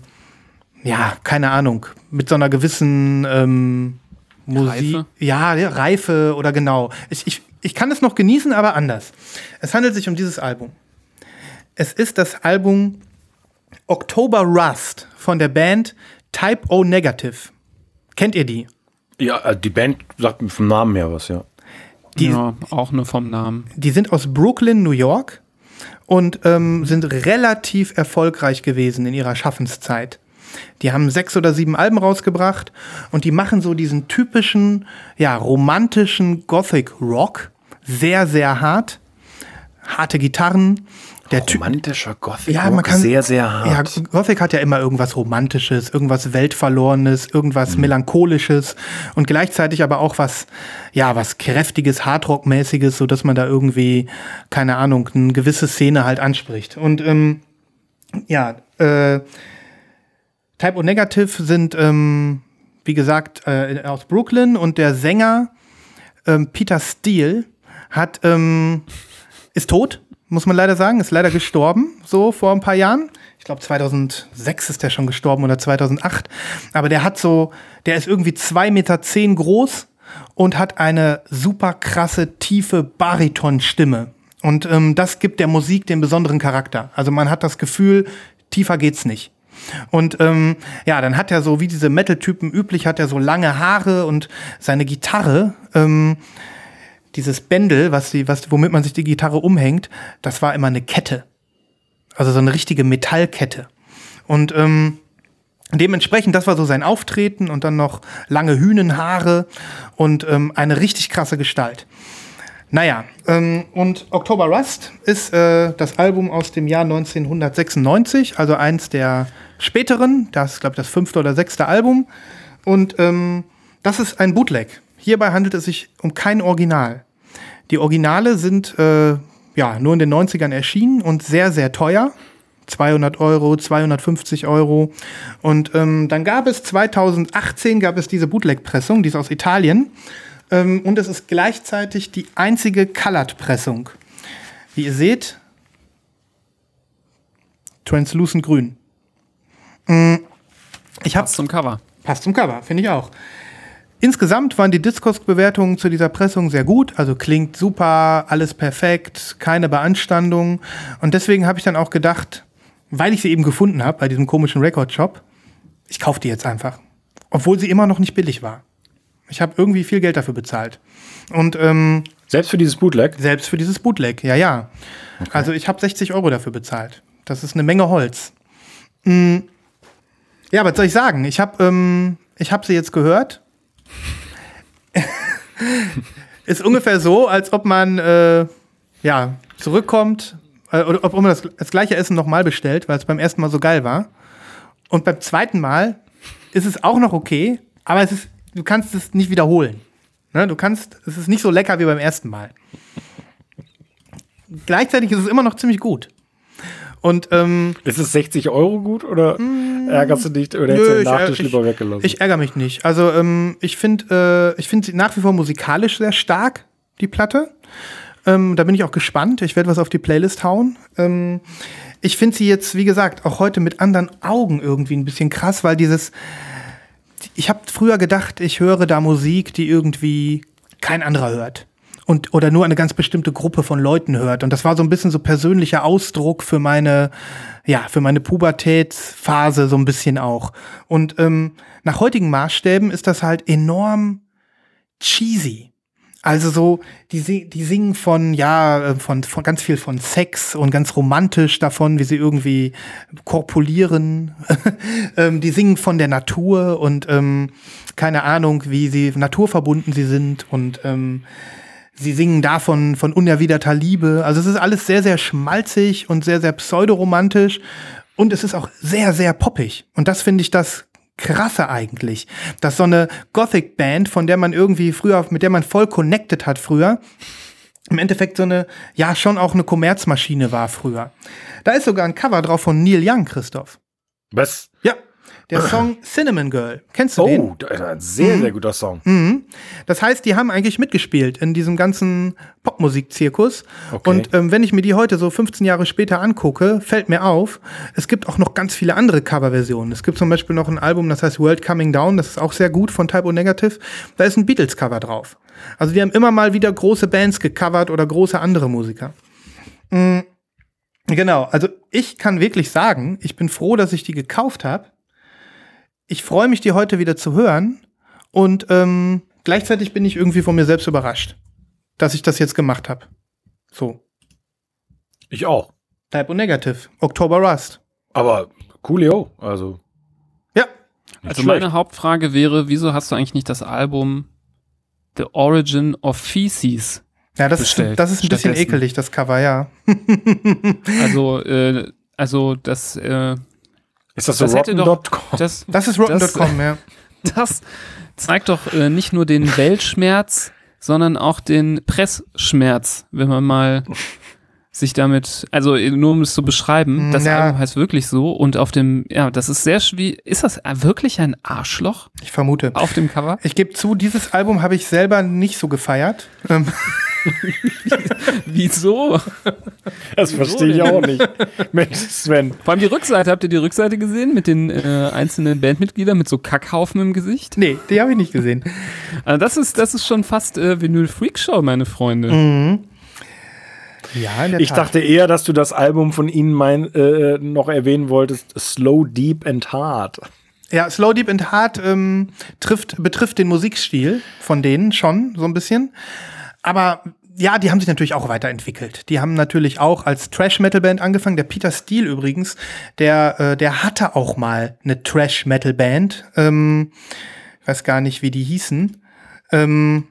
[SPEAKER 2] ja, keine Ahnung, mit so einer gewissen, ähm, Musik.
[SPEAKER 1] Reife?
[SPEAKER 2] Ja, ja, Reife oder genau. Ich, ich, ich kann es noch genießen, aber anders. Es handelt sich um dieses Album. Es ist das Album October Rust von der Band Type O Negative. Kennt ihr die?
[SPEAKER 3] Ja, äh, die Band sagt mir vom Namen her was, ja.
[SPEAKER 2] Die,
[SPEAKER 1] ja, auch nur vom Namen.
[SPEAKER 2] die sind aus Brooklyn, New York und ähm, sind relativ erfolgreich gewesen in ihrer Schaffenszeit. Die haben sechs oder sieben Alben rausgebracht und die machen so diesen typischen, ja, romantischen Gothic Rock. Sehr, sehr hart. Harte Gitarren. Der
[SPEAKER 3] Romantischer Gothic
[SPEAKER 2] ja,
[SPEAKER 3] Rock,
[SPEAKER 2] man kann,
[SPEAKER 3] sehr, sehr hart.
[SPEAKER 2] Ja, Gothic hat ja immer irgendwas Romantisches, irgendwas Weltverlorenes, irgendwas
[SPEAKER 3] Mhm.
[SPEAKER 2] Melancholisches und gleichzeitig aber auch was, ja, was Kräftiges, Hardrock-mäßiges, so dass man da irgendwie, keine Ahnung, eine gewisse Szene halt anspricht. Und ähm, ja, äh, Type O Negative sind, ähm, wie gesagt, äh, aus Brooklyn und der Sänger ähm, Peter Steele hat, ähm, ist tot, muss man leider sagen, ist leider gestorben, so vor ein paar Jahren. Ich glaube 2006 ist der schon gestorben oder 2008. Aber der hat so, der ist irgendwie zwei Meter zehn groß und hat eine super krasse, tiefe Baritonstimme. Und ähm, das gibt der Musik den besonderen Charakter. Also man hat das Gefühl, tiefer geht's nicht. Und ähm, ja, dann hat er so, wie diese Metal-Typen üblich, hat er so lange Haare und seine Gitarre, ähm, dieses Bändel, was die, was, womit man sich die Gitarre umhängt, das war immer eine Kette. Also so eine richtige Metallkette. Und ähm, dementsprechend, das war so sein Auftreten und dann noch lange Hünenhaare und ähm, eine richtig krasse Gestalt. Naja, ähm, und October Rust ist äh, das Album aus dem Jahr 1996, also eins der späteren, das ist, glaube ich, das fünfte oder sechste Album. Und ähm, das ist ein Bootleg. Hierbei handelt es sich um kein Original. Die Originale sind äh, ja nur in den 90ern erschienen und sehr, sehr teuer. 200 Euro, 250 Euro. Und ähm, dann gab es 2018 gab es diese Bootleg-Pressung, die ist aus Italien. Ähm, und es ist gleichzeitig die einzige Colored-Pressung. Wie ihr seht, translucent grün. Mm, Ich habe
[SPEAKER 1] Passt zum Cover.
[SPEAKER 2] Passt zum Cover, finde ich auch. Insgesamt waren die Discogs-Bewertungen zu dieser Pressung sehr gut, also klingt super, alles perfekt, keine Beanstandung. Und deswegen habe ich dann auch gedacht, weil ich sie eben gefunden habe bei diesem komischen Record-Shop, ich kaufe die jetzt einfach. Obwohl sie immer noch nicht billig war. Ich habe irgendwie viel Geld dafür bezahlt. Und ähm,
[SPEAKER 3] Selbst für dieses Bootleg.
[SPEAKER 2] selbst für dieses Bootleg, ja, ja. Also ich habe 60 Euro dafür bezahlt. Das ist eine Menge Holz. Mm. Ja, was soll ich sagen? Ich habe ähm, ich hab sie jetzt gehört. *laughs* ist ungefähr so, als ob man äh, ja, zurückkommt, äh, oder ob man das, das gleiche Essen nochmal bestellt, weil es beim ersten Mal so geil war. Und beim zweiten Mal ist es auch noch okay, aber es ist, du kannst es nicht wiederholen. Ne? Du kannst, es ist nicht so lecker wie beim ersten Mal. Gleichzeitig ist es immer noch ziemlich gut. Und ähm,
[SPEAKER 3] Ist es 60 Euro gut oder ärgerst du dich oder hättest du den
[SPEAKER 2] ich,
[SPEAKER 3] Nachtisch
[SPEAKER 2] äh,
[SPEAKER 3] lieber
[SPEAKER 2] ich,
[SPEAKER 3] weggelassen?
[SPEAKER 2] Ich ärgere mich nicht. Also ähm, ich finde äh, ich finde sie nach wie vor musikalisch sehr stark, die Platte. Ähm, da bin ich auch gespannt. Ich werde was auf die Playlist hauen. Ähm, ich finde sie jetzt, wie gesagt, auch heute mit anderen Augen irgendwie ein bisschen krass, weil dieses ich habe früher gedacht, ich höre da Musik, die irgendwie kein anderer hört. Und, oder nur eine ganz bestimmte Gruppe von Leuten hört. Und das war so ein bisschen so persönlicher Ausdruck für meine, ja, für meine Pubertätsphase so ein bisschen auch. Und ähm, nach heutigen Maßstäben ist das halt enorm cheesy. Also so, die, die singen von, ja, äh, von, von ganz viel von Sex und ganz romantisch davon, wie sie irgendwie korpulieren. *laughs* ähm, die singen von der Natur und ähm, keine Ahnung, wie sie naturverbunden sie sind und ähm, sie singen davon von unerwiderter Liebe. Also es ist alles sehr, sehr schmalzig und sehr, sehr pseudoromantisch und es ist auch sehr, sehr poppig. Und das finde ich das krasse eigentlich, dass so eine Gothic-Band, von der man irgendwie früher, mit der man voll connected hat früher, im Endeffekt so eine, ja, schon auch eine Kommerzmaschine war früher. Da ist sogar ein Cover drauf von Neil Young, Christoph.
[SPEAKER 3] Was?
[SPEAKER 2] Ja. Der Song Cinnamon Girl. Kennst du den?
[SPEAKER 3] Oh, da- da- ein sehr, sehr guter Song.
[SPEAKER 2] Mhm. Das heißt, die haben eigentlich mitgespielt in diesem ganzen Popmusikzirkus.
[SPEAKER 3] Okay.
[SPEAKER 2] Und ähm, wenn ich mir die heute so 15 Jahre später angucke, fällt mir auf, es gibt auch noch ganz viele andere Coverversionen. Es gibt zum Beispiel noch ein Album, das heißt World Coming Down, das ist auch sehr gut von Type O Negative. Da ist ein Beatles-Cover drauf. Also die haben immer mal wieder große Bands gecovert oder große andere Musiker. Mm, Genau, also ich kann wirklich sagen, ich bin froh, dass ich die gekauft habe. Ich freue mich, die heute wieder zu hören. Und ähm, gleichzeitig bin ich irgendwie von mir selbst überrascht, dass ich das jetzt gemacht habe. So.
[SPEAKER 3] Ich auch.
[SPEAKER 2] Type O Negative. October Rust.
[SPEAKER 3] Aber coolio. Also,
[SPEAKER 2] Ja.
[SPEAKER 3] nicht
[SPEAKER 1] Also
[SPEAKER 3] schlecht.
[SPEAKER 1] meine Hauptfrage wäre, wieso hast du eigentlich nicht das Album The Origin of Feces?
[SPEAKER 2] Ja, das ist,
[SPEAKER 1] Bestellt,
[SPEAKER 2] das ist ein bisschen ekelig, das Cover, ja. *laughs*
[SPEAKER 1] Also, äh, also das, äh,
[SPEAKER 3] Ist das so rotten.com?
[SPEAKER 1] das,
[SPEAKER 2] Das ist rotten.com, ja. *laughs*
[SPEAKER 1] das zeigt doch äh, nicht nur den Weltschmerz, sondern auch den Pressschmerz, wenn man mal sich damit, also äh, nur um es zu beschreiben, das
[SPEAKER 2] Ja.
[SPEAKER 1] Album heißt wirklich so und auf dem, ja, das ist sehr schwierig. Ist das äh, wirklich ein Arschloch
[SPEAKER 2] Ich vermute.
[SPEAKER 1] auf dem Cover?
[SPEAKER 2] Ich gebe zu, dieses Album habe ich selber nicht so gefeiert. Ähm, *laughs*
[SPEAKER 1] Wieso?
[SPEAKER 3] Das verstehe ich auch nicht. Mensch, Sven.
[SPEAKER 1] Vor allem die Rückseite, habt ihr die Rückseite gesehen mit den äh, einzelnen Bandmitgliedern mit so Kackhaufen im Gesicht?
[SPEAKER 2] nee, die habe ich nicht gesehen.
[SPEAKER 1] Also das ist, das ist schon fast äh, Vinyl Freakshow, meine Freunde.
[SPEAKER 2] Mhm. Ja, in der
[SPEAKER 3] Ich
[SPEAKER 2] Tat.
[SPEAKER 3] dachte eher, dass du das Album von ihnen mein, äh, noch erwähnen wolltest. Slow, Deep and Hard.
[SPEAKER 2] Ja, Slow Deep and Hard ähm, trifft, betrifft den Musikstil von denen schon so ein bisschen. Aber ja, die haben sich natürlich auch weiterentwickelt. Die haben natürlich auch als Trash-Metal-Band angefangen. Der Peter Steele übrigens, der, äh, der hatte auch mal eine Trash-Metal-Band. Ähm, ich weiß gar nicht, wie die hießen. Ähm,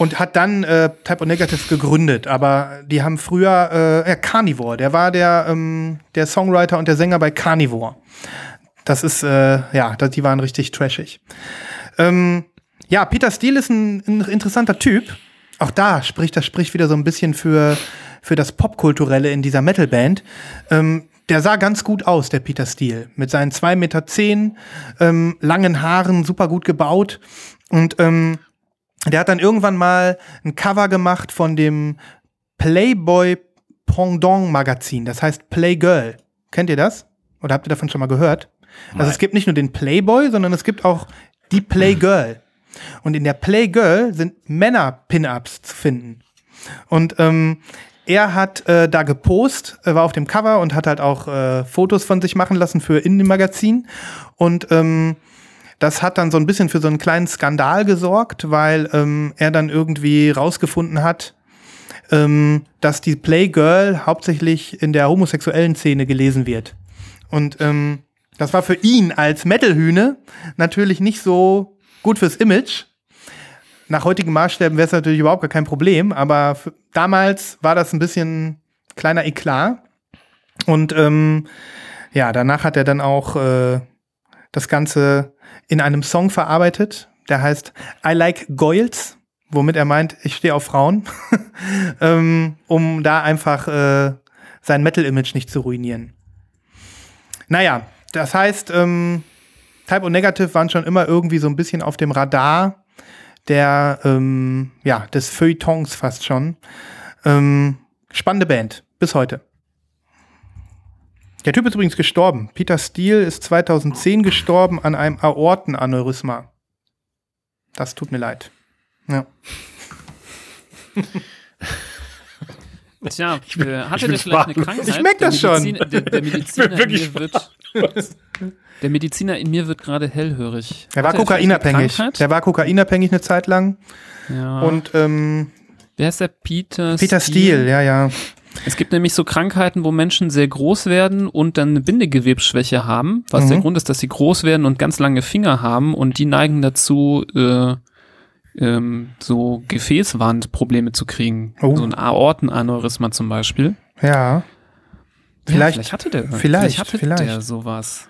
[SPEAKER 2] und hat dann äh, Type O Negative gegründet. Aber die haben früher, äh, ja, Carnivore, der war der, ähm, der Songwriter und der Sänger bei Carnivore. Das ist, äh, ja, die waren richtig trashig. Ähm, ja, Peter Steele ist ein, ein interessanter Typ. Auch da spricht das spricht wieder so ein bisschen für, für das Popkulturelle in dieser Metalband. Ähm, der sah ganz gut aus, der Peter Steele. Mit seinen 2,10 Meter, zehn, ähm, langen Haaren, super gut gebaut. Und ähm, der hat dann irgendwann mal ein Cover gemacht von dem Playboy Pendant Magazin. Das heißt Playgirl. Kennt ihr das? Oder habt ihr davon schon mal gehört? Also es gibt nicht nur den Playboy, sondern es gibt auch die Playgirl. Und in der Playgirl sind Männer-Pin-Ups zu finden. Und ähm, er hat äh, da gepost, äh, war auf dem Cover und hat halt auch äh, Fotos von sich machen lassen für in dem Magazin. Und ähm, das hat dann so ein bisschen für so einen kleinen Skandal gesorgt, weil ähm, er dann irgendwie rausgefunden hat, ähm, dass die Playgirl hauptsächlich in der homosexuellen Szene gelesen wird. Und ähm, das war für ihn als Metalhühne natürlich nicht so gut fürs Image. Nach heutigen Maßstäben wäre es natürlich überhaupt gar kein Problem, aber damals war das ein bisschen kleiner Eklat. Und ähm, ja, danach hat er dann auch äh, das Ganze in einem Song verarbeitet, der heißt I Like Goils, womit er meint, ich stehe auf Frauen, *laughs* ähm, um da einfach äh, sein Metal-Image nicht zu ruinieren. Naja, das heißt, ähm, Type und Negative waren schon immer irgendwie so ein bisschen auf dem Radar der, ähm, ja, des Feuilletons fast schon. Ähm, spannende Band, bis heute. Der Typ ist übrigens gestorben. Peter Steele ist 2010 gestorben an einem Aortenaneurysma. Das tut mir leid. Ja. *laughs*
[SPEAKER 1] Tja, äh, hatte der vielleicht eine. Krankheit?
[SPEAKER 2] Ich merk das
[SPEAKER 1] der
[SPEAKER 2] schon.
[SPEAKER 1] Der, der *laughs* Mediziner in mir wird, *laughs* der Mediziner in mir wird gerade hellhörig.
[SPEAKER 2] Er war kokainabhängig. Der war kokainabhängig eine Zeit lang.
[SPEAKER 1] Ja.
[SPEAKER 2] Und ähm,
[SPEAKER 1] Wer ist der Peter
[SPEAKER 2] Peter Steele, ja, ja.
[SPEAKER 1] Es gibt nämlich so Krankheiten, wo Menschen sehr groß werden und dann eine Bindegewebsschwäche haben, was
[SPEAKER 2] Mhm.
[SPEAKER 1] der Grund ist, dass sie groß werden und ganz lange Finger haben und die neigen dazu, äh, ähm, so Gefäßwandprobleme zu kriegen.
[SPEAKER 2] Oh.
[SPEAKER 1] So ein Aortenaneurysma zum Beispiel.
[SPEAKER 2] Ja.
[SPEAKER 1] Ja,
[SPEAKER 2] Vielleicht,
[SPEAKER 1] vielleicht hatte der.
[SPEAKER 2] vielleicht,
[SPEAKER 1] hatte
[SPEAKER 2] vielleicht.
[SPEAKER 1] der sowas.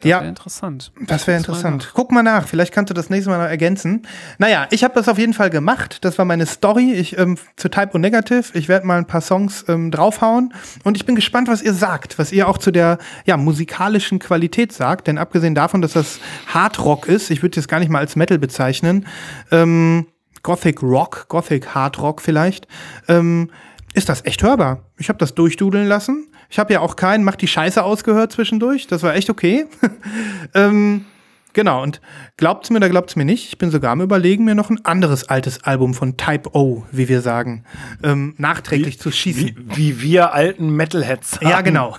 [SPEAKER 1] Das
[SPEAKER 2] Ja.
[SPEAKER 1] wäre interessant.
[SPEAKER 2] Das wäre interessant. Guck mal nach, vielleicht kannst du das nächste Mal noch ergänzen. Naja, ich habe das auf jeden Fall gemacht. Das war meine Story. Ich ähm, zu Type und Negative. Ich werde mal ein paar Songs ähm, draufhauen und ich bin gespannt, was ihr sagt, was ihr auch zu der ja, musikalischen Qualität sagt. Denn abgesehen davon, dass das Hard Rock ist, ich würde es gar nicht mal als Metal bezeichnen, ähm, Gothic Rock, Gothic Hard Rock vielleicht, ähm, ist das echt hörbar. Ich habe das durchdudeln lassen. Ich habe ja auch keinen Mach die Scheiße ausgehört zwischendurch. Das war echt okay. *laughs* ähm, genau, und glaubt's mir oder glaubt's mir nicht, ich bin sogar am überlegen, mir noch ein anderes altes Album von Type O, wie wir sagen, ähm, nachträglich zu schießen.
[SPEAKER 3] Wie, wie wir alten Metalheads sagen.
[SPEAKER 2] Ja, genau.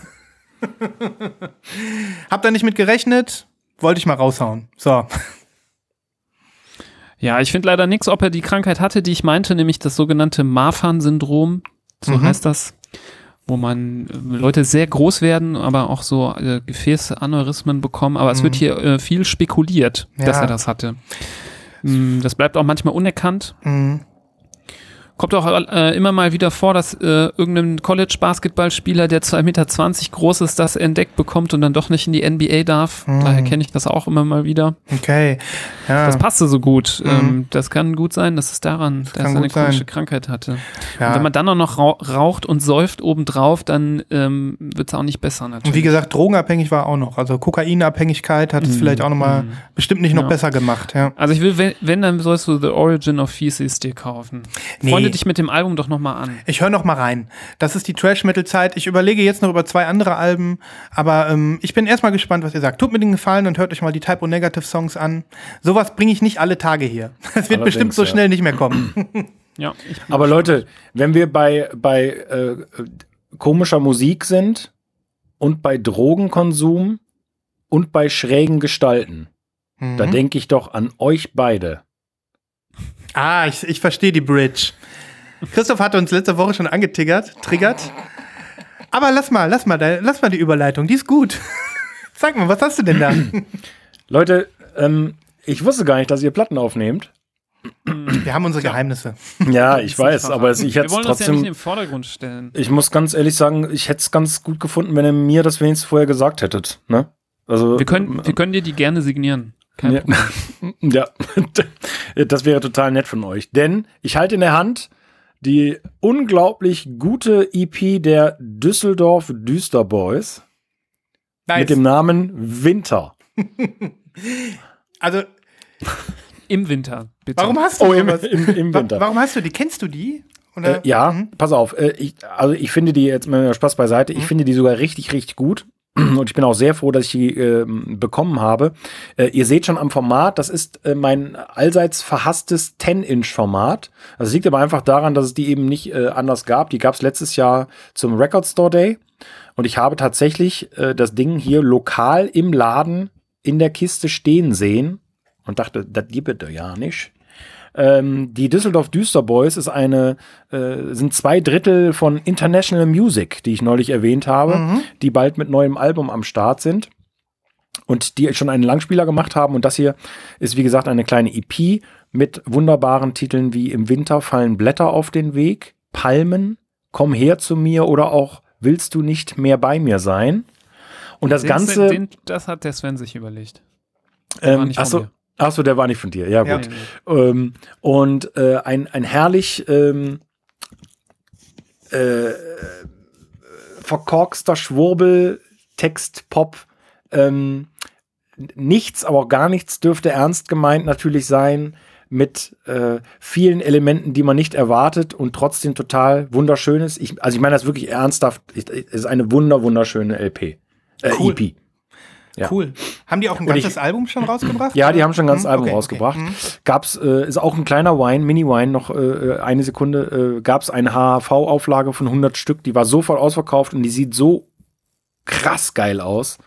[SPEAKER 2] *laughs* Hab da nicht mit gerechnet, wollte ich mal raushauen. So.
[SPEAKER 1] Ja, ich finde leider nichts, ob er die Krankheit hatte, die ich meinte, nämlich das sogenannte Marfan-Syndrom. So
[SPEAKER 2] Mhm.
[SPEAKER 1] heißt das. Wo man äh, Leute sehr groß werden, aber auch so äh, Gefäßaneurysmen bekommen. Aber es wird hier äh, viel spekuliert, dass
[SPEAKER 2] Mhm. Ja.
[SPEAKER 1] er das hatte. Mm, Das bleibt auch manchmal unerkannt.
[SPEAKER 2] Mhm.
[SPEAKER 1] Kommt auch äh, immer mal wieder vor, dass äh, irgendein College-Basketballspieler, der 2,20 Meter groß ist, das entdeckt bekommt und dann doch nicht in die NBA darf.
[SPEAKER 2] Mhm.
[SPEAKER 1] Daher kenne ich das auch immer mal wieder.
[SPEAKER 2] Okay. Ja.
[SPEAKER 1] Das passte so gut.
[SPEAKER 2] Mhm.
[SPEAKER 1] Ähm, das kann gut sein, dass es daran, dass
[SPEAKER 2] kann
[SPEAKER 1] er eine
[SPEAKER 2] sein.
[SPEAKER 1] chronische Krankheit hatte.
[SPEAKER 2] ja.
[SPEAKER 1] Und wenn man dann auch noch rau raucht und säuft obendrauf, dann ähm, wird es auch nicht besser
[SPEAKER 2] Und
[SPEAKER 1] natürlich.
[SPEAKER 2] wie gesagt, drogenabhängig war auch noch. Also Kokainabhängigkeit hat es vielleicht auch noch mal bestimmt nicht noch
[SPEAKER 1] Ja.
[SPEAKER 2] besser gemacht. Ja.
[SPEAKER 1] also ich will, wenn, wenn, dann sollst du The Origin of Feces dir kaufen.
[SPEAKER 2] Nee.
[SPEAKER 1] Freunde dich mit dem Album doch nochmal an.
[SPEAKER 2] Ich höre noch mal rein. Das ist die Trash-Metal-Zeit. Ich überlege jetzt noch über zwei andere Alben, aber ähm, ich bin erstmal gespannt, was ihr sagt. Tut mir den Gefallen und hört euch mal die Type O Negative Songs an. Sowas bringe ich nicht alle Tage hier. *laughs* Es wird
[SPEAKER 3] Allerdings,
[SPEAKER 2] bestimmt so
[SPEAKER 3] ja.
[SPEAKER 2] schnell nicht mehr kommen. *clears throat*
[SPEAKER 1] Ja, ich
[SPEAKER 3] Aber Leute, wenn wir bei, bei äh, komischer Musik sind und bei Drogenkonsum und bei schrägen Gestalten, da
[SPEAKER 2] Mhm.
[SPEAKER 3] denke ich doch an euch beide.
[SPEAKER 2] Ah, ich, ich verstehe die Bridge. Christoph hatte uns letzte Woche schon angetiggert, triggert. Aber lass mal, lass mal, lass mal die Überleitung, die ist gut. *laughs* Sag mal, was hast du denn da? *clears throat*
[SPEAKER 3] Leute, ähm, ich wusste gar nicht, dass ihr Platten aufnehmt. *clears throat*
[SPEAKER 2] Wir haben unsere Geheimnisse.
[SPEAKER 3] Ja, ich weiß, aber es- ich hätte
[SPEAKER 1] Wir
[SPEAKER 3] es
[SPEAKER 1] wollen das ja nicht in
[SPEAKER 3] trotzdem.
[SPEAKER 1] den Vordergrund stellen.
[SPEAKER 3] Ich muss ganz ehrlich sagen, ich hätte es ganz gut gefunden, wenn ihr mir das wenigstens vorher gesagt hättet. Ne? Also,
[SPEAKER 1] Wir können, wir können dir die gerne signieren. Kein
[SPEAKER 3] Ja.
[SPEAKER 1] Problem. *laughs*
[SPEAKER 3] Ja, *laughs* das wäre total nett von euch. Denn ich halte in der Hand die unglaublich gute EP der Düsseldorf Düster Boys
[SPEAKER 2] Nice.
[SPEAKER 3] mit dem Namen Winter. *laughs*
[SPEAKER 2] also,
[SPEAKER 1] Im Winter, bitte.
[SPEAKER 2] warum hast du
[SPEAKER 3] Oh, im, im, im Winter.
[SPEAKER 2] Warum hast du die? Kennst du die? Oder?
[SPEAKER 3] Äh, ja,
[SPEAKER 2] Mhm.
[SPEAKER 3] pass auf. Äh, ich, also ich finde die jetzt mal Spaß beiseite. Ich finde die sogar richtig, richtig gut. *clears throat* Und ich bin auch sehr froh, dass ich die ähm, bekommen habe. Äh, ihr seht schon am Format, das ist äh, mein allseits verhasstes 10-Inch-Format. Das liegt aber einfach daran, dass es die eben nicht äh, anders gab. Die gab es letztes Jahr zum Record Store Day. Und ich habe tatsächlich äh, das Ding hier lokal im Laden in der Kiste stehen sehen und dachte, das gibt es ja nicht. Ähm, die Düsseldorf Düster Boys ist eine, äh, sind zwei Drittel von International Music, die ich neulich erwähnt habe, die bald mit neuem Album am Start sind und die schon einen Langspieler gemacht haben. Und das hier ist, wie gesagt, eine kleine EP mit wunderbaren Titeln wie Im Winter fallen Blätter auf den Weg, Palmen, Komm her zu mir oder auch Willst du nicht mehr bei mir sein? Und das
[SPEAKER 1] Den-
[SPEAKER 3] Ganze.
[SPEAKER 1] Den, das hat der Sven sich überlegt.
[SPEAKER 3] ähm, achso, achso, der war nicht von dir. Ja,
[SPEAKER 2] Ja.
[SPEAKER 3] gut. Ähm, und äh, ein, ein herrlich ähm, äh, verkorkster Schwurbel, Text, Pop. Ähm, nichts, aber auch gar nichts dürfte ernst gemeint natürlich sein mit äh, vielen Elementen, die man nicht erwartet und trotzdem total wunderschön ist. Ich, also ich meine das wirklich ernsthaft. Ich, es ist eine wunder wunderschöne LP, äh,
[SPEAKER 2] Cool.
[SPEAKER 3] EP. Ja.
[SPEAKER 2] Cool. Haben die auch ein
[SPEAKER 3] Und ich-
[SPEAKER 2] ganzes Album schon rausgebracht? *laughs*
[SPEAKER 3] Ja, die haben schon ein ganzes
[SPEAKER 2] Hm,
[SPEAKER 3] Album
[SPEAKER 2] okay,
[SPEAKER 3] rausgebracht.
[SPEAKER 2] okay. Hm.
[SPEAKER 3] Gab's, äh, ist auch ein kleiner Wine, Mini-Wine, noch äh, eine Sekunde, äh, gab's eine HHV-Auflage von 100 Stück, die war sofort ausverkauft und die sieht so krass geil aus.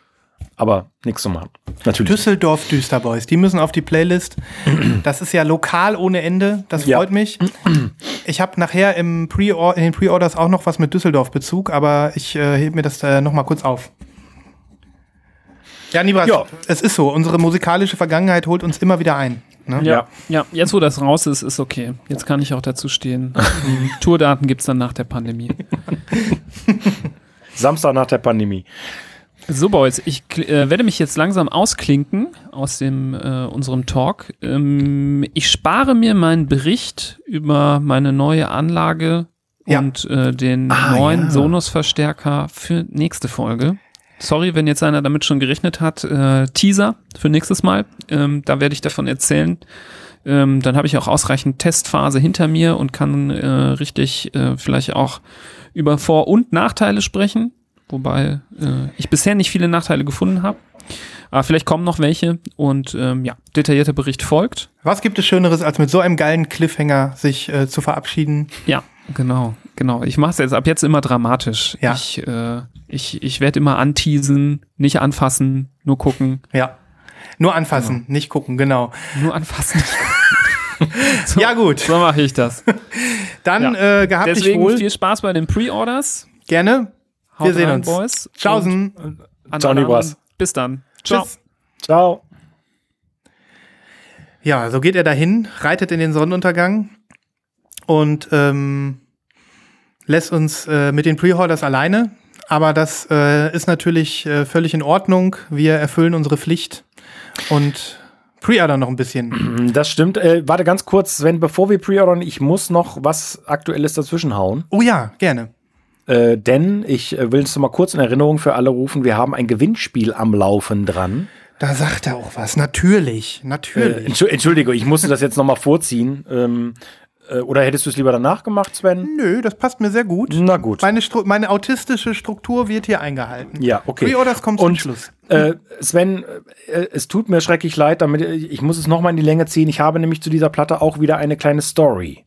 [SPEAKER 3] Aber nichts zu machen. Natürlich.
[SPEAKER 2] Düsseldorf Düsterboys, die müssen auf die Playlist. Das ist ja lokal ohne Ende. Das
[SPEAKER 3] Ja.
[SPEAKER 2] freut mich. Ich habe nachher im Pre in den Pre-Orders auch noch was mit Düsseldorf-Bezug, aber ich äh, hebe mir das äh, noch mal kurz auf. Ja, Nibras,
[SPEAKER 3] Ja.
[SPEAKER 2] es ist so. Unsere musikalische Vergangenheit holt uns immer wieder ein. Ne?
[SPEAKER 3] Ja.
[SPEAKER 1] Ja, jetzt wo das raus ist, ist okay. Jetzt kann ich auch dazu stehen. *laughs* Tourdaten gibt es dann nach der Pandemie. *laughs*
[SPEAKER 3] Samstag nach der Pandemie.
[SPEAKER 1] So, Boys, ich äh, werde mich jetzt langsam ausklinken aus dem äh, unserem Talk. Ähm, ich spare mir meinen Bericht über meine neue Anlage
[SPEAKER 2] Ja.
[SPEAKER 1] und äh, den
[SPEAKER 2] Ah,
[SPEAKER 1] neuen
[SPEAKER 2] ja.
[SPEAKER 1] Sonos-Verstärker für nächste Folge. Sorry, wenn jetzt einer damit schon gerechnet hat. Äh, Teaser für nächstes Mal. Ähm, da werde ich davon erzählen. Ähm, dann habe ich auch ausreichend Testphase hinter mir und kann äh, richtig äh, vielleicht auch über Vor- und Nachteile sprechen. Wobei äh, ich bisher nicht viele Nachteile gefunden habe. Aber vielleicht kommen noch welche und ähm, ja, detaillierter Bericht folgt.
[SPEAKER 2] Was gibt es Schöneres, als mit so einem geilen Cliffhanger sich äh, zu verabschieden?
[SPEAKER 1] Ja, genau, genau. Ich mache es jetzt ab jetzt immer dramatisch.
[SPEAKER 2] Ja.
[SPEAKER 1] Ich, äh, ich, ich werde immer anteasen, nicht anfassen, nur gucken.
[SPEAKER 2] Ja. Nur anfassen, nicht gucken, genau.
[SPEAKER 1] Nur anfassen. nicht gucken. *laughs* so,
[SPEAKER 2] Ja, gut.
[SPEAKER 1] So mache ich das.
[SPEAKER 2] Dann
[SPEAKER 1] Ja.
[SPEAKER 2] äh, gehabt dich
[SPEAKER 1] Deswegen
[SPEAKER 2] wohl.
[SPEAKER 1] viel Spaß bei den Pre-Orders.
[SPEAKER 2] Gerne.
[SPEAKER 1] Haut
[SPEAKER 2] Wir sehen
[SPEAKER 1] rein,
[SPEAKER 2] uns.
[SPEAKER 1] Boys.
[SPEAKER 2] Tschaußen.
[SPEAKER 1] Alle
[SPEAKER 3] Nibras.
[SPEAKER 1] anderen. Bis dann. Ciao.
[SPEAKER 2] Tschüss.
[SPEAKER 3] Ciao.
[SPEAKER 2] Ja, so geht er dahin, reitet in den Sonnenuntergang und ähm, lässt uns äh, mit den Pre-Orders alleine. Aber das äh, ist natürlich äh, völlig in Ordnung. Wir erfüllen unsere Pflicht und pre-ordern noch ein bisschen.
[SPEAKER 3] Das stimmt. Äh, warte ganz kurz, Sven, bevor wir pre-ordern, ich muss noch was Aktuelles dazwischen hauen.
[SPEAKER 2] Oh ja, gerne.
[SPEAKER 3] Äh, denn ich äh, will es mal kurz in Erinnerung für alle rufen, wir haben ein Gewinnspiel am Laufen dran.
[SPEAKER 2] Da sagt er auch was. Natürlich,
[SPEAKER 3] Äh,
[SPEAKER 2] natürlich.
[SPEAKER 3] Entschu- Entschuldigung, ich musste das jetzt noch mal vorziehen. Ähm, äh, oder hättest du es lieber danach gemacht, Sven?
[SPEAKER 2] Nö, das passt mir sehr gut.
[SPEAKER 3] Na gut.
[SPEAKER 2] Meine, Stru meine autistische Struktur wird hier eingehalten.
[SPEAKER 3] Ja, okay.
[SPEAKER 2] Pre-Orders kommen zum
[SPEAKER 3] Und,
[SPEAKER 2] Schluss.
[SPEAKER 3] Äh, Sven, äh, es tut mir schrecklich leid, damit ich muss es noch mal in die Länge ziehen. Ich habe nämlich zu dieser Platte auch wieder eine kleine Story.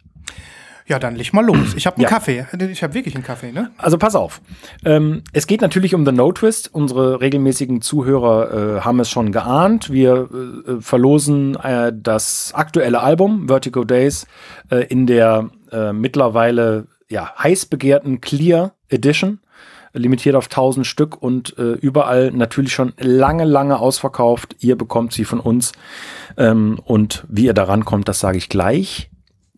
[SPEAKER 2] Ja, dann leg mal los. Ich habe einen
[SPEAKER 3] Ja.
[SPEAKER 2] Kaffee. Ich habe wirklich einen Kaffee, ne?
[SPEAKER 3] Also pass auf. Ähm, es geht natürlich um The No Twist. Unsere regelmäßigen Zuhörer äh, haben es schon geahnt. Wir äh, verlosen äh, das aktuelle Album Vertigo Days äh, in der äh, mittlerweile ja, heiß begehrten Clear Edition. Limitiert auf 1000 Stück und äh, überall natürlich schon lange, lange ausverkauft. Ihr bekommt sie von uns. Ähm, und wie ihr daran kommt, das sage ich gleich.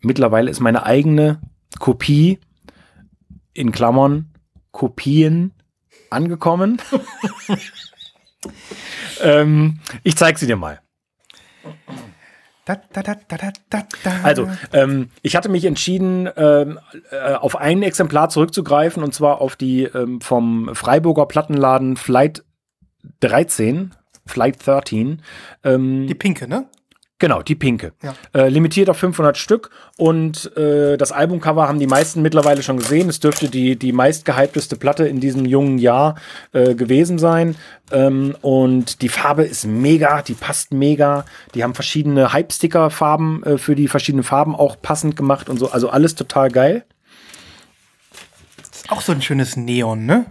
[SPEAKER 3] Mittlerweile ist meine eigene Kopie in Klammern Kopien angekommen. *laughs* ähm, ich zeige sie dir mal. Also, ähm, ich hatte mich entschieden, ähm, äh, auf ein Exemplar zurückzugreifen und zwar auf die ähm, vom Freiburger Plattenladen Flight 13, Flight 13. Ähm,
[SPEAKER 2] die pinke, ne?
[SPEAKER 3] Genau, die pinke.
[SPEAKER 2] Ja.
[SPEAKER 3] Äh, limitiert auf 500 Stück und äh, das Albumcover haben die meisten mittlerweile schon gesehen. Es dürfte die, die meistgehypteste Platte in diesem jungen Jahr äh, gewesen sein. Ähm, und die Farbe ist mega, die passt mega. Die haben verschiedene Hype-Sticker-Farben äh, für die verschiedenen Farben auch passend gemacht und so. Also alles total geil.
[SPEAKER 2] Ist auch so ein schönes Neon, ne?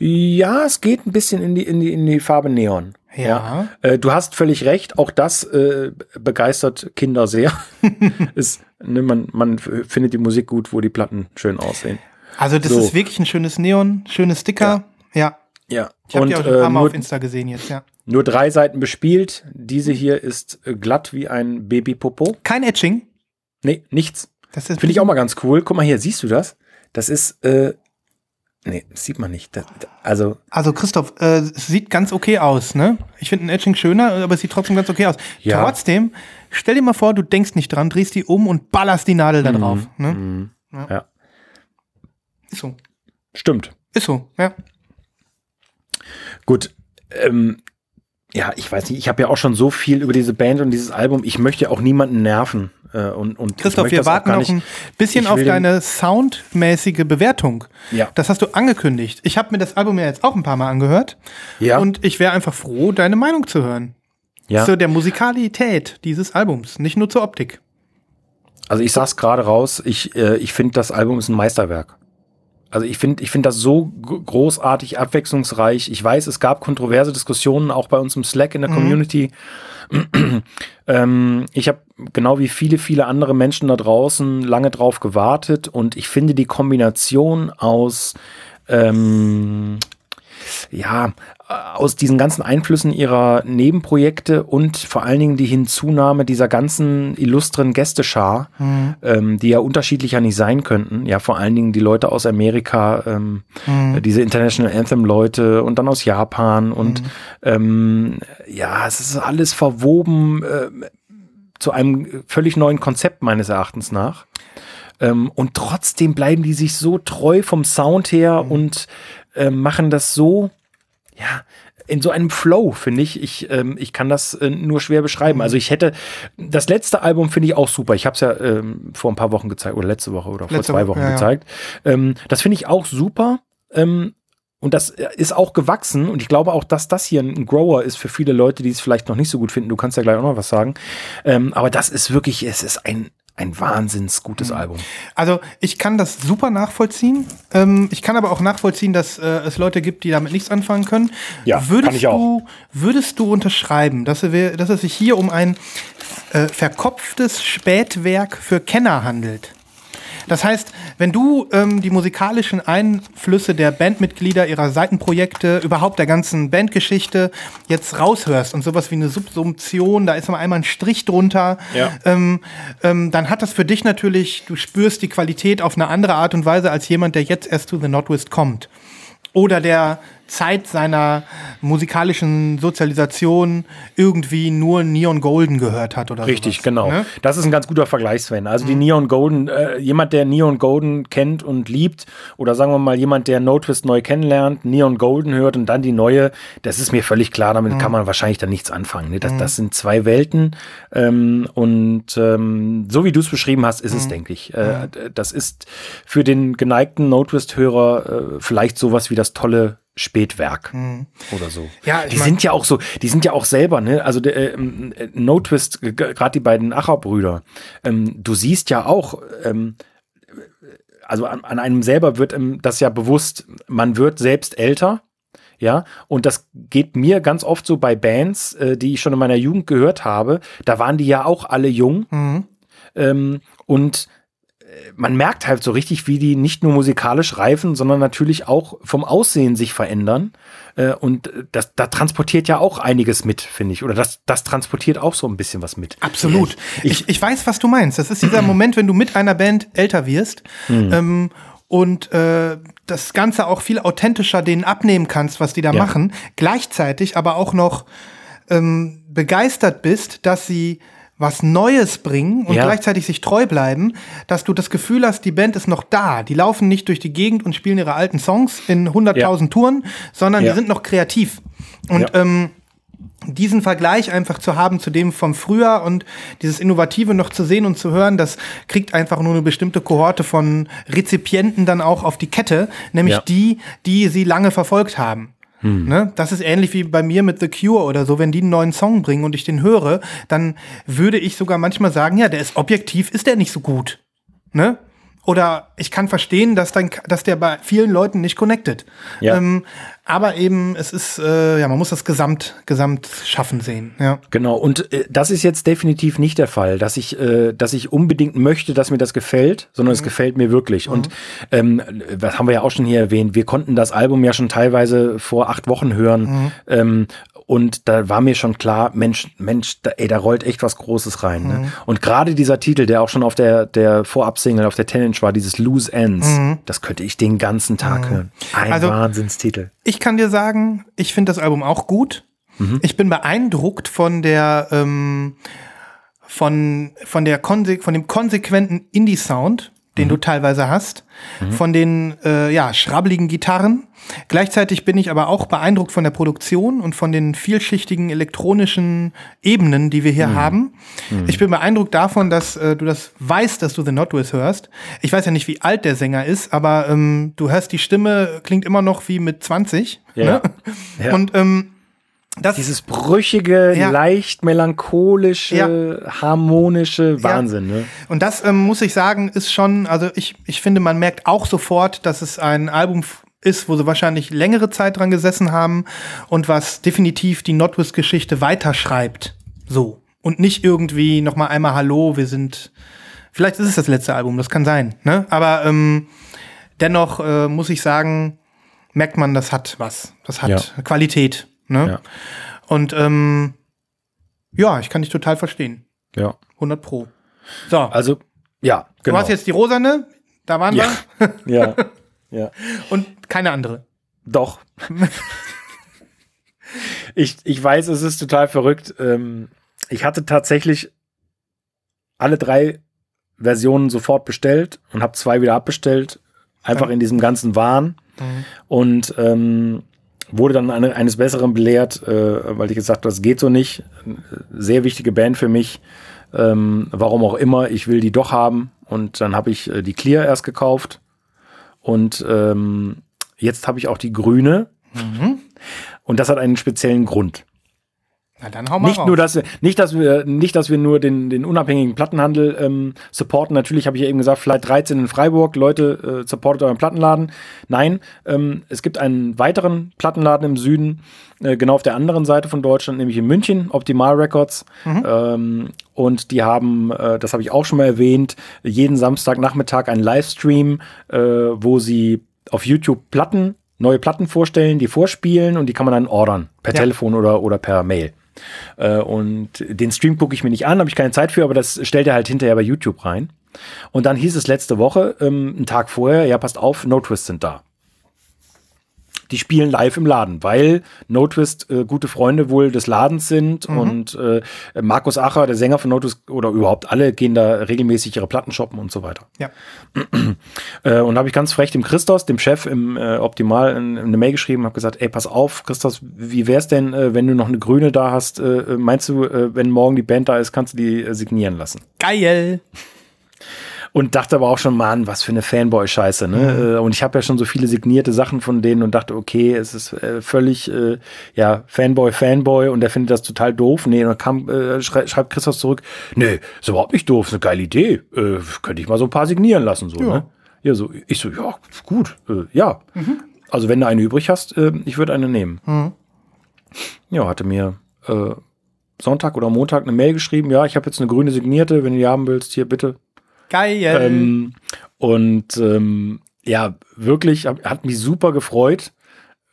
[SPEAKER 3] Ja, es geht ein bisschen in die, in die, in die Farbe Neon.
[SPEAKER 2] Ja.
[SPEAKER 3] Äh, du hast völlig recht, auch das äh, begeistert Kinder sehr. *laughs* ist, ne, man, man findet die Musik gut, wo die Platten schön aussehen.
[SPEAKER 2] Also das
[SPEAKER 3] So.
[SPEAKER 2] ist wirklich ein schönes Neon, schönes Sticker. Ja.
[SPEAKER 3] Ja,
[SPEAKER 2] Ich habe die auch ein
[SPEAKER 3] äh,
[SPEAKER 2] paar Mal
[SPEAKER 3] nur,
[SPEAKER 2] auf Insta gesehen jetzt, ja.
[SPEAKER 3] nur drei Seiten bespielt. Diese hier ist äh, glatt wie ein Babypopo.
[SPEAKER 2] Kein Etching.
[SPEAKER 3] Nee, nichts. Finde ich auch mal ganz cool. Guck mal hier, siehst du das? Das ist, äh, nee, sieht man nicht. Das, also,
[SPEAKER 2] Also Christoph, äh, es sieht ganz okay aus, ne? Ich finde ein Etching schöner, aber es sieht trotzdem ganz okay aus.
[SPEAKER 3] Ja.
[SPEAKER 2] Trotzdem, stell dir mal vor, du denkst nicht dran, drehst die um und ballerst die Nadel da drauf. Ne?
[SPEAKER 3] mh, ja,
[SPEAKER 2] Ist so.
[SPEAKER 3] stimmt.
[SPEAKER 2] Ist so, ja.
[SPEAKER 3] Gut, ähm, ja, ich weiß nicht, ich habe ja auch schon so viel über diese Band und dieses Album. Ich möchte auch niemanden nerven. Äh, und, und
[SPEAKER 2] Christoph, wir warten noch ein bisschen auf deine soundmäßige Bewertung.
[SPEAKER 3] Ja.
[SPEAKER 2] Das hast du angekündigt. Ich habe mir das Album ja jetzt auch ein paar Mal angehört.
[SPEAKER 3] Ja.
[SPEAKER 2] Und ich wäre einfach froh, deine Meinung zu hören.
[SPEAKER 3] Ja.
[SPEAKER 2] Zu der Musikalität dieses Albums, nicht nur zur Optik.
[SPEAKER 3] Also ich sag's gerade raus, ich, äh, ich finde, das Album ist ein Meisterwerk. Also ich finde ich finde das so großartig, abwechslungsreich. Ich weiß, es gab kontroverse Diskussionen auch bei uns im Slack in der Community. *clears throat* ähm, ich habe genau wie viele, viele andere Menschen da draußen lange drauf gewartet und ich finde die Kombination aus ähm, ja, aus diesen ganzen Einflüssen ihrer Nebenprojekte und vor allen Dingen die Hinzunahme dieser ganzen illustren Gästeschar,
[SPEAKER 2] Mhm.
[SPEAKER 3] ähm, die ja unterschiedlicher nicht sein könnten. Ja, vor allen Dingen die Leute aus Amerika, ähm,
[SPEAKER 2] Mhm.
[SPEAKER 3] äh, diese International Anthem-Leute und dann aus Japan und
[SPEAKER 2] Mhm.
[SPEAKER 3] ähm, ja, es ist alles verwoben äh, zu einem völlig neuen Konzept meines Erachtens nach. Ähm, und trotzdem bleiben die sich so treu vom Sound her
[SPEAKER 2] Mhm.
[SPEAKER 3] und äh, machen das so, ja, in so einem Flow, finde ich. Ich, ähm, ich kann das äh, nur schwer beschreiben. Also ich hätte, das letzte Album finde ich auch super. Ich habe es ja ähm, vor ein paar Wochen gezeigt, oder letzte Woche oder vor
[SPEAKER 2] Letzte
[SPEAKER 3] zwei
[SPEAKER 2] Woche,
[SPEAKER 3] Wochen
[SPEAKER 2] ja, ja.
[SPEAKER 3] gezeigt. Ähm, das finde ich auch super. Ähm, und das ist auch gewachsen. Und ich glaube auch, dass das hier ein Grower ist für viele Leute, die es vielleicht noch nicht so gut finden. Du kannst ja gleich auch noch was sagen. Ähm, aber das ist wirklich, es ist ein, ein wahnsinns gutes
[SPEAKER 2] Mhm.
[SPEAKER 3] Album.
[SPEAKER 2] Also ich kann das super nachvollziehen. Ähm, ich kann aber auch nachvollziehen, dass äh, es Leute gibt, die damit nichts anfangen können.
[SPEAKER 3] Ja,
[SPEAKER 2] würdest
[SPEAKER 3] kann ich auch.
[SPEAKER 2] Du, würdest du unterschreiben, dass, wir, dass es sich hier um ein äh, verkopftes Spätwerk für Kenner handelt? Das heißt, wenn du ähm, die musikalischen Einflüsse der Bandmitglieder, ihrer Seitenprojekte, überhaupt der ganzen Bandgeschichte jetzt raushörst und sowas wie eine Subsumption, da ist mal einmal ein Strich drunter,
[SPEAKER 3] Ja.
[SPEAKER 2] ähm, ähm, dann hat das für dich natürlich, du spürst die Qualität auf eine andere Art und Weise als jemand, der jetzt erst zu The Nordwest kommt. Oder der Zeit seiner musikalischen Sozialisation irgendwie nur Neon Golden gehört hat oder
[SPEAKER 3] Richtig,
[SPEAKER 2] sowas,
[SPEAKER 3] genau.
[SPEAKER 2] ne?
[SPEAKER 3] Das ist ein ganz guter Vergleich, Sven. Also die Neon Golden, äh, jemand, der Neon Golden kennt und liebt, oder sagen wir mal jemand, der No Twist neu kennenlernt, Neon Golden hört und dann die neue, das ist mir völlig klar, damit kann man wahrscheinlich dann nichts anfangen. Ne? Das, das sind zwei Welten ähm, und ähm, so wie du es beschrieben hast, ist es, denke ich. Äh, Das ist für den geneigten No Twist-Hörer äh, vielleicht sowas wie das tolle Spätwerk oder so.
[SPEAKER 2] Ja,
[SPEAKER 3] die sind ja auch so, die sind ja auch selber, ne? Also äh, ähm, äh, No Twist, gerade die beiden Acher-Brüder. Ähm, du siehst ja auch, ähm, also an, an einem selber wird ähm, das ja bewusst, man wird selbst älter. Ja, und das geht mir ganz oft so bei Bands, äh, die ich schon in meiner Jugend gehört habe. Da waren die ja auch alle jung.
[SPEAKER 2] Mhm.
[SPEAKER 3] Ähm, und man merkt halt so richtig, wie die nicht nur musikalisch reifen, sondern natürlich auch vom Aussehen sich verändern. Äh, und das, da transportiert ja auch einiges mit, finde ich. Oder das, das transportiert auch so ein bisschen was mit.
[SPEAKER 2] Absolut. Ich, ich weiß, was du meinst. Das ist dieser *clears throat* Moment, wenn du mit einer Band älter wirst ähm, und äh, das Ganze auch viel authentischer denen abnehmen kannst, was die da
[SPEAKER 3] Ja.
[SPEAKER 2] machen. Gleichzeitig aber auch noch ähm, begeistert bist, dass sie was Neues bringen und
[SPEAKER 3] Ja.
[SPEAKER 2] gleichzeitig sich treu bleiben, dass du das Gefühl hast, die Band ist noch da. Die laufen nicht durch die Gegend und spielen ihre alten Songs in 100.000 Touren, sondern
[SPEAKER 3] Ja.
[SPEAKER 2] die sind noch kreativ. Und
[SPEAKER 3] Ja.
[SPEAKER 2] ähm, diesen Vergleich einfach zu haben zu dem vom Früher und dieses Innovative noch zu sehen und zu hören, das kriegt einfach nur eine bestimmte Kohorte von Rezipienten dann auch auf die Kette, nämlich
[SPEAKER 3] Ja.
[SPEAKER 2] die, die sie lange verfolgt haben. Ne? Das ist ähnlich wie bei mir mit The Cure oder so. Wenn die einen neuen Song bringen und ich den höre, dann würde ich sogar manchmal sagen, ja, der ist objektiv, ist der nicht so gut. Ne? Oder ich kann verstehen, dass, dann, dass der bei vielen Leuten nicht connected.
[SPEAKER 3] Ja.
[SPEAKER 2] Ähm, aber eben, es ist, äh, ja, man muss das Gesamt, Gesamtschaffen sehen. Ja.
[SPEAKER 3] Genau, und äh, das ist jetzt definitiv nicht der Fall, dass ich, äh, dass ich unbedingt möchte, dass mir das gefällt, sondern es gefällt mir wirklich. Und ähm, was haben wir ja auch schon hier erwähnt, wir konnten das Album ja schon teilweise vor acht Wochen hören. Ähm, und da war mir schon klar, Mensch, Mensch, da, ey, da rollt echt was Großes rein. Ne? Und gerade dieser Titel, der auch schon auf der, der Vorab-Single, auf der 10-Inch war, dieses Loose Ends, das könnte ich den ganzen Tag hören. Ein
[SPEAKER 2] Also-
[SPEAKER 3] Wahnsinnstitel.
[SPEAKER 2] Ich kann dir sagen, ich finde das Album auch gut. Ich bin beeindruckt von der, ähm, von, von der konse von dem konsequenten Indie-Sound, den du teilweise hast, von den äh, ja, schrabbeligen Gitarren. Gleichzeitig bin ich aber auch beeindruckt von der Produktion und von den vielschichtigen elektronischen Ebenen, die wir hier haben. Ich bin beeindruckt davon, dass äh, du das weißt, dass du The Notwist hörst. Ich weiß ja nicht, wie alt der Sänger ist, aber ähm, du hörst die Stimme, klingt immer noch wie mit 20.
[SPEAKER 3] Ja.
[SPEAKER 2] Ne?
[SPEAKER 3] Ja.
[SPEAKER 2] Und ähm, das
[SPEAKER 3] Dieses brüchige,
[SPEAKER 2] Ja.
[SPEAKER 3] leicht melancholische,
[SPEAKER 2] Ja.
[SPEAKER 3] harmonische Wahnsinn, ne?
[SPEAKER 2] Und das ähm, muss ich sagen, ist schon, also ich, ich finde, man merkt auch sofort, dass es ein Album ist, wo sie wahrscheinlich längere Zeit dran gesessen haben und was definitiv die Notwist-Geschichte weiterschreibt. So. Und nicht irgendwie noch mal einmal Hallo, wir sind. Vielleicht ist es das letzte Album, das kann sein. Ne? Aber ähm, dennoch äh, muss ich sagen, merkt man, das hat was. Das hat
[SPEAKER 3] Ja.
[SPEAKER 2] Qualität. Ne?
[SPEAKER 3] Ja.
[SPEAKER 2] Und ähm, ja, ich kann dich total verstehen.
[SPEAKER 3] Ja.
[SPEAKER 2] 100 Pro. So,
[SPEAKER 3] Also, ja, genau.
[SPEAKER 2] du hast jetzt die rosane, da waren
[SPEAKER 3] Ja.
[SPEAKER 2] wir. *laughs*
[SPEAKER 3] ja. ja.
[SPEAKER 2] Und keine andere.
[SPEAKER 3] Doch. *laughs* ich, ich weiß, es ist total verrückt. Ähm, ich hatte tatsächlich alle drei Versionen sofort bestellt und habe zwei wieder abbestellt. Einfach in diesem ganzen Wahn. Und ähm, wurde dann eine, eines Besseren belehrt, äh, weil ich gesagt habe, das geht so nicht. Sehr wichtige Band für mich. Ähm, warum auch immer, ich will die doch haben. Und dann habe ich äh, die Clear erst gekauft. Und ähm, jetzt habe ich auch die grüne. Und das hat einen speziellen Grund.
[SPEAKER 2] Na dann hau mal
[SPEAKER 3] Nicht
[SPEAKER 2] raus.
[SPEAKER 3] nur, dass wir, nicht, dass wir, nicht, dass wir nur den, den unabhängigen Plattenhandel ähm, supporten. Natürlich habe ich ja eben gesagt, Flight 13 in Freiburg, Leute, äh, supportet euren Plattenladen. Nein, ähm, es gibt einen weiteren Plattenladen im Süden, äh, genau auf der anderen Seite von Deutschland, nämlich in München, Optimal Records. Ähm, und die haben, äh, das habe ich auch schon mal erwähnt, jeden Samstagnachmittag einen Livestream, äh, wo sie auf YouTube Platten, neue Platten vorstellen, die vorspielen und die kann man dann ordern, per
[SPEAKER 2] Ja.
[SPEAKER 3] Telefon oder, oder per Mail. Äh, und den Stream gucke ich mir nicht an, habe ich keine Zeit für, aber das stellt er halt hinterher bei YouTube rein. Und dann hieß es letzte Woche, ähm, einen Tag vorher, ja, passt auf, No Twist sind da. Die spielen live im Laden, weil No Twist äh, gute Freunde wohl des Ladens sind und äh, Markus Acher, der Sänger von No Twist, oder überhaupt alle gehen da regelmäßig ihre Platten shoppen und so weiter.
[SPEAKER 2] Ja. *clears throat*
[SPEAKER 3] Äh, und habe ich ganz frech dem Christos, dem Chef im äh, Optimal, in, in eine Mail geschrieben, habe gesagt, ey, pass auf, Christos, wie wär's denn, äh, wenn du noch eine grüne da hast? Äh, meinst du, wenn morgen die Band da ist, kannst du die signieren lassen?
[SPEAKER 2] Geil.
[SPEAKER 3] Und dachte aber auch schon, Mann, was für eine Fanboy-Scheiße. Ne? Äh, Und ich habe ja schon so viele signierte Sachen von denen und dachte, okay, es ist äh, völlig, äh, ja, Fanboy, Fanboy und der findet das total doof. Nee, und dann kam, äh, schrei schreibt Christoph zurück, nee, ist überhaupt nicht doof, ist eine geile Idee. Äh, könnte ich mal so ein paar signieren lassen. So,
[SPEAKER 2] Ja.
[SPEAKER 3] ne? ja so, ich so, ja, gut, äh, ja. Also wenn du eine übrig hast, ich würde eine nehmen. Ja, hatte mir Sonntag oder Montag eine Mail geschrieben, ja, ich habe jetzt eine grüne signierte, wenn du die haben willst, hier bitte.
[SPEAKER 2] Geil.
[SPEAKER 3] Ähm, und ähm, ja, wirklich, hab, hat mich super gefreut.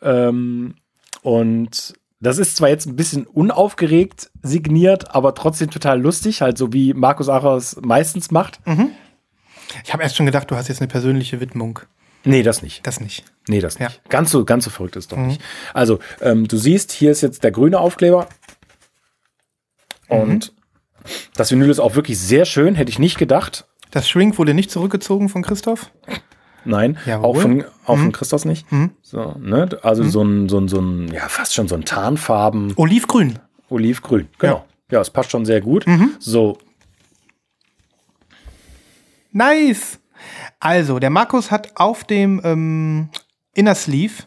[SPEAKER 3] Ähm, und das ist zwar jetzt ein bisschen unaufgeregt signiert, aber trotzdem total lustig, halt so wie Markus Acher es meistens macht.
[SPEAKER 2] ich habe erst schon gedacht, du hast jetzt eine persönliche Widmung.
[SPEAKER 3] Nee, das nicht.
[SPEAKER 2] Das nicht.
[SPEAKER 3] Nee, das
[SPEAKER 2] Ja.
[SPEAKER 3] nicht. Ganz so, ganz so verrückt ist doch nicht. Also, ähm, du siehst, hier ist jetzt der grüne Aufkleber. Und das Vinyl ist auch wirklich sehr schön, hätte ich nicht gedacht.
[SPEAKER 2] Das Shrink wurde nicht zurückgezogen von Christoph.
[SPEAKER 3] Nein,
[SPEAKER 2] Jawohl.
[SPEAKER 3] auch von, auch von Christos nicht. So, ne? Also so ein, so ein, so ein, ja, fast schon so ein Tarnfarben,
[SPEAKER 2] Olivgrün.
[SPEAKER 3] Olivgrün. Genau. Ja, es passt schon sehr gut. So,
[SPEAKER 2] Nice. Also, der Markus hat auf dem ähm, Inner Sleeve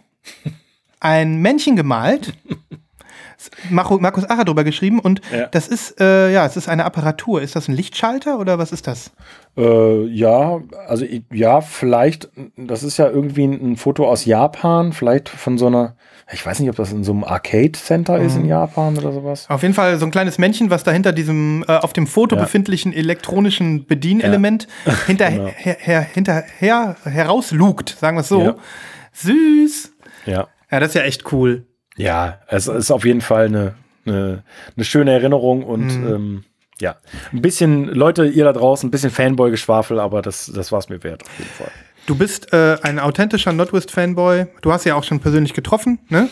[SPEAKER 2] ein Männchen gemalt. *laughs* Markus Acher drüber geschrieben und
[SPEAKER 3] Ja.
[SPEAKER 2] das ist, äh, ja, es ist eine Apparatur. Ist das ein Lichtschalter oder was ist das?
[SPEAKER 3] äh, ja, also ja, vielleicht, das ist ja irgendwie ein, ein Foto aus Japan, vielleicht von so einer, ich weiß nicht, ob das in so einem Arcade-Center ist in Japan oder sowas.
[SPEAKER 2] Auf jeden Fall so ein kleines Männchen, was da hinter diesem äh, auf dem Foto
[SPEAKER 3] Ja.
[SPEAKER 2] befindlichen elektronischen Bedienelement *laughs* hinterher,
[SPEAKER 3] Genau.
[SPEAKER 2] her, her, hinterher herauslugt, sagen wir es so.
[SPEAKER 3] Ja.
[SPEAKER 2] Süß.
[SPEAKER 3] Ja.
[SPEAKER 2] Ja, das ist ja echt cool.
[SPEAKER 3] Ja, es ist auf jeden Fall eine, eine, eine schöne Erinnerung und ähm, ja, ein bisschen, Leute, ihr da draußen, ein bisschen Fanboy-Geschwafel, aber das, das war es mir wert, auf jeden Fall.
[SPEAKER 2] Du bist äh, ein authentischer Notwist-Fanboy. Du hast ja auch schon persönlich getroffen, ne?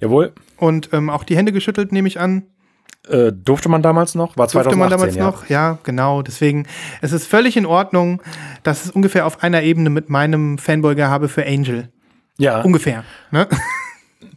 [SPEAKER 3] Jawohl,
[SPEAKER 2] Und ähm, auch die Hände geschüttelt, nehme ich an.
[SPEAKER 3] äh, durfte man damals noch? War 2018,
[SPEAKER 2] Durfte man damals
[SPEAKER 3] ja.
[SPEAKER 2] noch? Ja, genau. Deswegen, es ist völlig in Ordnung. Das ist ungefähr auf einer Ebene mit meinem Fanboy-Gehabe für Angel.
[SPEAKER 3] Ja,
[SPEAKER 2] Ungefähr. Ne?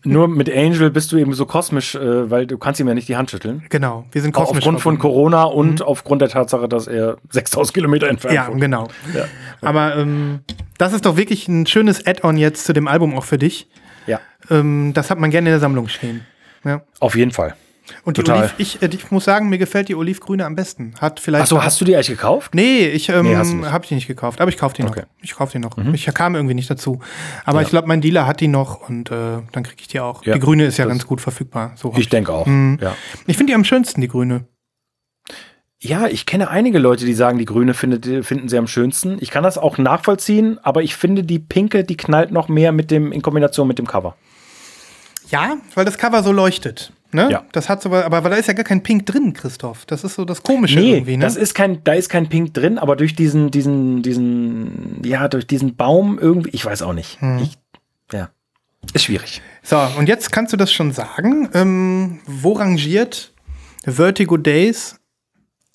[SPEAKER 3] Nur mit Angel bist du eben so kosmisch, äh, weil du kannst ihm ja nicht die Hand schütteln.
[SPEAKER 2] genau. Wir sind kosmisch.
[SPEAKER 3] aufgrund von. Corona und aufgrund der Tatsache, dass er 6000 Kilometer entfernt
[SPEAKER 2] Ja,
[SPEAKER 3] wohnt.
[SPEAKER 2] genau.
[SPEAKER 3] Ja.
[SPEAKER 2] Aber ähm, das ist doch wirklich ein schönes Add-on jetzt zu dem Album auch für dich.
[SPEAKER 3] ja,
[SPEAKER 2] Ähm, das hat man gerne in der Sammlung stehen. Ja.
[SPEAKER 3] auf jeden Fall.
[SPEAKER 2] Und die
[SPEAKER 3] Total.
[SPEAKER 2] Oliv, ich, äh, ich muss sagen, mir gefällt die Olivgrüne am besten. Hat vielleicht.
[SPEAKER 3] Achso, hast du die eigentlich gekauft?
[SPEAKER 2] Nee, ich ähm,
[SPEAKER 3] Nee,
[SPEAKER 2] habe die nicht gekauft, aber ich kaufe die noch.
[SPEAKER 3] Okay. Mhm.
[SPEAKER 2] Ich kaufe die noch. Ich kam irgendwie nicht dazu. Aber ich glaube, mein Dealer hat die noch und äh, dann kriege ich die auch.
[SPEAKER 3] Ja,
[SPEAKER 2] die grüne ist ja ganz gut verfügbar. So hab
[SPEAKER 3] Ich denke auch.
[SPEAKER 2] Mhm.
[SPEAKER 3] Ja.
[SPEAKER 2] ich finde die am schönsten, die grüne.
[SPEAKER 3] Ja, ich kenne einige Leute, die sagen, die grüne findet, finden sie am schönsten. Ich kann das auch nachvollziehen, aber ich finde, die pinke, die knallt noch mehr mit dem, in Kombination mit dem Cover.
[SPEAKER 2] Ja, weil das Cover so leuchtet. Ne?
[SPEAKER 3] Ja.
[SPEAKER 2] Das hat so, aber weil da ist ja gar kein Pink drin, Christoph. Das ist so das Komische
[SPEAKER 3] Nee,
[SPEAKER 2] irgendwie, ne?
[SPEAKER 3] das ist kein, da ist kein Pink drin, aber durch diesen, diesen, diesen, ja, durch diesen Baum irgendwie, ich weiß auch nicht.
[SPEAKER 2] Hm.
[SPEAKER 3] Ich, ja, ist schwierig.
[SPEAKER 2] so, und jetzt kannst du das schon sagen. Ähm, wo rangiert Vertigo Days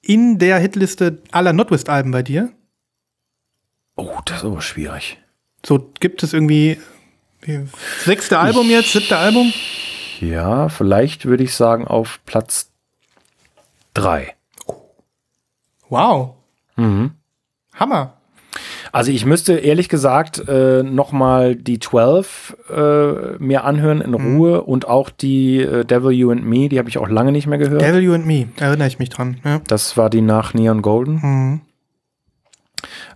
[SPEAKER 2] in der Hitliste aller Notwist-Alben bei dir?
[SPEAKER 3] Oh, das ist aber schwierig.
[SPEAKER 2] So gibt es irgendwie wie, sechste Album jetzt, siebte Album?
[SPEAKER 3] Ja, vielleicht würde ich sagen auf Platz drei.
[SPEAKER 2] Wow.
[SPEAKER 3] Mhm.
[SPEAKER 2] Hammer.
[SPEAKER 3] Also ich müsste ehrlich gesagt äh, nochmal die 12 äh, mir anhören in Ruhe und auch die äh, Devil You and Me, die habe ich auch lange nicht mehr gehört.
[SPEAKER 2] Devil You and Me, erinnere ich mich dran. Ja.
[SPEAKER 3] Das war die nach Neon Golden.
[SPEAKER 2] Mhm.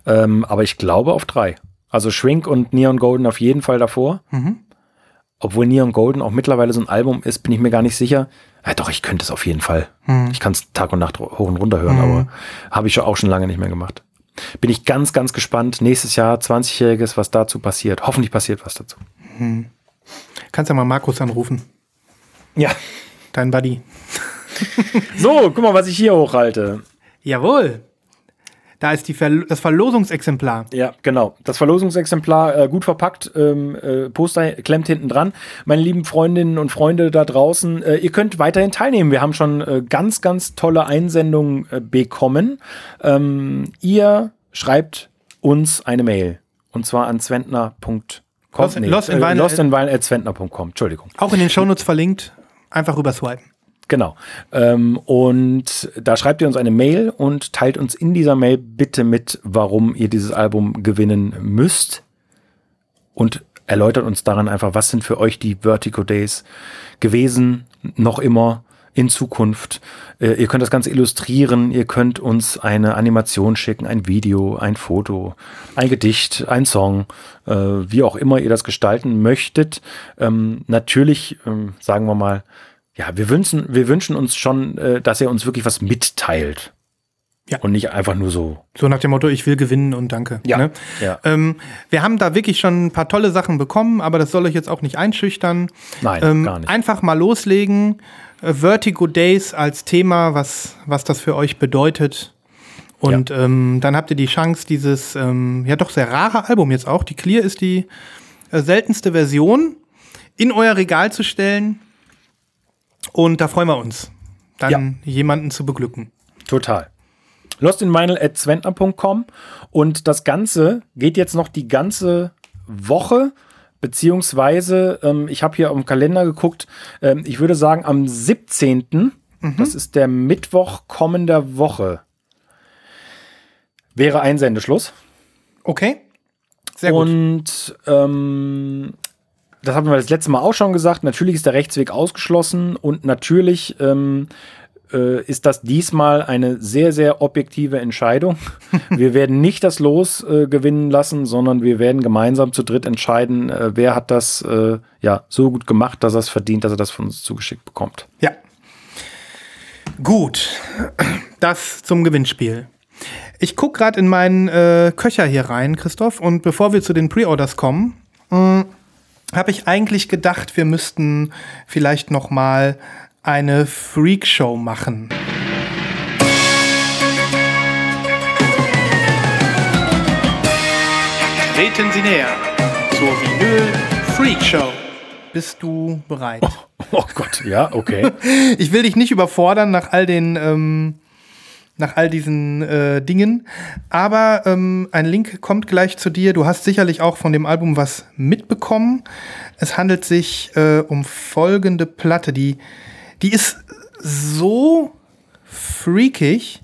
[SPEAKER 3] Ähm, aber ich glaube auf drei. Also Shrink und Neon Golden auf jeden Fall davor.
[SPEAKER 2] Mhm.
[SPEAKER 3] Obwohl Neon Golden auch mittlerweile so ein Album ist, bin ich mir gar nicht sicher. Ja, doch, ich könnte es auf jeden Fall.
[SPEAKER 2] Mhm.
[SPEAKER 3] Ich kann es Tag und Nacht hoch und runter hören,
[SPEAKER 2] Mhm.
[SPEAKER 3] aber habe ich auch schon lange nicht mehr gemacht. Bin ich ganz, ganz gespannt. Nächstes Jahr, 20-Jähriges, was dazu passiert. Hoffentlich passiert was dazu.
[SPEAKER 2] Kannst ja mal Markus anrufen,
[SPEAKER 3] Ja.
[SPEAKER 2] dein Buddy. *laughs*
[SPEAKER 3] So, guck mal, was ich hier hochhalte.
[SPEAKER 2] Jawohl. Da ist die Verlo das Verlosungsexemplar.
[SPEAKER 3] Ja, genau. Das Verlosungsexemplar äh, gut verpackt, ähm, äh, Poster klemmt hinten dran. Meine lieben Freundinnen und Freunde da draußen, äh, ihr könnt weiterhin teilnehmen. Wir haben schon äh, ganz, ganz tolle Einsendungen äh, bekommen. Ähm, ihr schreibt uns eine Mail. Und zwar an zwentner.com.
[SPEAKER 2] Lost- Lost in
[SPEAKER 3] äh. Entschuldigung.
[SPEAKER 2] Auch in den Shownotes verlinkt. Einfach rüberswipen.
[SPEAKER 3] Genau. Ähm, und da schreibt ihr uns eine Mail und teilt uns in dieser Mail bitte mit, warum ihr dieses Album gewinnen müsst. Und erläutert uns daran einfach, was sind für euch die Vertigo Days gewesen, noch immer in Zukunft. Äh, ihr könnt das Ganze illustrieren, ihr könnt uns eine Animation schicken, ein Video, ein Foto, ein Gedicht, ein Song, äh, wie auch immer ihr das gestalten möchtet. Ähm, natürlich, ähm, sagen wir mal, ja, wir wünschen, wir wünschen uns schon, äh, dass ihr uns wirklich was mitteilt.
[SPEAKER 2] Ja.
[SPEAKER 3] Und nicht einfach nur so.
[SPEAKER 2] So nach dem Motto, ich will gewinnen und danke. Ne?
[SPEAKER 3] ja.
[SPEAKER 2] Ähm, wir haben da wirklich schon ein paar tolle Sachen bekommen, aber das soll euch jetzt auch nicht einschüchtern.
[SPEAKER 3] Nein,
[SPEAKER 2] Ähm,
[SPEAKER 3] gar nicht.
[SPEAKER 2] Einfach mal loslegen. Äh, Vertigo Days als Thema, was, was das für euch bedeutet. Und ähm, dann habt ihr die Chance, dieses ähm, ja doch sehr rare Album jetzt auch, die Clear ist die äh, seltenste Version, in euer Regal zu stellen. Und da freuen wir uns, dann jemanden zu beglücken.
[SPEAKER 3] Total. lostinvinyl.zwentner.com und das Ganze geht jetzt noch die ganze Woche, beziehungsweise ähm, ich habe hier dem Kalender geguckt, ähm, ich würde sagen am 17., das ist der Mittwoch kommender Woche, wäre Einsendeschluss.
[SPEAKER 2] Okay? Sehr gut.
[SPEAKER 3] Und ähm, das haben wir das letzte Mal auch schon gesagt. Natürlich ist der Rechtsweg ausgeschlossen und natürlich ähm, äh, ist das diesmal eine sehr, sehr objektive Entscheidung. *laughs* wir werden nicht das Los äh, gewinnen lassen, sondern wir werden gemeinsam zu dritt entscheiden, äh, wer hat das äh, ja so gut gemacht, dass er es verdient, dass er das von uns zugeschickt bekommt.
[SPEAKER 2] Ja. Gut. Das zum Gewinnspiel. Ich gucke gerade in meinen äh, Köcher hier rein, Christoph, und bevor wir zu den Pre-Orders kommen, habe ich eigentlich gedacht, wir müssten vielleicht noch mal eine Freakshow machen. Treten Sie näher zur Vinyl Freakshow. Bist du bereit?
[SPEAKER 3] Oh Gott, ja, okay. *laughs*
[SPEAKER 2] Ich will dich nicht überfordern nach all den, ähm, nach all diesen äh, Dingen, aber ähm, ein Link kommt gleich zu dir. Du hast sicherlich auch von dem Album was mitbekommen. Es handelt sich äh, um folgende Platte, die, die ist so freakig,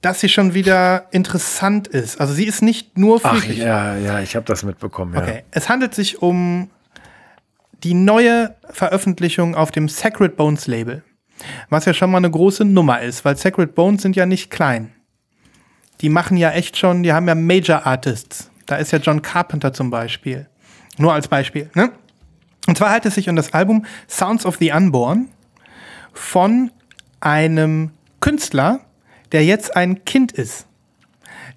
[SPEAKER 2] dass sie schon wieder interessant ist. Also sie ist nicht nur
[SPEAKER 3] Ach
[SPEAKER 2] freakig.
[SPEAKER 3] ja, ja, ich habe das mitbekommen. Ja.
[SPEAKER 2] Okay, es handelt sich um die neue Veröffentlichung auf dem Sacred Bones Label. Was ja schon mal eine große Nummer ist, weil Sacred Bones sind ja nicht klein. Die machen ja echt schon, die haben ja Major Artists. Da ist ja John Carpenter zum Beispiel. Nur als Beispiel, ne? Und zwar handelt es sich um das Album Sounds of the Unborn von einem Künstler, der jetzt ein Kind ist.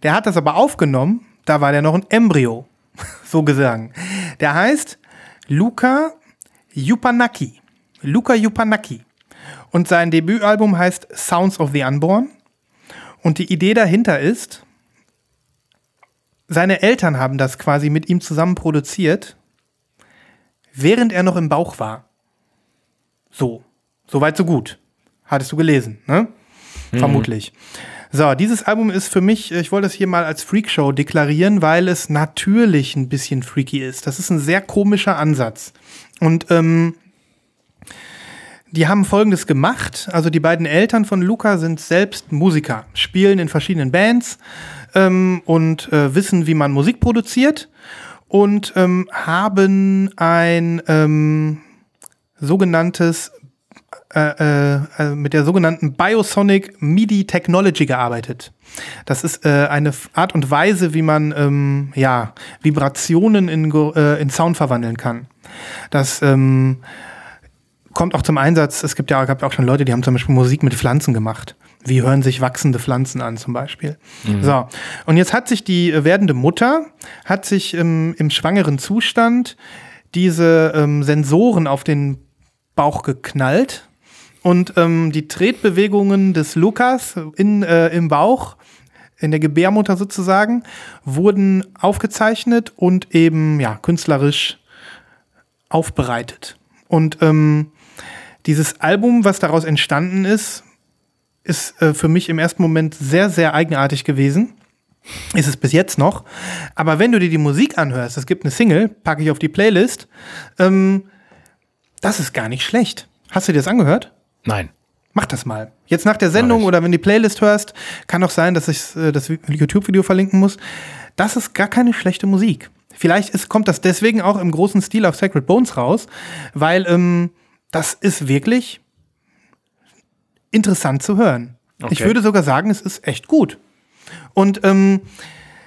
[SPEAKER 2] Der hat das aber aufgenommen, da war der noch ein Embryo, *laughs* so gesagt. Der heißt Luca Yupanaki. Luca Yupanaki. Und sein Debütalbum heißt Sounds of the Unborn. Und die Idee dahinter ist, seine Eltern haben das quasi mit ihm zusammen produziert, während er noch im Bauch war. So. Soweit, so gut. Hattest du gelesen, ne? Vermutlich. So, dieses Album ist für mich, ich wollte es hier mal als Freakshow deklarieren, weil es natürlich ein bisschen freaky ist. Das ist ein sehr komischer Ansatz. Und ähm, die haben Folgendes gemacht. Also die beiden Eltern von Luca sind selbst Musiker, spielen in verschiedenen Bands ähm, und äh, wissen, wie man Musik produziert und ähm, haben ein ähm, sogenanntes äh, äh, mit der sogenannten Biosonic MIDI Technology gearbeitet. Das ist äh, eine Art und Weise, wie man ähm, ja, Vibrationen in, äh, in Sound verwandeln kann. Das ähm, kommt auch zum Einsatz. Es gibt ja gab auch schon Leute, die haben zum Beispiel Musik mit Pflanzen gemacht. Wie hören sich wachsende Pflanzen an zum Beispiel? Mhm. So, und jetzt hat sich die äh, werdende Mutter, hat sich ähm, im schwangeren Zustand diese ähm, Sensoren auf den Bauch geknallt und ähm, die Tretbewegungen des Lukas in, äh, im Bauch, in der Gebärmutter sozusagen, wurden aufgezeichnet und eben ja künstlerisch aufbereitet. Und ähm, dieses Album, was daraus entstanden ist, ist äh, für mich im ersten Moment sehr, sehr eigenartig gewesen. Ist es bis jetzt noch. Aber wenn du dir die Musik anhörst, es gibt eine Single, packe ich auf die Playlist, ähm, das ist gar nicht schlecht. Hast du dir das angehört?
[SPEAKER 3] Nein.
[SPEAKER 2] Mach das mal. Jetzt nach der Sendung oder wenn du die Playlist hörst, kann auch sein, dass ich äh, das YouTube-Video verlinken muss. Das ist gar keine schlechte Musik. Vielleicht ist, kommt das deswegen auch im großen Stil auf Sacred Bones raus, weil ähm, das ist wirklich interessant zu hören.
[SPEAKER 3] Okay.
[SPEAKER 2] Ich würde sogar sagen, es ist echt gut. Und ähm,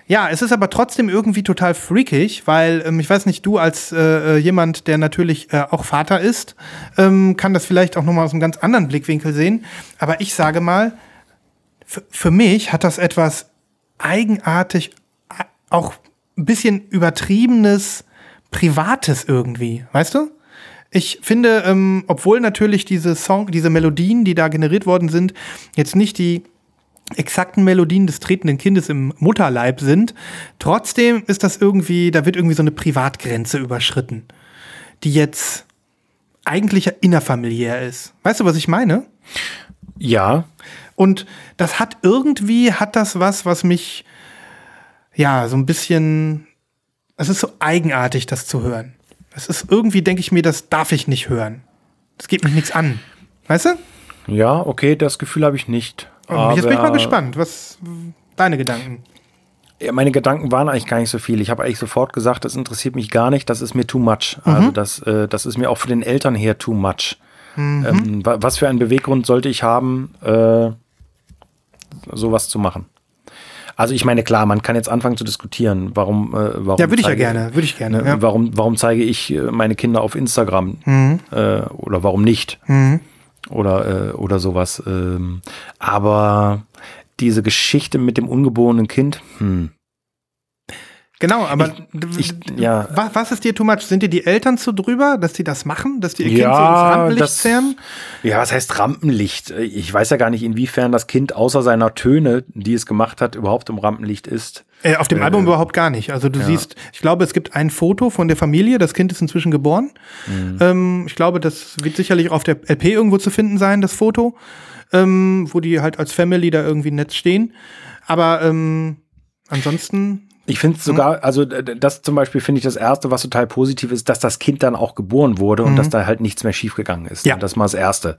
[SPEAKER 2] ja, es ist aber trotzdem irgendwie total freakig, weil ähm, ich weiß nicht, du als äh, jemand, der natürlich äh, auch Vater ist, ähm, kann das vielleicht auch nochmal aus einem ganz anderen Blickwinkel sehen. Aber ich sage mal, für mich hat das etwas eigenartig, äh, auch ein bisschen übertriebenes, privates irgendwie, weißt du? Ich finde, ähm, obwohl natürlich diese Song, diese Melodien, die da generiert worden sind, jetzt nicht die exakten Melodien des tretenden Kindes im Mutterleib sind. Trotzdem ist das irgendwie, da wird irgendwie so eine Privatgrenze überschritten, die jetzt eigentlich innerfamiliär ist. Weißt du, was ich meine?
[SPEAKER 3] Ja.
[SPEAKER 2] Und das hat irgendwie, hat das was, was mich, ja, so ein bisschen, es ist so eigenartig, das zu hören. Es ist irgendwie, denke ich mir, das darf ich nicht hören. Das geht mich nichts an. Weißt du?
[SPEAKER 3] Ja, okay, das Gefühl habe ich nicht.
[SPEAKER 2] Aber jetzt bin ich mal gespannt. Was deine Gedanken?
[SPEAKER 3] Ja, meine Gedanken waren eigentlich gar nicht so viel. Ich habe eigentlich sofort gesagt, das interessiert mich gar nicht, das ist mir too much.
[SPEAKER 2] Mhm.
[SPEAKER 3] Also das, äh, das ist mir auch für den Eltern her too much.
[SPEAKER 2] Mhm.
[SPEAKER 3] Ähm, was für einen Beweggrund sollte ich haben, äh, sowas zu machen? Also ich meine, klar, man kann jetzt anfangen zu diskutieren, warum, äh, warum
[SPEAKER 2] Ja, würde ich ja gerne, würde ich gerne.
[SPEAKER 3] Ne,
[SPEAKER 2] Ja.
[SPEAKER 3] warum, warum zeige ich äh, meine Kinder auf Instagram
[SPEAKER 2] Mhm.
[SPEAKER 3] äh, oder warum nicht
[SPEAKER 2] Mhm.
[SPEAKER 3] oder, äh, oder sowas. Ähm, aber diese Geschichte mit dem ungeborenen Kind, hm,
[SPEAKER 2] Genau, aber
[SPEAKER 3] ich, ja,
[SPEAKER 2] was, was ist dir too much? Sind dir die Eltern zu drüber, dass die das machen, dass die ihr Kind
[SPEAKER 3] Ja,
[SPEAKER 2] so ins Rampenlicht
[SPEAKER 3] das-
[SPEAKER 2] zerren?
[SPEAKER 3] ja, was heißt Rampenlicht? Ich weiß ja gar nicht, inwiefern das Kind außer seiner Töne, die es gemacht hat, überhaupt im Rampenlicht ist.
[SPEAKER 2] Äh, auf dem Album überhaupt gar nicht. Also du siehst, ich glaube, es gibt ein Foto von der Familie, das Kind ist inzwischen geboren.
[SPEAKER 3] Mhm.
[SPEAKER 2] Ähm, ich glaube, das wird sicherlich auf der LP irgendwo zu finden sein, das Foto, ähm, wo die halt als Family da irgendwie nett stehen. Aber ähm, ansonsten,
[SPEAKER 3] Ich finde es sogar, also das zum Beispiel finde ich das Erste, was total positiv ist, dass das Kind dann auch geboren wurde und dass da halt nichts mehr schiefgegangen ist.
[SPEAKER 2] Mhm. Ja.
[SPEAKER 3] Das mal das Erste.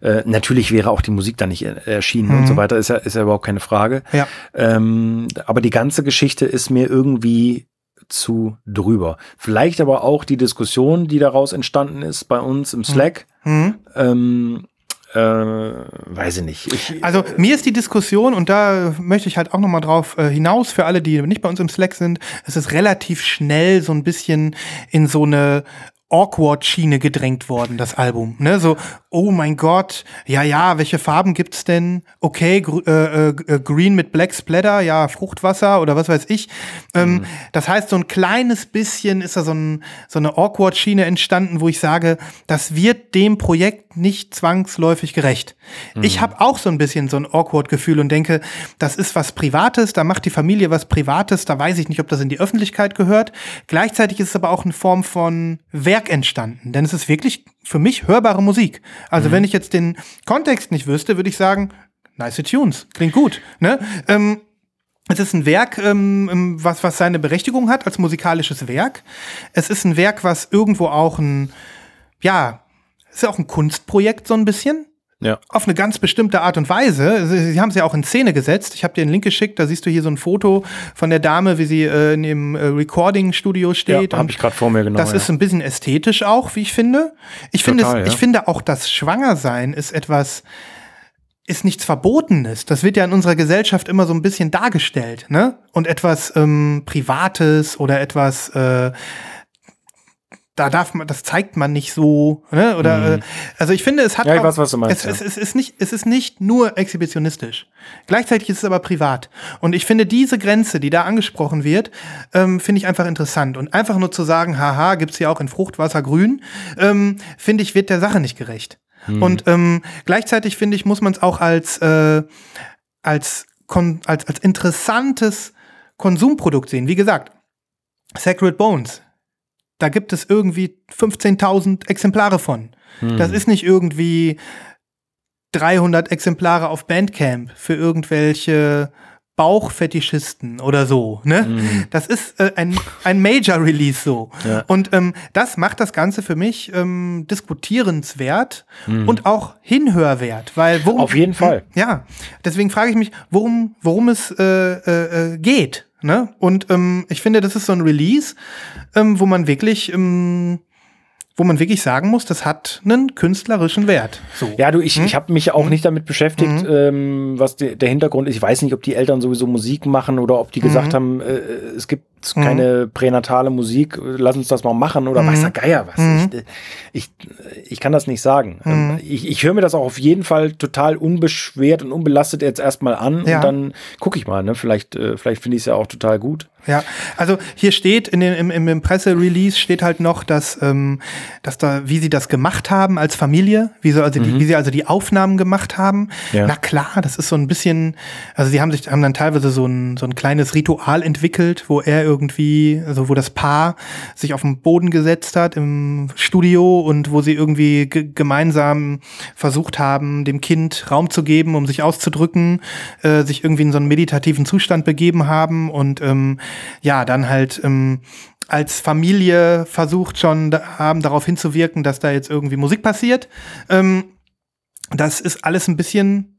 [SPEAKER 3] Äh, natürlich wäre auch die Musik dann nicht äh, erschienen und so weiter, ist ja, ist ja überhaupt keine Frage.
[SPEAKER 2] Mhm. Ja.
[SPEAKER 3] Ähm, aber die ganze Geschichte ist mir irgendwie zu drüber. Vielleicht aber auch die Diskussion, die daraus entstanden ist bei uns im Slack.
[SPEAKER 2] Mhm.
[SPEAKER 3] Ähm, äh, weiß ich nicht. Ich,
[SPEAKER 2] Also mir ist die Diskussion, und da möchte ich halt auch nochmal drauf äh, hinaus, für alle, die nicht bei uns im Slack sind, es ist relativ schnell so ein bisschen in so eine Awkward-Schiene gedrängt worden, das Album. Ne? So, oh mein Gott, ja, ja, welche Farben gibt's denn? Okay, gr äh, äh, Green mit Black Splatter, ja, Fruchtwasser oder was weiß ich. Ähm, Das heißt, so ein kleines bisschen ist da so, ein, so eine Awkward-Schiene entstanden, wo ich sage, das wird dem Projekt nicht zwangsläufig gerecht. Ich habe auch so ein bisschen so ein Awkward-Gefühl und denke, das ist was Privates, da macht die Familie was Privates, da weiß ich nicht, ob das in die Öffentlichkeit gehört. Gleichzeitig ist es aber auch eine Form von Werk entstanden, denn es ist wirklich für mich hörbare Musik. Also wenn ich jetzt den Kontext nicht wüsste, würde ich sagen, nice Tunes, klingt gut. Ne? Ähm, es ist ein Werk, ähm, was, was seine Berechtigung hat als musikalisches Werk. Es ist ein Werk, was irgendwo auch ein, ja, ist ja auch ein Kunstprojekt so ein bisschen
[SPEAKER 3] Ja.
[SPEAKER 2] auf eine ganz bestimmte Art und Weise. Sie, sie haben es ja auch in Szene gesetzt. Ich habe dir einen Link geschickt, da siehst du hier so ein Foto von der Dame, wie sie äh, in dem äh, Recording-Studio steht.
[SPEAKER 3] Ja, hab
[SPEAKER 2] Und
[SPEAKER 3] ich gerade vor mir, genau,
[SPEAKER 2] Das
[SPEAKER 3] ja.
[SPEAKER 2] ist ein bisschen ästhetisch auch, wie ich finde. Ich,
[SPEAKER 3] Total,
[SPEAKER 2] finde, es,
[SPEAKER 3] ja.
[SPEAKER 2] ich finde auch, das Schwangersein ist etwas, ist nichts Verbotenes. Das wird ja in unserer Gesellschaft immer so ein bisschen dargestellt, ne? Und etwas ähm, Privates oder etwas, äh, da darf man, das zeigt man nicht so, ne? Oder äh, also ich finde, es hat
[SPEAKER 3] Mhm. Ja, ich weiß, was du meinst,
[SPEAKER 2] Es,
[SPEAKER 3] ja.
[SPEAKER 2] es, es ist nicht, es ist nicht nur exhibitionistisch. Gleichzeitig ist es aber privat. Und ich finde diese Grenze, die da angesprochen wird, ähm, finde ich einfach interessant. Und einfach nur zu sagen, haha, gibt's ja auch in Fruchtwasser grün, ähm, finde ich, wird der Sache nicht gerecht.
[SPEAKER 3] Mhm.
[SPEAKER 2] Und ähm, gleichzeitig finde ich, muss man es auch als, äh, als, als, als interessantes Konsumprodukt sehen. Wie gesagt, Sacred Bones, da gibt es irgendwie 15.000 Exemplare von. Das ist nicht irgendwie 300 Exemplare auf Bandcamp für irgendwelche Bauchfetischisten oder so. Ne? Das ist äh, ein, ein Major-Release so.
[SPEAKER 3] Ja.
[SPEAKER 2] Und ähm, das macht das Ganze für mich ähm, diskutierenswert und auch hinhörwert. Weil worum,
[SPEAKER 3] Auf jeden Fall.
[SPEAKER 2] ja, deswegen frage ich mich, worum, worum es äh, äh, äh, geht. Ne? Und ähm, ich finde, das ist so ein Release, ähm, wo man wirklich, ähm, wo man wirklich sagen muss, das hat einen künstlerischen Wert. So.
[SPEAKER 3] Ja, du, ich,
[SPEAKER 2] Hm?
[SPEAKER 3] ich habe mich auch nicht damit beschäftigt, ähm, was de, der Hintergrund ist. Ich weiß nicht, ob die Eltern sowieso Musik machen oder ob die
[SPEAKER 2] Hm.
[SPEAKER 3] gesagt haben, äh, es gibt keine pränatale Musik, lass uns das mal machen oder weiß der Geier was.
[SPEAKER 2] Hm.
[SPEAKER 3] Ich, äh, ich, ich kann das nicht sagen. Ähm, ich ich höre mir das auch auf jeden Fall total unbeschwert und unbelastet jetzt erstmal an
[SPEAKER 2] Ja.
[SPEAKER 3] und dann gucke ich mal. Ne? Vielleicht, äh, vielleicht finde ich es ja auch total gut.
[SPEAKER 2] Ja, also hier steht in dem, im, im Presserelease steht halt noch, dass, ähm, dass da, wie sie das gemacht haben als Familie, wie, so, also die, wie sie also die Aufnahmen gemacht haben.
[SPEAKER 3] Ja.
[SPEAKER 2] Na klar, das ist so ein bisschen, also sie haben sich, haben dann teilweise so ein, so ein kleines Ritual entwickelt, wo er irgendwie, also wo das Paar sich auf den Boden gesetzt hat im Studio und wo sie irgendwie ge gemeinsam versucht haben, dem Kind Raum zu geben, um sich auszudrücken, äh, sich irgendwie in so einen meditativen Zustand begeben haben und ähm, ja, dann halt ähm, als Familie versucht schon da, haben, darauf hinzuwirken, dass da jetzt irgendwie Musik passiert. Ähm, das ist alles ein bisschen,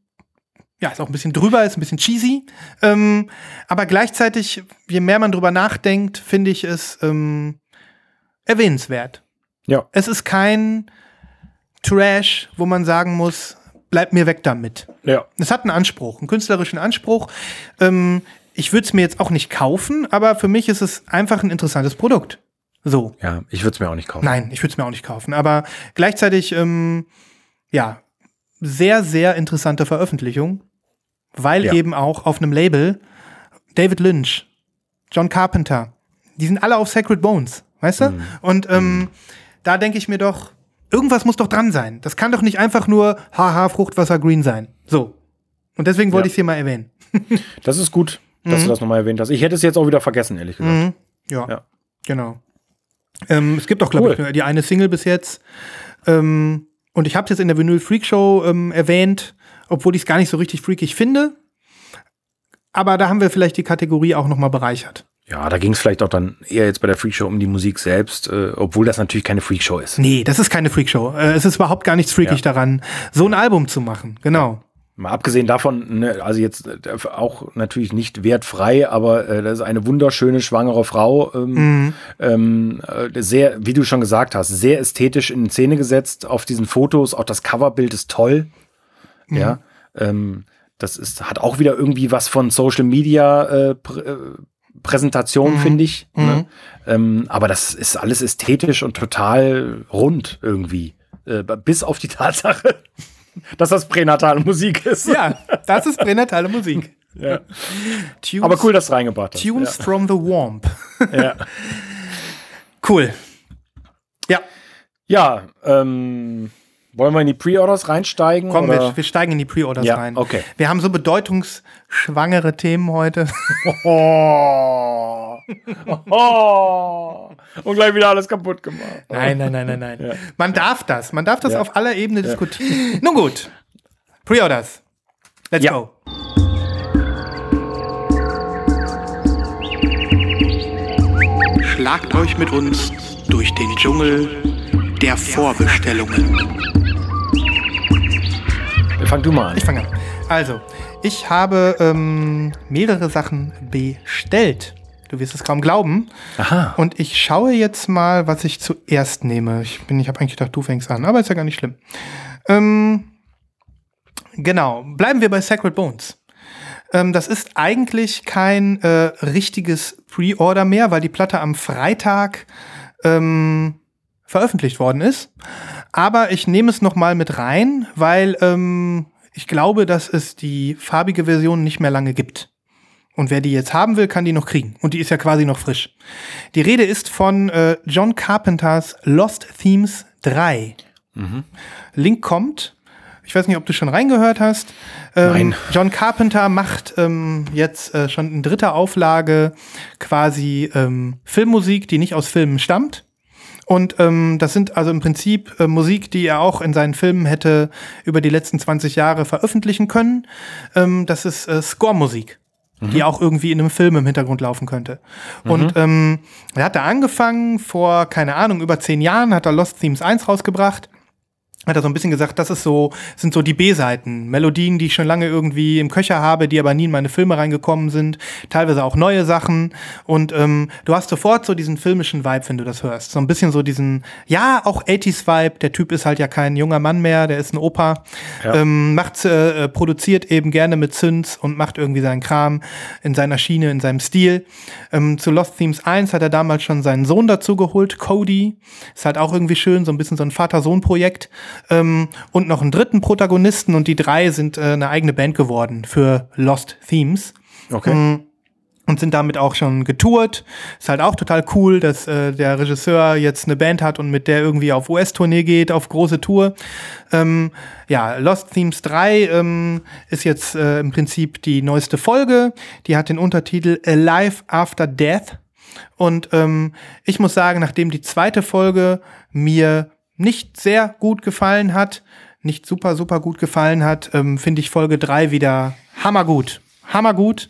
[SPEAKER 2] ja, ist auch ein bisschen drüber, ist ein bisschen cheesy. Ähm, aber gleichzeitig, je mehr man drüber nachdenkt, finde ich es ähm, erwähnenswert.
[SPEAKER 3] Ja.
[SPEAKER 2] Es ist kein Trash, wo man sagen muss, bleib mir weg damit.
[SPEAKER 3] Ja.
[SPEAKER 2] Es hat einen Anspruch, einen künstlerischen Anspruch. Ähm, ich würde es mir jetzt auch nicht kaufen, aber für mich ist es einfach ein interessantes Produkt. So.
[SPEAKER 3] Ja, ich würde es mir auch nicht kaufen.
[SPEAKER 2] Nein, ich würde es mir auch nicht kaufen. Aber gleichzeitig, ähm, ja, sehr, sehr interessante Veröffentlichung, weil
[SPEAKER 3] Ja.
[SPEAKER 2] eben auch auf einem Label David Lynch, John Carpenter, die sind alle auf Sacred Bones, weißt du? Und ähm, da denke ich mir doch, irgendwas muss doch dran sein. Das kann doch nicht einfach nur haha Fruchtwasser Green sein. So. Und deswegen wollte
[SPEAKER 3] Ja.
[SPEAKER 2] ich es hier mal erwähnen. *laughs*
[SPEAKER 3] Das ist gut, dass du das nochmal erwähnt hast. Ich hätte es jetzt auch wieder vergessen, ehrlich gesagt.
[SPEAKER 2] Mhm. Ja,
[SPEAKER 3] Ja.
[SPEAKER 2] genau. Ähm, es gibt auch, glaube
[SPEAKER 3] Cool.
[SPEAKER 2] ich, nur die eine Single bis jetzt. Ähm, und ich habe es jetzt in der Vinyl Freak Show ähm, erwähnt, obwohl ich es gar nicht so richtig freakig finde. Aber da haben wir vielleicht die Kategorie auch noch mal bereichert.
[SPEAKER 3] Ja, da ging es vielleicht auch dann eher jetzt bei der Freakshow um die Musik selbst, äh, obwohl das natürlich keine Freakshow ist.
[SPEAKER 2] Nee, das ist keine Freakshow. Äh, es ist überhaupt gar nichts freakig
[SPEAKER 3] Ja.
[SPEAKER 2] daran, so ein Album zu machen. Genau.
[SPEAKER 3] Mal abgesehen davon, ne, also jetzt äh, auch natürlich nicht wertfrei, aber äh, das ist eine wunderschöne schwangere Frau, ähm, ähm, äh, sehr, wie du schon gesagt hast, sehr ästhetisch in Szene gesetzt auf diesen Fotos. Auch das Coverbild ist toll. Ja, ähm, das ist, hat auch wieder irgendwie was von Social Media äh, pr äh, Präsentation, finde ich. Ne? Ähm, aber das ist alles ästhetisch und total rund irgendwie. Äh, bis auf die *laughs* Tatsache, dass das pränatale Musik ist.
[SPEAKER 2] Ja, das ist pränatale Musik. *laughs*
[SPEAKER 3] Ja.
[SPEAKER 2] Tunes,
[SPEAKER 3] Aber cool, dass du reingebracht hast.
[SPEAKER 2] Tunes from the Womb.
[SPEAKER 3] Ja. *laughs* ja.
[SPEAKER 2] Cool. Ja,
[SPEAKER 3] ja ähm, wollen wir in die Pre-Orders reinsteigen?
[SPEAKER 2] komm,
[SPEAKER 3] oder?
[SPEAKER 2] wir, wir steigen in die Pre-Orders
[SPEAKER 3] Ja,
[SPEAKER 2] rein.
[SPEAKER 3] okay.
[SPEAKER 2] Wir haben so bedeutungsschwangere Themen heute. *laughs*
[SPEAKER 3] Oh. oh. Und gleich wieder alles kaputt gemacht.
[SPEAKER 2] Nein, nein, nein, nein, nein.
[SPEAKER 3] Ja.
[SPEAKER 2] Man darf das. Man darf das
[SPEAKER 3] Ja.
[SPEAKER 2] auf aller Ebene diskutieren. Nun gut. Pre-Orders. Let's
[SPEAKER 3] Ja.
[SPEAKER 2] go.
[SPEAKER 5] Schlagt euch mit uns durch den Dschungel der Vorbestellungen.
[SPEAKER 3] Fang du mal an.
[SPEAKER 2] Ich fange an. Also, ich habe ähm, mehrere Sachen bestellt. Du wirst es kaum glauben.
[SPEAKER 3] Aha.
[SPEAKER 2] Und ich schaue jetzt mal, was ich zuerst nehme. Ich bin, ich habe eigentlich gedacht, du fängst an, aber ist ja gar nicht schlimm. Ähm, genau, bleiben wir bei Sacred Bones. Ähm, das ist eigentlich kein äh, richtiges Pre-Order mehr, weil die Platte am Freitag ähm, veröffentlicht worden ist. Aber ich nehme es noch mal mit rein, weil ähm, ich glaube, dass es die farbige Version nicht mehr lange gibt. Und wer die jetzt haben will, kann die noch kriegen. Und die ist ja quasi noch frisch. Die Rede ist von äh, John Carpenters Lost Themes 3. Link kommt. Ich weiß nicht, ob du schon reingehört hast. Ähm,
[SPEAKER 3] Nein.
[SPEAKER 2] John Carpenter macht ähm, jetzt äh, schon in dritter Auflage quasi ähm, Filmmusik, die nicht aus Filmen stammt. Und ähm, das sind also im Prinzip äh, Musik, die er auch in seinen Filmen hätte über die letzten 20 Jahre veröffentlichen können. Ähm, das ist äh, Score-Musik, die auch irgendwie in einem Film im Hintergrund laufen könnte. Und ähm, er hat da angefangen vor, keine Ahnung, über zehn Jahren, hat er Lost Themes 1 rausgebracht hat er so ein bisschen gesagt, das ist so, sind so die B-Seiten. Melodien, die ich schon lange irgendwie im Köcher habe, die aber nie in meine Filme reingekommen sind. Teilweise auch neue Sachen. Und ähm, du hast sofort so diesen filmischen Vibe, wenn du das hörst. So ein bisschen so diesen, ja, auch 80s-Vibe. Der Typ ist halt ja kein junger Mann mehr, der ist ein Opa.
[SPEAKER 3] Ja.
[SPEAKER 2] Ähm, macht, äh, äh, produziert eben gerne mit Synths und macht irgendwie seinen Kram in seiner Schiene, in seinem Stil. Ähm, zu Lost Themes 1 hat er damals schon seinen Sohn dazu geholt, Cody. Ist halt auch irgendwie schön, so ein bisschen so ein Vater-Sohn-Projekt. Ähm, und noch einen dritten Protagonisten und die drei sind äh, eine eigene Band geworden für Lost Themes
[SPEAKER 3] Okay.
[SPEAKER 2] und sind damit auch schon getourt. Ist halt auch total cool, dass äh, der Regisseur jetzt eine Band hat und mit der irgendwie auf US-Tournee geht, auf große Tour. Ähm, ja, Lost Themes 3 ähm, ist jetzt äh, im Prinzip die neueste Folge. Die hat den Untertitel Alive After Death. Und ähm, ich muss sagen, nachdem die zweite Folge mir nicht sehr gut gefallen hat, nicht super, super gut gefallen hat, ähm, finde ich Folge 3 wieder hammergut. Hammergut.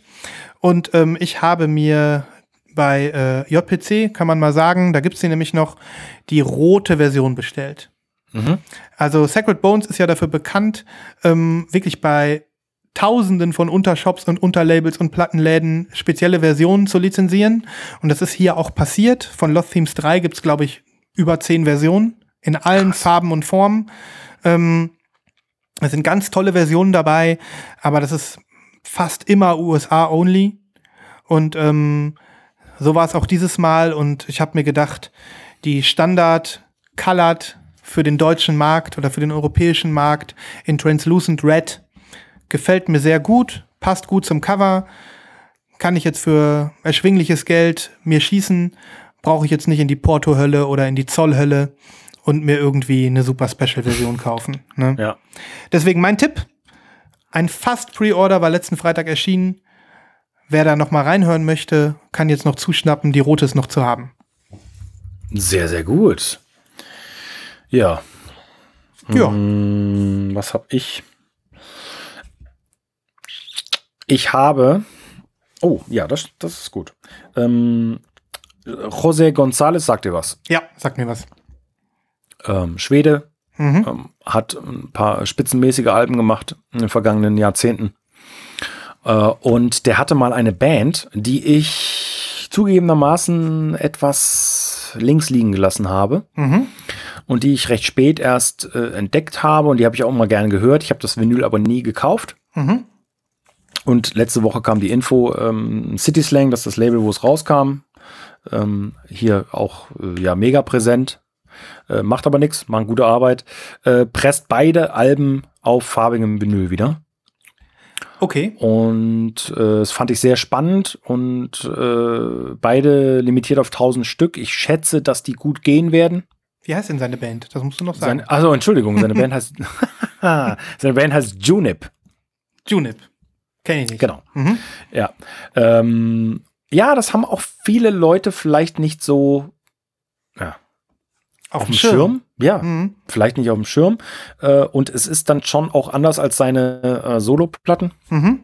[SPEAKER 2] Und ähm, ich habe mir bei äh, JPC, kann man mal sagen, da gibt's die nämlich noch, die rote Version bestellt. Also Sacred Bones ist ja dafür bekannt, ähm, wirklich bei Tausenden von Untershops und Unterlabels und Plattenläden spezielle Versionen zu lizenzieren. Und das ist hier auch passiert. Von Lost Themes 3 gibt's glaube ich, über zehn Versionen in allen Farben und Formen. Ähm, es sind ganz tolle Versionen dabei, aber das ist fast immer USA-only. Und ähm, so war es auch dieses Mal. Und ich habe mir gedacht, die Standard Colored für den deutschen Markt oder für den europäischen Markt in Translucent Red gefällt mir sehr gut, passt gut zum Cover. Kann ich jetzt für erschwingliches Geld mir schießen, brauche ich jetzt nicht in die Porto-Hölle oder in die Zollhölle und mir irgendwie eine super Special-Version kaufen. Ne?
[SPEAKER 3] Ja.
[SPEAKER 2] Deswegen mein Tipp: Ein fast Pre-Order war letzten Freitag erschienen. Wer da noch mal reinhören möchte, kann jetzt noch zuschnappen. Die rote ist noch zu haben.
[SPEAKER 3] Sehr, sehr gut. Ja.
[SPEAKER 2] Ja,
[SPEAKER 3] Hm, was habe ich? Ich habe. Oh, ja, das, das ist gut. Ähm, José González sagt dir was.
[SPEAKER 2] ja, sag mir was.
[SPEAKER 3] Ähm, Schwede,
[SPEAKER 2] Mhm.
[SPEAKER 3] ähm, hat ein paar spitzenmäßige Alben gemacht in den vergangenen Jahrzehnten. Äh, und der hatte mal eine Band, die ich zugegebenermaßen etwas links liegen gelassen habe
[SPEAKER 2] Mhm.
[SPEAKER 3] und die ich recht spät erst äh, entdeckt habe und die habe ich auch mal gerne gehört. Ich habe das Vinyl aber nie gekauft.
[SPEAKER 2] Mhm.
[SPEAKER 3] Und letzte Woche kam die Info, ähm, City Slang, das ist das Label, wo es rauskam. Ähm, hier auch äh, ja mega präsent. Äh, macht aber nichts, machen gute Arbeit. Äh, presst beide Alben auf farbigem Vinyl wieder.
[SPEAKER 2] Okay.
[SPEAKER 3] Und äh, das fand ich sehr spannend und äh, beide limitiert auf 1000 Stück. Ich schätze, dass die gut gehen werden.
[SPEAKER 2] Wie heißt denn seine Band? Das musst du noch sagen.
[SPEAKER 3] Seine, also Entschuldigung, seine Band heißt *laughs* *laughs* seine Band heißt Junip.
[SPEAKER 2] Junip. Kenn ich nicht.
[SPEAKER 3] Genau.
[SPEAKER 2] Mhm.
[SPEAKER 3] Ja. Ähm, ja, das haben auch viele Leute vielleicht nicht so auf, dem Schirm. Ja,
[SPEAKER 2] Mhm.
[SPEAKER 3] vielleicht nicht auf dem Schirm. Äh, und es ist dann schon auch anders als seine äh, Solo-Platten.
[SPEAKER 2] Mhm.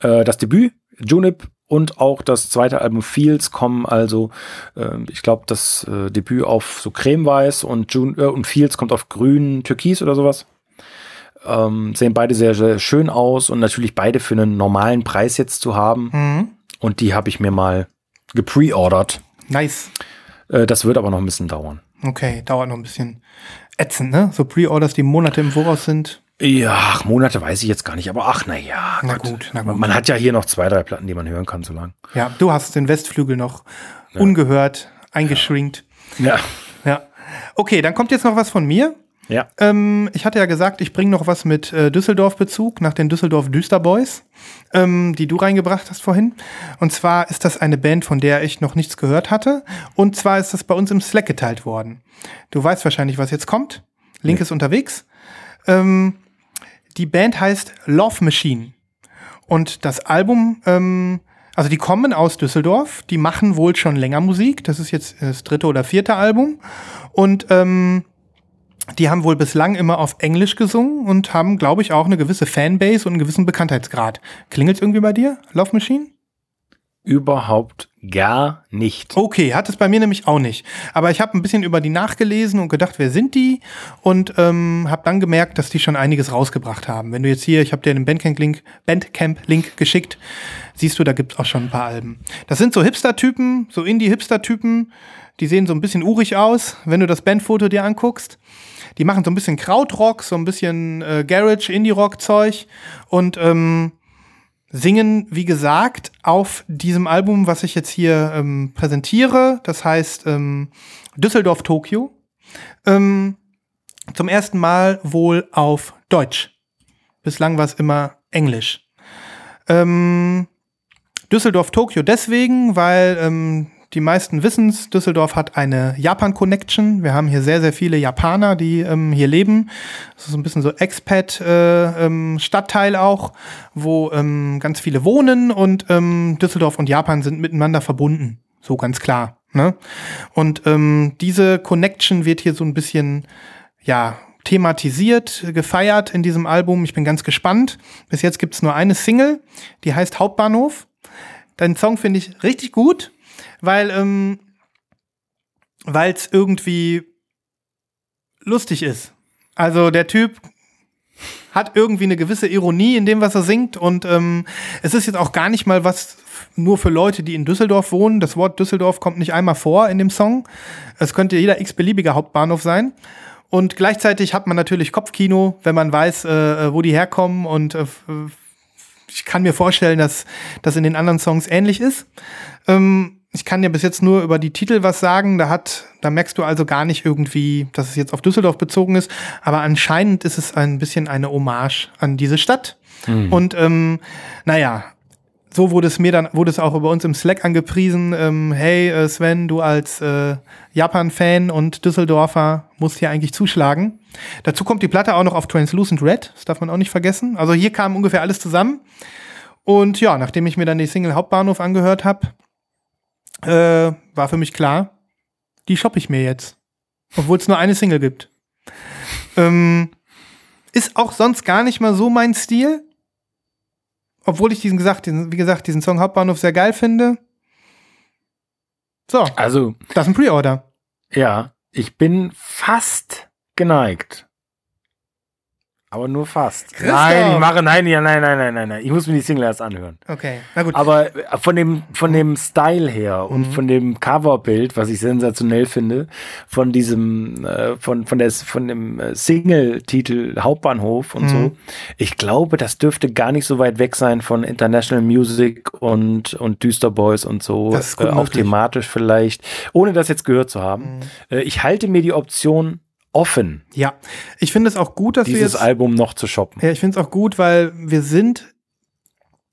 [SPEAKER 3] Äh, das Debüt, Junip und auch das zweite Album Fields kommen also, äh, ich glaube, das äh, Debüt auf so cremeweiß und, Jun äh, und Fields kommt auf grün, türkis oder sowas. Ähm, sehen beide sehr, sehr schön aus und natürlich beide für einen normalen Preis jetzt zu haben.
[SPEAKER 2] Mhm.
[SPEAKER 3] Und die habe ich mir mal gepreordert.
[SPEAKER 2] Nice.
[SPEAKER 3] Äh, das wird aber noch ein bisschen dauern.
[SPEAKER 2] Okay, dauert noch ein bisschen ätzend, ne? So Pre-Orders, die Monate im Voraus sind.
[SPEAKER 3] Ja, ach, Monate weiß ich jetzt gar nicht, aber ach, na ja.
[SPEAKER 2] Na gut, na gut.
[SPEAKER 3] Man hat ja hier noch zwei, drei Platten, die man hören kann, so lang.
[SPEAKER 2] Ja, du hast den Westflügel noch ungehört, eingeschrinkt.
[SPEAKER 3] Ja.
[SPEAKER 2] Ja. Okay, dann kommt jetzt noch was von mir.
[SPEAKER 3] Ja.
[SPEAKER 2] Ähm, ich hatte ja gesagt, ich bringe noch was mit äh, Düsseldorf-Bezug nach den Düsseldorf Düsterboys, ähm, die du reingebracht hast vorhin. Und zwar ist das eine Band, von der ich noch nichts gehört hatte. Und zwar ist das bei uns im Slack geteilt worden. Du weißt wahrscheinlich, was jetzt kommt. Link ist unterwegs. Ähm, die Band heißt Love Machine. Und das Album, ähm, also die kommen aus Düsseldorf, die machen wohl schon länger Musik. Das ist jetzt das dritte oder vierte Album. Und ähm, die haben wohl bislang immer auf Englisch gesungen und haben, glaube ich, auch eine gewisse Fanbase und einen gewissen Bekanntheitsgrad. Klingelt irgendwie bei dir, Love Machine?
[SPEAKER 3] Überhaupt gar nicht.
[SPEAKER 2] Okay, hat es bei mir nämlich auch nicht. Aber ich habe ein bisschen über die nachgelesen und gedacht, wer sind die? Und ähm, habe dann gemerkt, dass die schon einiges rausgebracht haben. Wenn du jetzt hier, ich habe dir den Bandcamp-Link Bandcamp -Link geschickt, siehst du, da gibt's auch schon ein paar Alben. Das sind so Hipster-Typen, so Indie-Hipster-Typen. Die sehen so ein bisschen urig aus, wenn du das Bandfoto dir anguckst. Die machen so ein bisschen Krautrock, so ein bisschen äh, Garage, Indie-Rock-Zeug und ähm, singen, wie gesagt, auf diesem Album, was ich jetzt hier ähm, präsentiere. Das heißt ähm, Düsseldorf Tokio. Ähm, zum ersten Mal wohl auf Deutsch. Bislang war es immer Englisch. Ähm, Düsseldorf Tokio deswegen, weil ähm, die meisten wissen es, Düsseldorf hat eine Japan-Connection. Wir haben hier sehr, sehr viele Japaner, die ähm, hier leben. Das ist so ein bisschen so Expat-Stadtteil äh, ähm, auch, wo ähm, ganz viele wohnen und ähm, Düsseldorf und Japan sind miteinander verbunden. So ganz klar. Ne? Und ähm, diese Connection wird hier so ein bisschen, ja, thematisiert, gefeiert in diesem Album. Ich bin ganz gespannt. Bis jetzt gibt es nur eine Single, die heißt Hauptbahnhof. Deinen Song finde ich richtig gut, weil ähm, es irgendwie lustig ist. Also der Typ hat irgendwie eine gewisse Ironie in dem, was er singt und ähm, es ist jetzt auch gar nicht mal was nur für Leute, die in Düsseldorf wohnen. Das Wort Düsseldorf kommt nicht einmal vor in dem Song. Es könnte jeder x-beliebige Hauptbahnhof sein. Und gleichzeitig hat man natürlich Kopfkino, wenn man weiß, äh, wo die herkommen. Und äh, ich kann mir vorstellen, dass das in den anderen Songs ähnlich ist. Ähm, ich kann dir bis jetzt nur über die Titel was sagen. Da hat, da merkst du also gar nicht irgendwie, dass es jetzt auf Düsseldorf bezogen ist. Aber anscheinend ist es ein bisschen eine Hommage an diese Stadt. Und ähm, naja, so wurde es mir dann, wurde es auch über uns im Slack angepriesen. Ähm, hey äh, Sven, du als äh, Japan-Fan und Düsseldorfer musst hier eigentlich zuschlagen. Dazu kommt die Platte auch noch auf Translucent Red, das darf man auch nicht vergessen. Also hier kam ungefähr alles zusammen. Und ja, nachdem ich mir dann die Single Hauptbahnhof angehört habe, äh, war für mich klar, die shoppe ich mir jetzt. Obwohl es nur eine Single gibt. Ähm, ist auch sonst gar nicht mal so mein Stil. Obwohl ich diesen gesagt, diesen, wie gesagt, diesen Song Hauptbahnhof sehr geil finde. So,
[SPEAKER 3] Also,
[SPEAKER 2] das ist ein Pre-Order.
[SPEAKER 3] ja, ich bin fast geneigt. Aber nur fast.
[SPEAKER 2] Christoph!
[SPEAKER 3] Nein, ich mache, nein, ja, nein, nein, nein, nein, nein. Ich muss mir die Single erst anhören.
[SPEAKER 2] Okay, na gut.
[SPEAKER 3] Aber äh, von dem, von dem Style her
[SPEAKER 2] Mhm.
[SPEAKER 3] und von dem Coverbild, was ich sensationell finde, von diesem, äh, von, von, der, von dem äh, Single-Titel Hauptbahnhof und
[SPEAKER 2] Mhm.
[SPEAKER 3] so, ich glaube, das dürfte gar nicht so weit weg sein von International Music und, und Düster Boys und so.
[SPEAKER 2] Das ist gut
[SPEAKER 3] äh, auch
[SPEAKER 2] möglich. Mhm.
[SPEAKER 3] thematisch vielleicht, ohne das jetzt gehört zu haben. Äh, ich halte mir die Option offen,
[SPEAKER 2] ja, ich finde es auch gut, dass wir
[SPEAKER 3] dieses Album noch zu shoppen.
[SPEAKER 2] Ja, ich finde es auch gut, weil wir sind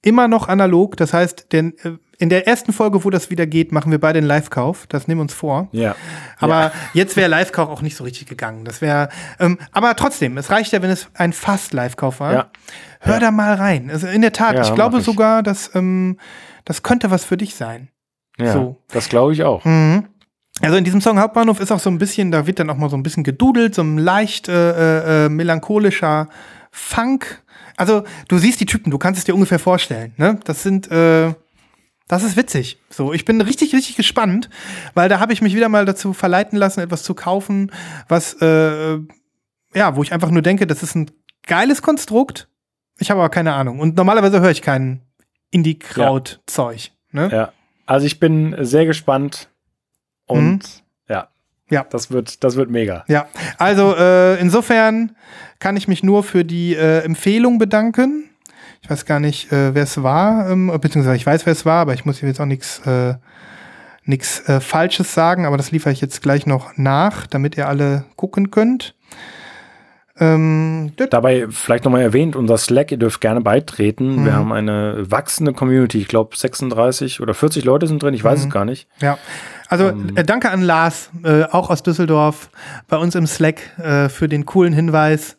[SPEAKER 2] immer noch analog. Das heißt, denn, äh, in der ersten Folge, wo das wieder geht, machen wir beide einen Live-Kauf. Das nehmen wir uns vor.
[SPEAKER 3] Ja.
[SPEAKER 2] Aber jetzt wäre Live-Kauf auch nicht so richtig gegangen. Das wäre, ähm, aber trotzdem, es reicht ja, wenn es ein fast Live-Kauf war.
[SPEAKER 3] Ja.
[SPEAKER 2] Hör da mal rein. Also in der Tat,
[SPEAKER 3] Ja,
[SPEAKER 2] ich glaube
[SPEAKER 3] ich.
[SPEAKER 2] sogar, dass ähm, das könnte was für dich sein.
[SPEAKER 3] Ja,
[SPEAKER 2] So.
[SPEAKER 3] das glaube ich auch.
[SPEAKER 2] Mhm. Also in diesem Song Hauptbahnhof ist auch so ein bisschen, da wird dann auch mal so ein bisschen gedudelt, so ein leicht äh, äh, melancholischer Funk. Also du siehst die Typen, du kannst es dir ungefähr vorstellen. Ne? Das sind, äh, das ist witzig. So, ich bin richtig, richtig gespannt, weil da habe ich mich wieder mal dazu verleiten lassen, etwas zu kaufen, was, äh, ja, wo ich einfach nur denke, das ist ein geiles Konstrukt. Ich habe aber keine Ahnung. Und normalerweise höre ich kein Indie-Kraut-Zeug. Ne?
[SPEAKER 3] Ja. Also ich bin sehr gespannt und ja.
[SPEAKER 2] Mhm. Ja.
[SPEAKER 3] Das wird, das wird mega.
[SPEAKER 2] Ja, also äh, insofern kann ich mich nur für die äh, Empfehlung bedanken. Ich weiß gar nicht, äh, wer es war, ähm, beziehungsweise ich weiß, wer es war, aber ich muss hier jetzt auch nichts äh, nix, äh, Falsches sagen, aber das liefere ich jetzt gleich noch nach, damit ihr alle gucken könnt. Ähm,
[SPEAKER 3] Dabei vielleicht nochmal erwähnt, unser Slack, ihr dürft gerne beitreten.
[SPEAKER 2] Mhm.
[SPEAKER 3] Wir haben eine wachsende Community. Ich glaube 36 oder 40 Leute sind drin, ich weiß
[SPEAKER 2] Mhm.
[SPEAKER 3] es gar nicht.
[SPEAKER 2] Ja, also
[SPEAKER 3] Ähm.
[SPEAKER 2] äh, danke an Lars, äh, auch aus Düsseldorf, bei uns im Slack äh, für den coolen Hinweis.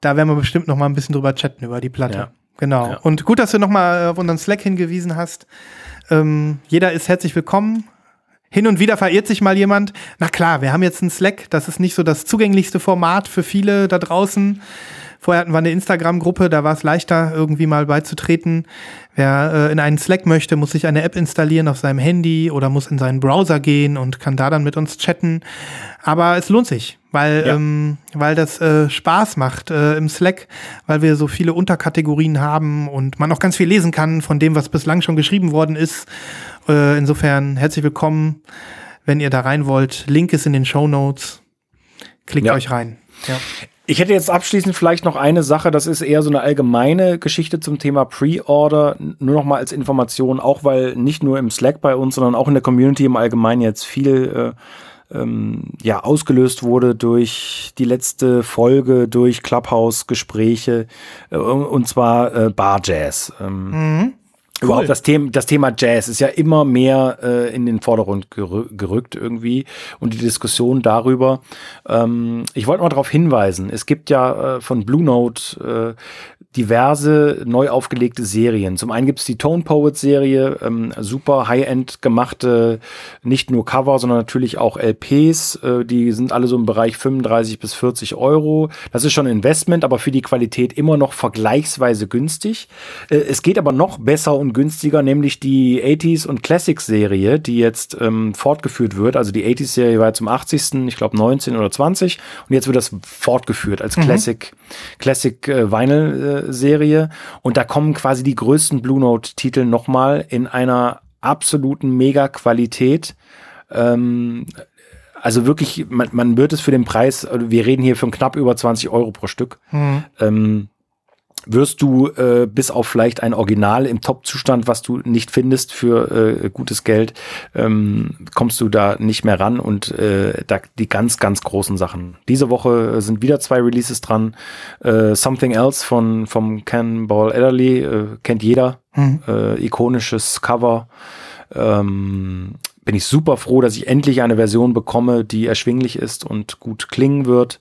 [SPEAKER 2] Da werden wir bestimmt noch mal ein bisschen drüber chatten über die Platte.
[SPEAKER 3] Ja.
[SPEAKER 2] Genau.
[SPEAKER 3] Ja.
[SPEAKER 2] Und gut, dass du noch mal auf unseren Slack hingewiesen hast. Ähm, jeder ist herzlich willkommen. Hin und wieder verirrt sich mal jemand. Na klar, wir haben jetzt einen Slack. Das ist nicht so das zugänglichste Format für viele da draußen. Vorher hatten wir eine Instagram-Gruppe, da war es leichter, irgendwie mal beizutreten. Wer äh, in einen Slack möchte, muss sich eine App installieren auf seinem Handy oder muss in seinen Browser gehen und kann da dann mit uns chatten. Aber es lohnt sich, weil,
[SPEAKER 3] Ja.
[SPEAKER 2] ähm, weil das äh, Spaß macht äh, im Slack, weil wir so viele Unterkategorien haben und man auch ganz viel lesen kann von dem, was bislang schon geschrieben worden ist. Äh, insofern herzlich willkommen, wenn ihr da rein wollt. Link ist in den Show Notes. Klickt
[SPEAKER 3] Ja.
[SPEAKER 2] euch rein. Ja.
[SPEAKER 3] Ich hätte jetzt abschließend vielleicht noch eine Sache, das ist eher so eine allgemeine Geschichte zum Thema Pre-Order, nur noch mal als Information, auch weil nicht nur im Slack bei uns, sondern auch in der Community im Allgemeinen jetzt viel äh, ähm, ja, ausgelöst wurde durch die letzte Folge, durch Clubhouse-Gespräche äh, und zwar äh, Bar Jazz. Ähm,
[SPEAKER 2] Mhm.
[SPEAKER 3] Überhaupt das Thema, das Thema Jazz ist ja immer mehr äh, in den Vordergrund gerü gerückt irgendwie und die Diskussion darüber. Ähm, ich wollte mal darauf hinweisen, es gibt ja äh, von Blue Note äh, diverse neu aufgelegte Serien. Zum einen gibt es die Tone Poets Serie, ähm, super High-End gemachte, nicht nur Cover, sondern natürlich auch LPs. Äh, die sind alle so im Bereich 35 bis 40 Euro. Das ist schon Investment, aber für die Qualität immer noch vergleichsweise günstig. Äh, es geht aber noch besser und günstiger, nämlich die 80s und Classics Serie, die jetzt ähm, fortgeführt wird. Also die 80s Serie war zum 80. ich glaube 19 oder 20 und jetzt wird das fortgeführt als Classic Classic äh, Vinyl äh, Serie und da kommen quasi die größten Blue Note Titel nochmal in einer absoluten Mega Qualität. Ähm, also wirklich, man, man wird es für den Preis, also wir reden hier von knapp über 20 Euro pro Stück,
[SPEAKER 2] Mhm.
[SPEAKER 3] ähm, wirst du äh, bis auf vielleicht ein Original im Top-Zustand, was du nicht findest für äh, gutes Geld, ähm, kommst du da nicht mehr ran und äh, da die ganz, ganz großen Sachen. Diese Woche sind wieder zwei Releases dran. Äh, Something Else von vom Cannonball Adderley, äh, kennt jeder.
[SPEAKER 2] Mhm.
[SPEAKER 3] Äh, ikonisches Cover. Ähm, bin ich super froh, dass ich endlich eine Version bekomme, die erschwinglich ist und gut klingen wird.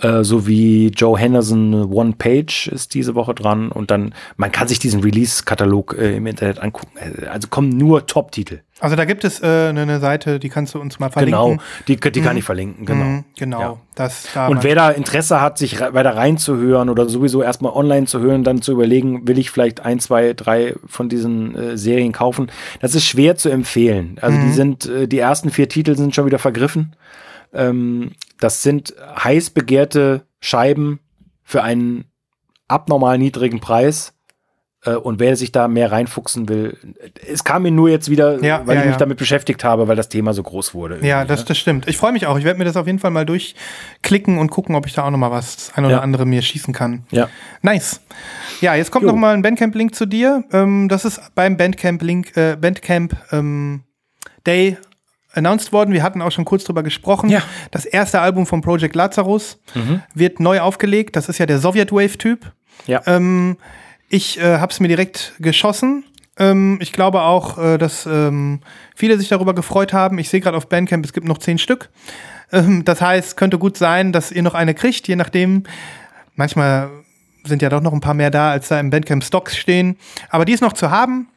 [SPEAKER 3] Äh, so wie Joe Henderson One Page ist diese Woche dran und dann, man kann sich diesen Release-Katalog äh, im Internet angucken. Äh, Also kommen nur Top-Titel.
[SPEAKER 2] Also da gibt es äh, eine Seite, die kannst du uns mal verlinken.
[SPEAKER 3] Genau, die, die kann ich verlinken, genau.
[SPEAKER 2] Mhm, genau.
[SPEAKER 3] Ja.
[SPEAKER 2] Das, da
[SPEAKER 3] Und wer da Interesse hat, sich weiter reinzuhören oder sowieso erstmal online zu hören, dann zu überlegen, will ich vielleicht ein, zwei, drei von diesen äh, Serien kaufen, das ist schwer zu empfehlen. Also die sind, äh, die ersten vier Titel sind schon wieder vergriffen. Ähm, das sind heiß begehrte Scheiben für einen abnormal niedrigen Preis. Äh, und wer sich da mehr reinfuchsen will, es kam mir nur jetzt wieder,
[SPEAKER 2] Ja,
[SPEAKER 3] weil
[SPEAKER 2] ja,
[SPEAKER 3] ich mich
[SPEAKER 2] ja.
[SPEAKER 3] damit beschäftigt habe, weil das Thema so groß wurde.
[SPEAKER 2] Ja,
[SPEAKER 3] irgendwie,
[SPEAKER 2] das,
[SPEAKER 3] ne?
[SPEAKER 2] das stimmt. Ich freue mich auch. Ich werde mir das auf jeden Fall mal durchklicken und gucken, ob ich da auch noch mal was das ein oder andere mir schießen kann.
[SPEAKER 3] Ja.
[SPEAKER 2] Nice. Ja, jetzt kommt
[SPEAKER 3] Jo.
[SPEAKER 2] noch mal ein Bandcamp-Link zu dir. Ähm, das ist beim Bandcamp-Link, äh, Bandcamp ähm, Day announced worden. Wir hatten auch schon kurz drüber gesprochen.
[SPEAKER 3] Ja. Mhm.
[SPEAKER 2] Das erste Album von Project Lazarus wird neu aufgelegt. Das ist ja der Soviet Wave-Typ.
[SPEAKER 3] Ja.
[SPEAKER 2] Ähm, ich äh, habe es mir direkt geschossen. Ähm, ich glaube auch, äh, dass ähm, viele sich darüber gefreut haben. Ich sehe gerade auf Bandcamp, es gibt noch zehn Stück. Ähm, das heißt, könnte gut sein, dass ihr noch eine kriegt, je nachdem. Manchmal sind ja doch noch ein paar mehr da, als da im Bandcamp Stocks stehen. Aber die ist noch zu haben.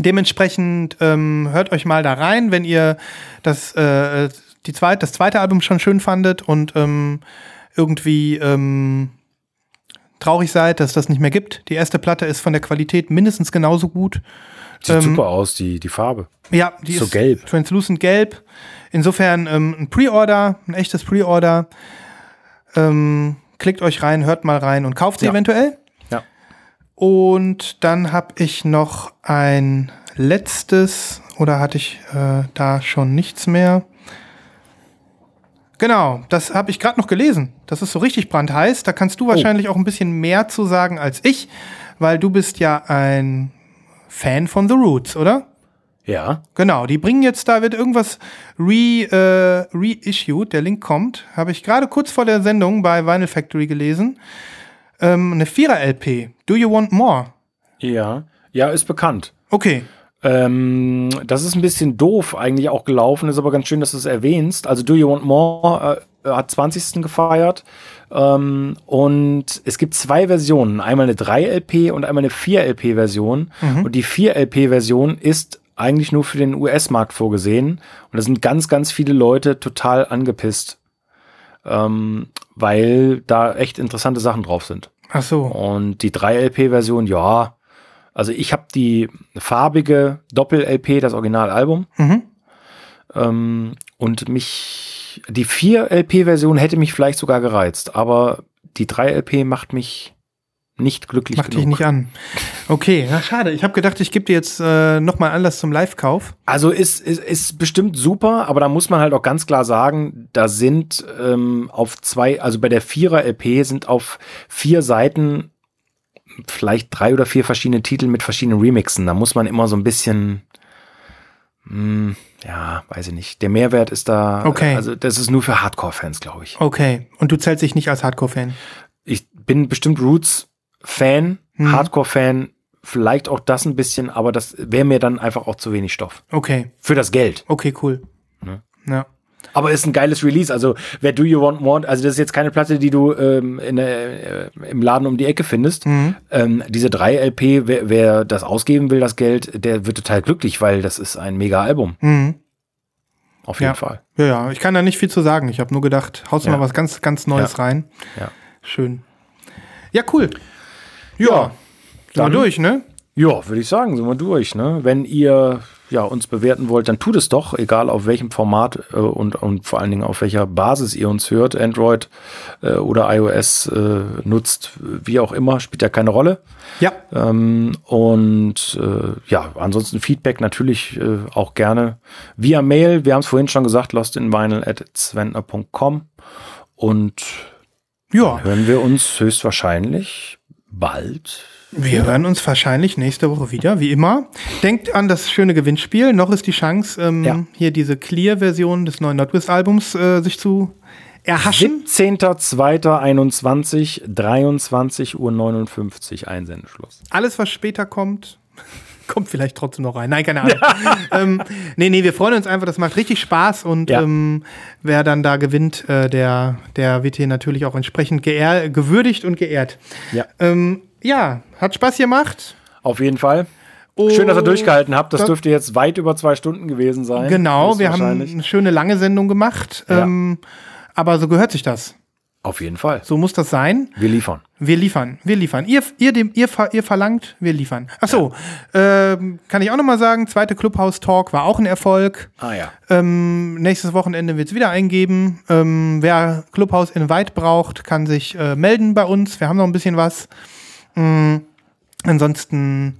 [SPEAKER 2] Dementsprechend ähm, hört euch mal da rein, wenn ihr das, äh, die zweit, das zweite Album schon schön fandet und ähm, irgendwie ähm, traurig seid, dass das nicht mehr gibt. Die erste Platte ist von der Qualität mindestens genauso gut.
[SPEAKER 3] Sieht
[SPEAKER 2] ähm,
[SPEAKER 3] super aus, die, die Farbe.
[SPEAKER 2] Ja, die
[SPEAKER 3] So
[SPEAKER 2] ist
[SPEAKER 3] gelb.
[SPEAKER 2] translucent gelb. Insofern ähm, ein Pre-Order, ein echtes Pre-Order. Ähm, klickt euch rein, hört mal rein und kauft sie
[SPEAKER 3] Ja.
[SPEAKER 2] eventuell. Und dann habe ich noch ein letztes, oder hatte ich äh, da schon nichts mehr? Genau, das habe ich gerade noch gelesen. Das ist so richtig brandheiß. Da kannst
[SPEAKER 3] Oh.
[SPEAKER 2] du wahrscheinlich auch ein bisschen mehr zu sagen als ich, weil du bist ja ein Fan von The Roots, oder?
[SPEAKER 3] Ja.
[SPEAKER 2] Genau, die bringen jetzt, da wird irgendwas re, äh, reissued, der Link kommt, habe ich gerade kurz vor der Sendung bei Vinyl Factory gelesen. Ähm, eine Vierer-LP, Do You Want More?
[SPEAKER 3] Ja. Ja, ist bekannt.
[SPEAKER 2] Okay,
[SPEAKER 3] Ähm, das ist ein bisschen doof eigentlich auch gelaufen, ist aber ganz schön, dass du es erwähnst. Also Do You Want More äh, hat 20. gefeiert ähm, und es gibt zwei Versionen, einmal eine 3-LP und einmal eine 4-LP-Version und die 4-LP-Version ist eigentlich nur für den US-Markt vorgesehen und da sind ganz, ganz viele Leute total angepisst, ähm, weil da echt interessante Sachen drauf sind.
[SPEAKER 2] ach so,
[SPEAKER 3] Und die 3-LP-Version, ja. Also ich habe die farbige Doppel-LP, das Originalalbum.
[SPEAKER 2] Mhm.
[SPEAKER 3] Ähm, und mich, die 4-LP-Version hätte mich vielleicht sogar gereizt, aber die 3-LP macht mich nicht glücklich
[SPEAKER 2] dich
[SPEAKER 3] genug.
[SPEAKER 2] nicht an. Okay, na schade. Ich habe gedacht, ich gebe dir jetzt äh, nochmal Anlass zum Live-Kauf.
[SPEAKER 3] Also ist, ist, ist bestimmt super, aber da muss man halt auch ganz klar sagen, da sind ähm, auf zwei, also bei der Vierer-LP sind auf vier Seiten vielleicht drei oder vier verschiedene Titel mit verschiedenen Remixen. Da muss man immer so ein bisschen, hm, ja, weiß ich nicht. Der Mehrwert ist da,
[SPEAKER 2] Okay.
[SPEAKER 3] also das ist nur für Hardcore-Fans, glaube ich.
[SPEAKER 2] Okay, und du zählst dich nicht als Hardcore-Fan.
[SPEAKER 3] Ich bin bestimmt Roots-Fan,
[SPEAKER 2] Mhm.
[SPEAKER 3] Hardcore-Fan, vielleicht auch das ein bisschen, aber das wäre mir dann einfach auch zu wenig Stoff.
[SPEAKER 2] Okay,
[SPEAKER 3] Für das Geld.
[SPEAKER 2] okay, cool.
[SPEAKER 3] Ne?
[SPEAKER 2] Ja.
[SPEAKER 3] Aber ist ein geiles Release. Also, wer Do You Want More, also das ist jetzt keine Platte, die du ähm, in äh, im Laden um die Ecke findest.
[SPEAKER 2] Mhm.
[SPEAKER 3] Ähm, diese 3 LP, wer, wer das ausgeben will, das Geld, der wird total glücklich, weil das ist ein mega Album.
[SPEAKER 2] Mhm.
[SPEAKER 3] Auf jeden
[SPEAKER 2] Ja.
[SPEAKER 3] Fall.
[SPEAKER 2] Ja, ja, ich kann da nicht viel zu sagen. Ich habe nur gedacht, haust
[SPEAKER 3] Ja.
[SPEAKER 2] mal was ganz, ganz Neues
[SPEAKER 3] Ja.
[SPEAKER 2] rein.
[SPEAKER 3] Ja.
[SPEAKER 2] Schön. Ja, cool. Ja,
[SPEAKER 3] Ja,
[SPEAKER 2] sind wir
[SPEAKER 3] dann-
[SPEAKER 2] durch, ne?
[SPEAKER 3] Ja, würde ich sagen, sind wir durch. Ne? Wenn ihr ja, uns bewerten wollt, dann tut es doch, egal auf welchem Format äh, und, und vor allen Dingen auf welcher Basis ihr uns hört. Android äh, oder iOS äh, nutzt, wie auch immer, spielt ja keine Rolle.
[SPEAKER 2] Ja,
[SPEAKER 3] Ähm, und äh, ja, ansonsten Feedback natürlich äh, auch gerne via Mail. Wir haben es vorhin schon gesagt, lostinvinyl.zwentner.com und
[SPEAKER 2] ja.
[SPEAKER 3] hören wir uns höchstwahrscheinlich bald.
[SPEAKER 2] Wir hören uns wahrscheinlich nächste Woche wieder, wie immer. Denkt an das schöne Gewinnspiel. Noch ist die Chance, ähm,
[SPEAKER 3] Ja.
[SPEAKER 2] hier diese Clear-Version des neuen Notwist-Albums äh, sich zu erhaschen.
[SPEAKER 3] 17.02.21, 23.59 Uhr Einsendeschluss.
[SPEAKER 2] Alles, was später kommt, *laughs* kommt vielleicht trotzdem noch rein. Nein, keine Ahnung. *laughs* ähm, nee, nee, wir freuen uns einfach. Das macht richtig Spaß. Und
[SPEAKER 3] Ja.
[SPEAKER 2] ähm, wer dann da gewinnt, äh, der, der wird hier natürlich auch entsprechend gewürdigt und geehrt.
[SPEAKER 3] Ja.
[SPEAKER 2] Ähm, ja, hat Spaß gemacht.
[SPEAKER 3] Auf jeden Fall.
[SPEAKER 2] Oh,
[SPEAKER 3] Schön, dass ihr durchgehalten habt. Das
[SPEAKER 2] da-
[SPEAKER 3] dürfte jetzt weit über zwei Stunden gewesen sein.
[SPEAKER 2] Genau, wir haben eine schöne lange Sendung gemacht.
[SPEAKER 3] Ja.
[SPEAKER 2] Ähm, aber so gehört sich das.
[SPEAKER 3] Auf jeden Fall.
[SPEAKER 2] So muss das sein.
[SPEAKER 3] Wir liefern.
[SPEAKER 2] Wir liefern, wir liefern. Ihr, ihr, dem, ihr, ihr verlangt, wir liefern. Ach so, ähm, kann ich auch noch mal sagen, zweite Clubhouse-Talk war auch ein Erfolg.
[SPEAKER 3] Ah ja.
[SPEAKER 2] Ähm, nächstes Wochenende wird es wieder eingeben. Ähm, wer Clubhouse Invite braucht, kann sich äh, melden bei uns. Wir haben noch ein bisschen was. Mm, ansonsten,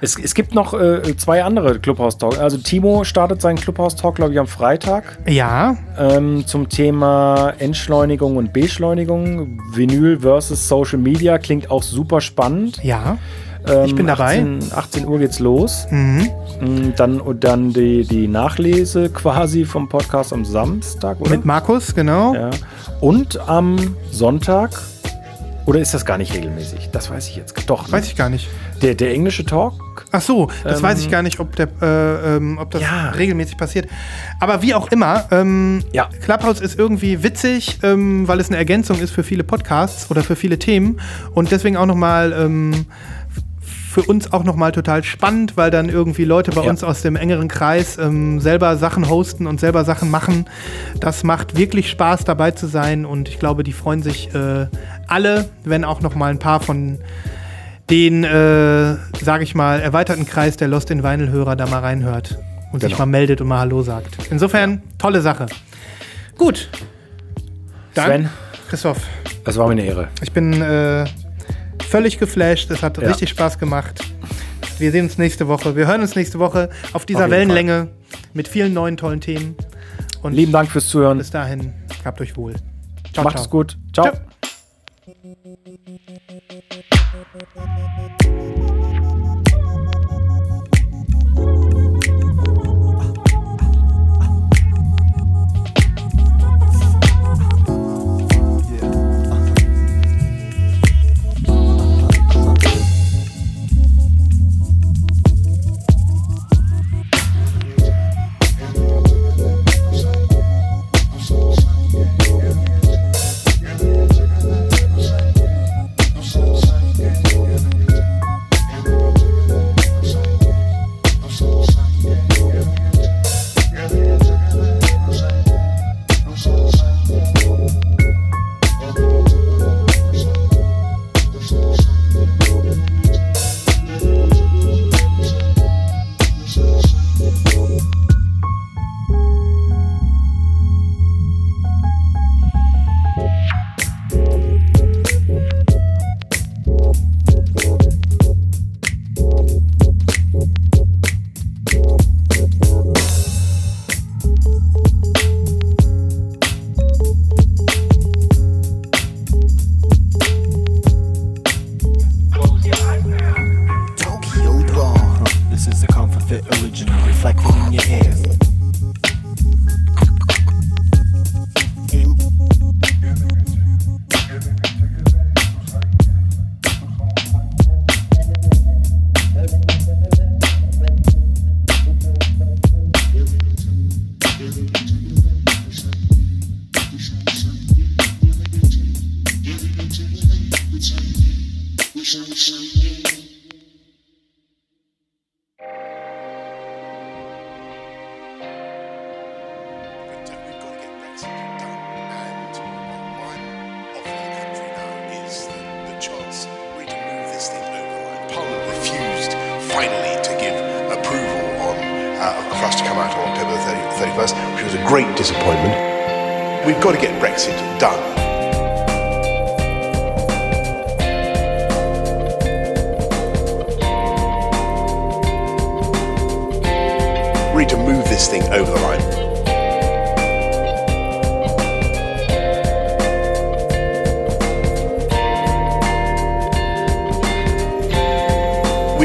[SPEAKER 3] Es, es gibt noch äh, zwei andere Clubhouse-Talk. Also Timo startet seinen Clubhouse-Talk, glaube ich, am Freitag
[SPEAKER 2] ja,
[SPEAKER 3] ähm, zum Thema Entschleunigung und Beschleunigung. Vinyl versus Social Media klingt auch super spannend.
[SPEAKER 2] ja.
[SPEAKER 3] Ähm,
[SPEAKER 2] Ich bin dabei.
[SPEAKER 3] 18, 18 Uhr geht's los.
[SPEAKER 2] Mhm.
[SPEAKER 3] Mm, Dann, und dann die, die Nachlese quasi vom Podcast am Samstag, oder?
[SPEAKER 2] Mit Markus, genau.
[SPEAKER 3] ja. Und am Sonntag. Oder ist das gar nicht regelmäßig? Das weiß ich jetzt. Doch, ne?
[SPEAKER 2] Weiß ich gar nicht.
[SPEAKER 3] Der, der englische Talk.
[SPEAKER 2] Ach so, das
[SPEAKER 3] Ähm,
[SPEAKER 2] weiß ich gar nicht, ob, der, äh, ähm, ob das
[SPEAKER 3] Ja.
[SPEAKER 2] regelmäßig passiert. Aber wie auch immer, ähm,
[SPEAKER 3] Ja.
[SPEAKER 2] Clubhouse ist irgendwie witzig, ähm, weil es eine Ergänzung ist für viele Podcasts oder für viele Themen und deswegen auch nochmal ähm, für uns auch nochmal total spannend, weil dann irgendwie Leute bei
[SPEAKER 3] Ja.
[SPEAKER 2] uns aus dem engeren Kreis ähm, selber Sachen hosten und selber Sachen machen. Das macht wirklich Spaß dabei zu sein und ich glaube, die freuen sich äh, alle, wenn auch nochmal ein paar von den, äh, sage ich mal, erweiterten Kreis der Lost in Vinyl-Hörer da mal reinhört und sich
[SPEAKER 3] Genau.
[SPEAKER 2] mal meldet und mal Hallo sagt. Insofern, tolle Sache. Gut. Dann,
[SPEAKER 3] Sven,
[SPEAKER 2] Christoph,
[SPEAKER 3] es war mir eine Ehre.
[SPEAKER 2] ich bin äh, völlig geflasht. Es hat
[SPEAKER 3] Ja.
[SPEAKER 2] richtig Spaß gemacht. Wir sehen uns nächste Woche. Wir hören uns nächste Woche auf dieser
[SPEAKER 3] Auf
[SPEAKER 2] Wellenlänge mit vielen neuen tollen Themen. Und
[SPEAKER 3] Lieben Dank fürs Zuhören.
[SPEAKER 2] bis dahin, habt euch wohl. Ciao,
[SPEAKER 3] Macht
[SPEAKER 2] ciao.
[SPEAKER 3] es gut. Ciao.
[SPEAKER 2] Ciao.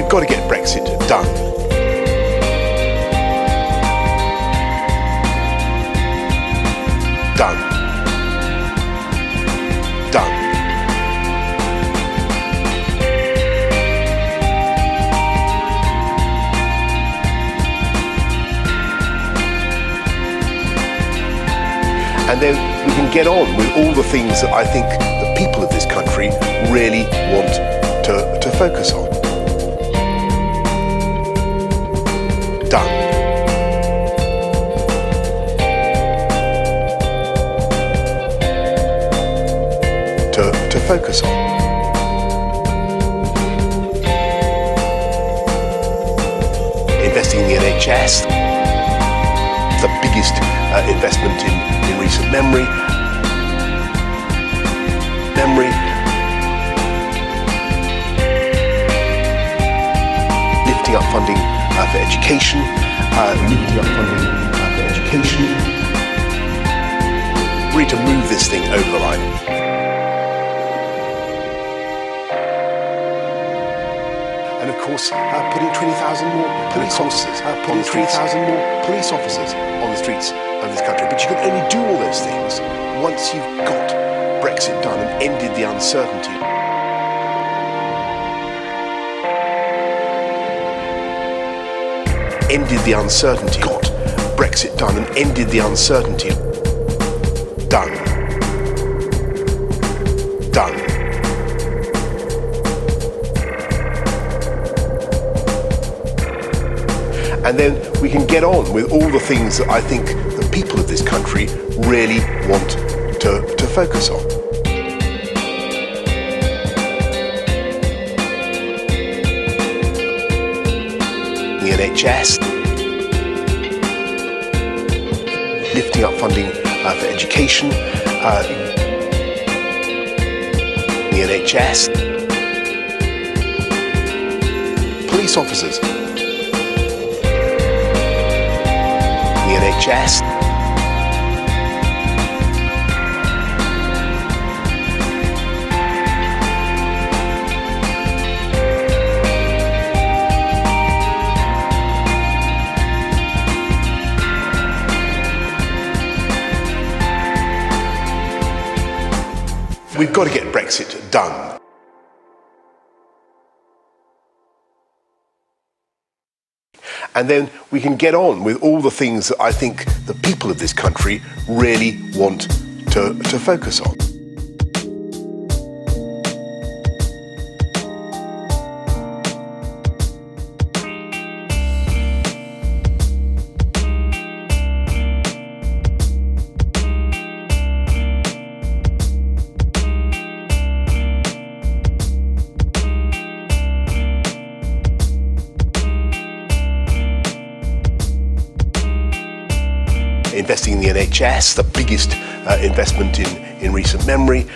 [SPEAKER 6] Got to get Brexit done. Done. Done. And then we can get on with all the things that I think the people of this country really want to, to focus on. Done. To focus on. Investing in the NHS, the biggest uh, investment in, in recent memory. Memory. Lifting up funding for education. Uh, funding uh, for education. Really to move this thing over the line. and of course, uh, putting 20,000 more police officers, uh, putting 20,000 more police officers on the streets of this country. But you can only do all those things once you've got Brexit done and ended the uncertainty. Ended the uncertainty. Got Brexit done and ended the uncertainty. Done. Done. and then we can get on with all the things that I think the people of this country really want to, to focus on. NHS, lifting up funding uh, for education, uh, the NHS, police officers. the NHS. We've got to get Brexit done. and then we can get on with all the things that I think the people of this country really want to, to focus on. Investment in, in recent memory.